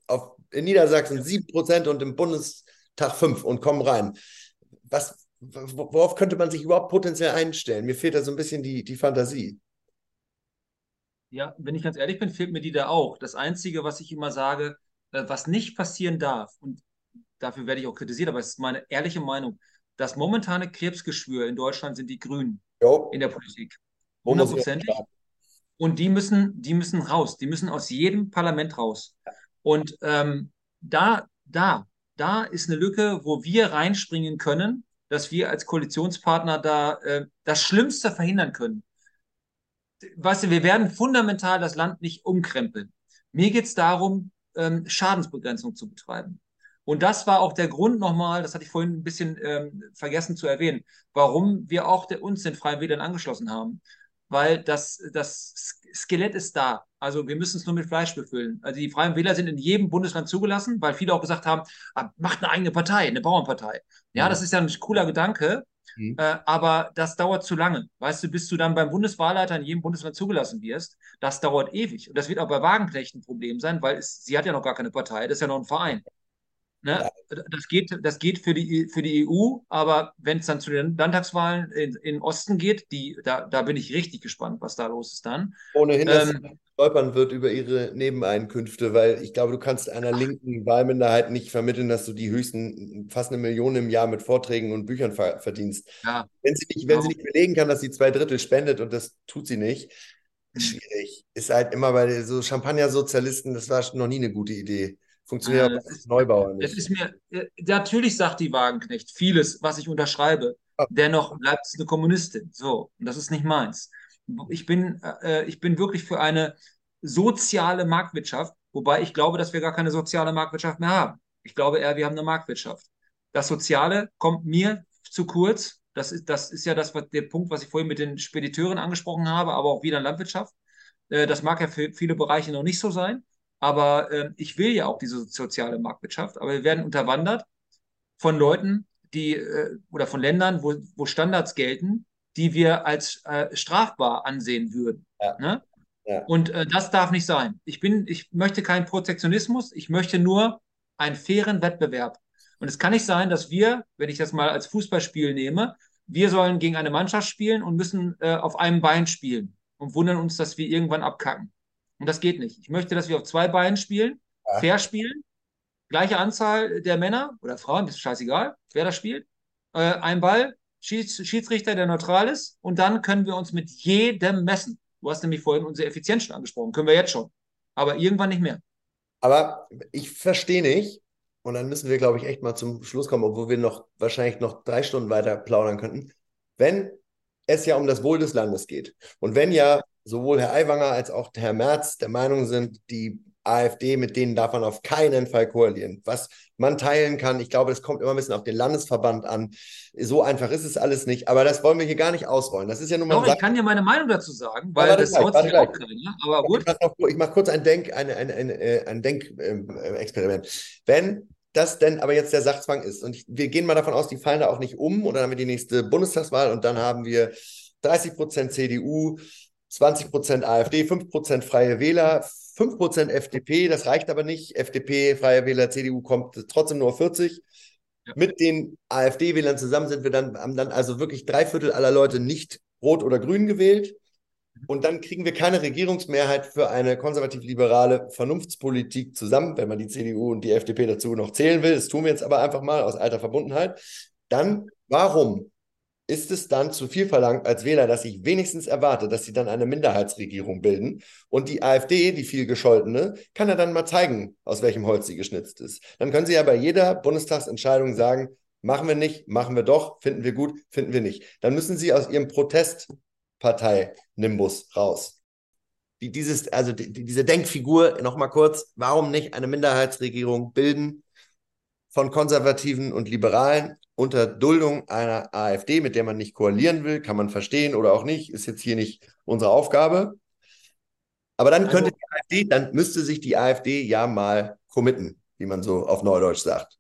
B: auf, in Niedersachsen 7% und im Bundestag 5 und kommen rein. Was, worauf könnte man sich überhaupt potenziell einstellen? Mir fehlt da so ein bisschen die, die Fantasie.
C: Ja, wenn ich ganz ehrlich bin, fehlt mir die da auch. Das Einzige, was ich immer sage, äh, was nicht passieren darf, und dafür werde ich auch kritisiert, aber es ist meine ehrliche Meinung, das momentane Krebsgeschwür in Deutschland sind die Grünen jo. in der Politik. Hundertprozentig. Und die müssen, die müssen raus. Die müssen aus jedem Parlament raus. Und ähm, da, da, da ist eine Lücke, wo wir reinspringen können, dass wir als Koalitionspartner da äh, das Schlimmste verhindern können. Weißt du, wir werden fundamental das Land nicht umkrempeln. Mir geht es darum, ähm, Schadensbegrenzung zu betreiben. Und das war auch der Grund nochmal, das hatte ich vorhin ein bisschen ähm, vergessen zu erwähnen, warum wir auch der, uns den Freien Wählern angeschlossen haben. Weil das, das Skelett ist da. Also wir müssen es nur mit Fleisch befüllen. Also die Freien Wähler sind in jedem Bundesland zugelassen, weil viele auch gesagt haben, ah, macht eine eigene Partei, eine Bauernpartei. Ja, ja. das ist ja ein cooler Gedanke, mhm. äh, aber das dauert zu lange. Weißt du, bis du dann beim Bundeswahlleiter in jedem Bundesland zugelassen wirst, das dauert ewig. Und das wird auch bei Wagenknecht ein Problem sein, weil es, sie hat ja noch gar keine Partei, das ist ja noch ein Verein. Ne? Das, geht, das geht für die, für die EU, aber wenn es dann zu den Landtagswahlen in, in Osten geht, die, da, da bin ich richtig gespannt, was da los ist dann.
B: Ohnehin, dass ähm, stolpern wird über ihre Nebeneinkünfte, weil ich glaube, du kannst einer linken Wahlminderheit nicht vermitteln, dass du die höchsten fast eine Million im Jahr mit Vorträgen und Büchern ver verdienst. Ja, wenn sie, nicht, wenn sie nicht belegen kann, dass sie zwei Drittel spendet und das tut sie nicht, hm. schwierig. Ist halt immer bei so Champagner-Sozialisten, das war noch nie eine gute Idee. Funktioniert äh, als Neubauer
C: nicht. Es ist mir, äh, natürlich sagt die Wagenknecht vieles, was ich unterschreibe. Oh. Dennoch bleibt es eine Kommunistin. So, und das ist nicht meins. Ich bin, äh, ich bin wirklich für eine soziale Marktwirtschaft, wobei ich glaube, dass wir gar keine soziale Marktwirtschaft mehr haben. Ich glaube eher, wir haben eine Marktwirtschaft. Das Soziale kommt mir zu kurz. Das ist, das ist ja das, was, der Punkt, was ich vorhin mit den Spediteuren angesprochen habe, aber auch wieder in Landwirtschaft. Äh, das mag ja für viele Bereiche noch nicht so sein. Aber äh, ich will ja auch diese soziale Marktwirtschaft. Aber wir werden unterwandert von Leuten, die äh, oder von Ländern, wo, wo Standards gelten, die wir als äh, strafbar ansehen würden. Ja. Ne? Ja. Und äh, das darf nicht sein. Ich bin, ich möchte keinen Protektionismus, ich möchte nur einen fairen Wettbewerb. Und es kann nicht sein, dass wir, wenn ich das mal als Fußballspiel nehme, wir sollen gegen eine Mannschaft spielen und müssen äh, auf einem Bein spielen und wundern uns, dass wir irgendwann abkacken. Und das geht nicht. Ich möchte, dass wir auf zwei Beinen spielen, ja. fair spielen, gleiche Anzahl der Männer oder Frauen, ist scheißegal, wer das spielt. Äh, ein Ball, Schieds Schiedsrichter, der neutral ist, und dann können wir uns mit jedem messen. Du hast nämlich vorhin unsere Effizienz schon angesprochen, können wir jetzt schon. Aber irgendwann nicht mehr.
B: Aber ich verstehe nicht, und dann müssen wir, glaube ich, echt mal zum Schluss kommen, obwohl wir noch wahrscheinlich noch drei Stunden weiter plaudern könnten. Wenn es ja um das Wohl des Landes geht und wenn ja sowohl Herr Aiwanger als auch Herr Merz der Meinung sind, die AfD, mit denen darf man auf keinen Fall koalieren. Was man teilen kann, ich glaube, das kommt immer ein bisschen auf den Landesverband an. So einfach ist es alles nicht, aber das wollen wir hier gar nicht ausrollen. Das ist ja nun mal.
C: Doch, ich kann dir meine Meinung dazu sagen, weil das haut sich auch keiner.
B: Aber gut. Ich mache kurz ein Denk, eine, eine, eine, äh, ein Denkexperiment. Ähm, Wenn das denn aber jetzt der Sachzwang ist, und wir gehen mal davon aus, die fallen da auch nicht um, und dann haben wir die nächste Bundestagswahl und dann haben wir 30 Prozent CDU, 20% AfD, 5% Freie Wähler, 5% FDP, das reicht aber nicht. FDP, Freie Wähler, CDU kommt trotzdem nur 40. ja. mit den AfD-Wählern zusammen sind wir dann, haben dann also wirklich drei Viertel aller Leute nicht rot oder grün gewählt. Und dann kriegen wir keine Regierungsmehrheit für eine konservativ-liberale Vernunftspolitik zusammen, wenn man die CDU und die FDP dazu noch zählen will. Das tun wir jetzt aber einfach mal aus alter Verbundenheit. Dann, warum ist es dann zu viel verlangt als Wähler, dass ich wenigstens erwarte, dass sie dann eine Minderheitsregierung bilden. Und die AfD, die viel gescholtene, kann ja dann mal zeigen, aus welchem Holz sie geschnitzt ist. Dann können sie ja bei jeder Bundestagsentscheidung sagen, machen wir nicht, machen wir doch, finden wir gut, finden wir nicht. Dann müssen sie aus ihrem Protestpartei-Nimbus raus. Die, dieses, also die, diese Denkfigur, nochmal kurz, warum nicht eine Minderheitsregierung bilden von Konservativen und Liberalen unter Duldung einer AfD, mit der man nicht koalieren will, kann man verstehen oder auch nicht, ist jetzt hier nicht unsere Aufgabe. Aber dann könnte die AfD, dann müsste sich die AfD ja mal committen, wie man so auf Neudeutsch sagt.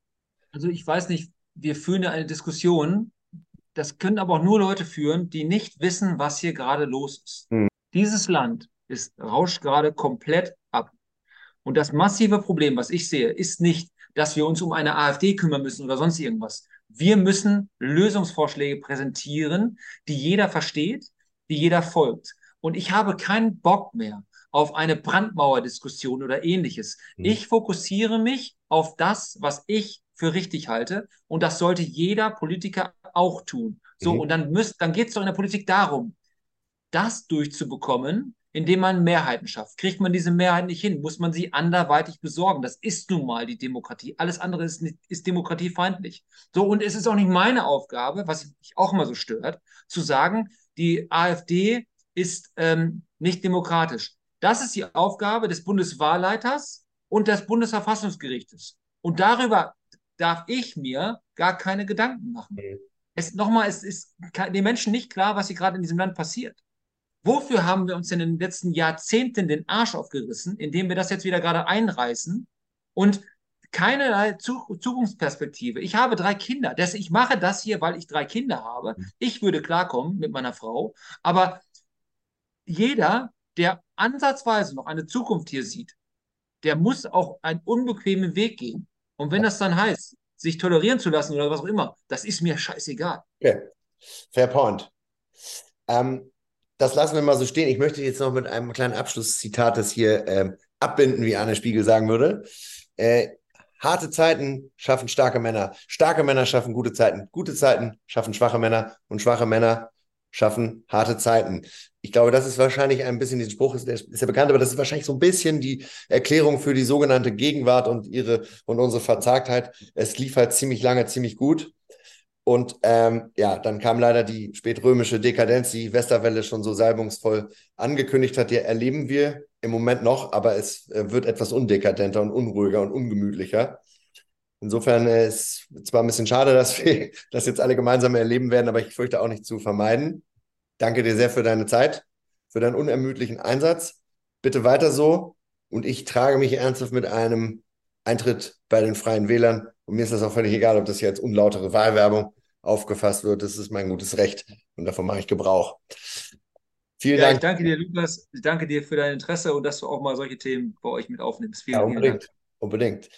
C: Also ich weiß nicht, wir führen ja eine Diskussion, das können aber auch nur Leute führen, die nicht wissen, was hier gerade los ist. Hm. Dieses Land ist, rauscht gerade komplett ab. Und das massive Problem, was ich sehe, ist nicht, dass wir uns um eine AfD kümmern müssen oder sonst irgendwas. Wir müssen Lösungsvorschläge präsentieren, die jeder versteht, die jeder folgt. Und ich habe keinen Bock mehr auf eine Brandmauerdiskussion oder ähnliches. Mhm. Ich fokussiere mich auf das, was ich für richtig halte. Und das sollte jeder Politiker auch tun. So, mhm. und dann, müsst, dann geht es doch in der Politik darum, das durchzubekommen, indem man Mehrheiten schafft. Kriegt man diese Mehrheit nicht hin, muss man sie anderweitig besorgen. Das ist nun mal die Demokratie. Alles andere ist, ist demokratiefeindlich. So, und es ist auch nicht meine Aufgabe, was mich auch immer so stört, zu sagen, die AfD ist ähm, nicht demokratisch. Das ist die Aufgabe des Bundeswahlleiters und des Bundesverfassungsgerichtes. Und darüber darf ich mir gar keine Gedanken machen. Es, nochmal, es ist den Menschen nicht klar, was hier gerade in diesem Land passiert. Wofür haben wir uns denn in den letzten Jahrzehnten den Arsch aufgerissen, indem wir das jetzt wieder gerade einreißen und keinerlei Zukunftsperspektive. Ich habe drei Kinder. Das, ich mache das hier, weil ich drei Kinder habe. Ich würde klarkommen mit meiner Frau. Aber jeder, der ansatzweise noch eine Zukunft hier sieht, der muss auch einen unbequemen Weg gehen. Und wenn das dann heißt, sich tolerieren zu lassen oder was auch immer, das ist mir scheißegal.
B: Okay. Fair point. Ähm, das lassen wir mal so stehen. Ich möchte jetzt noch mit einem kleinen Abschlusszitat das hier äh, abbinden, wie Arne Spiegel sagen würde. Äh, harte Zeiten schaffen starke Männer. Starke Männer schaffen gute Zeiten. Gute Zeiten schaffen schwache Männer. Und schwache Männer schaffen harte Zeiten. Ich glaube, das ist wahrscheinlich ein bisschen, dieser Spruch ist, ist ja bekannt, aber das ist wahrscheinlich so ein bisschen die Erklärung für die sogenannte Gegenwart und ihre und unsere Verzagtheit. Es lief halt ziemlich lange, ziemlich gut. Und ähm, ja, dann kam leider die spätrömische Dekadenz, die Westerwelle schon so salbungsvoll angekündigt hat. Die erleben wir im Moment noch, aber es äh, wird etwas undekadenter und unruhiger und ungemütlicher. Insofern ist es zwar ein bisschen schade, [LAUGHS] dass wir das jetzt alle gemeinsam erleben werden, aber ich fürchte auch nicht zu vermeiden. Danke dir sehr für deine Zeit, für deinen unermüdlichen Einsatz. Bitte weiter so. Und ich trage mich ernsthaft mit einem Eintritt bei den Freien Wählern. Und mir ist das auch völlig egal, ob das als unlautere Wahlwerbung aufgefasst wird. Das ist mein gutes Recht und davon mache ich Gebrauch.
C: Vielen ja, Dank. Ich danke dir, Lukas. Ich danke dir für dein Interesse und dass du auch mal solche Themen bei euch mit aufnimmst. Vielen, ja,
B: unbedingt.
C: Vielen
B: Unbedingt.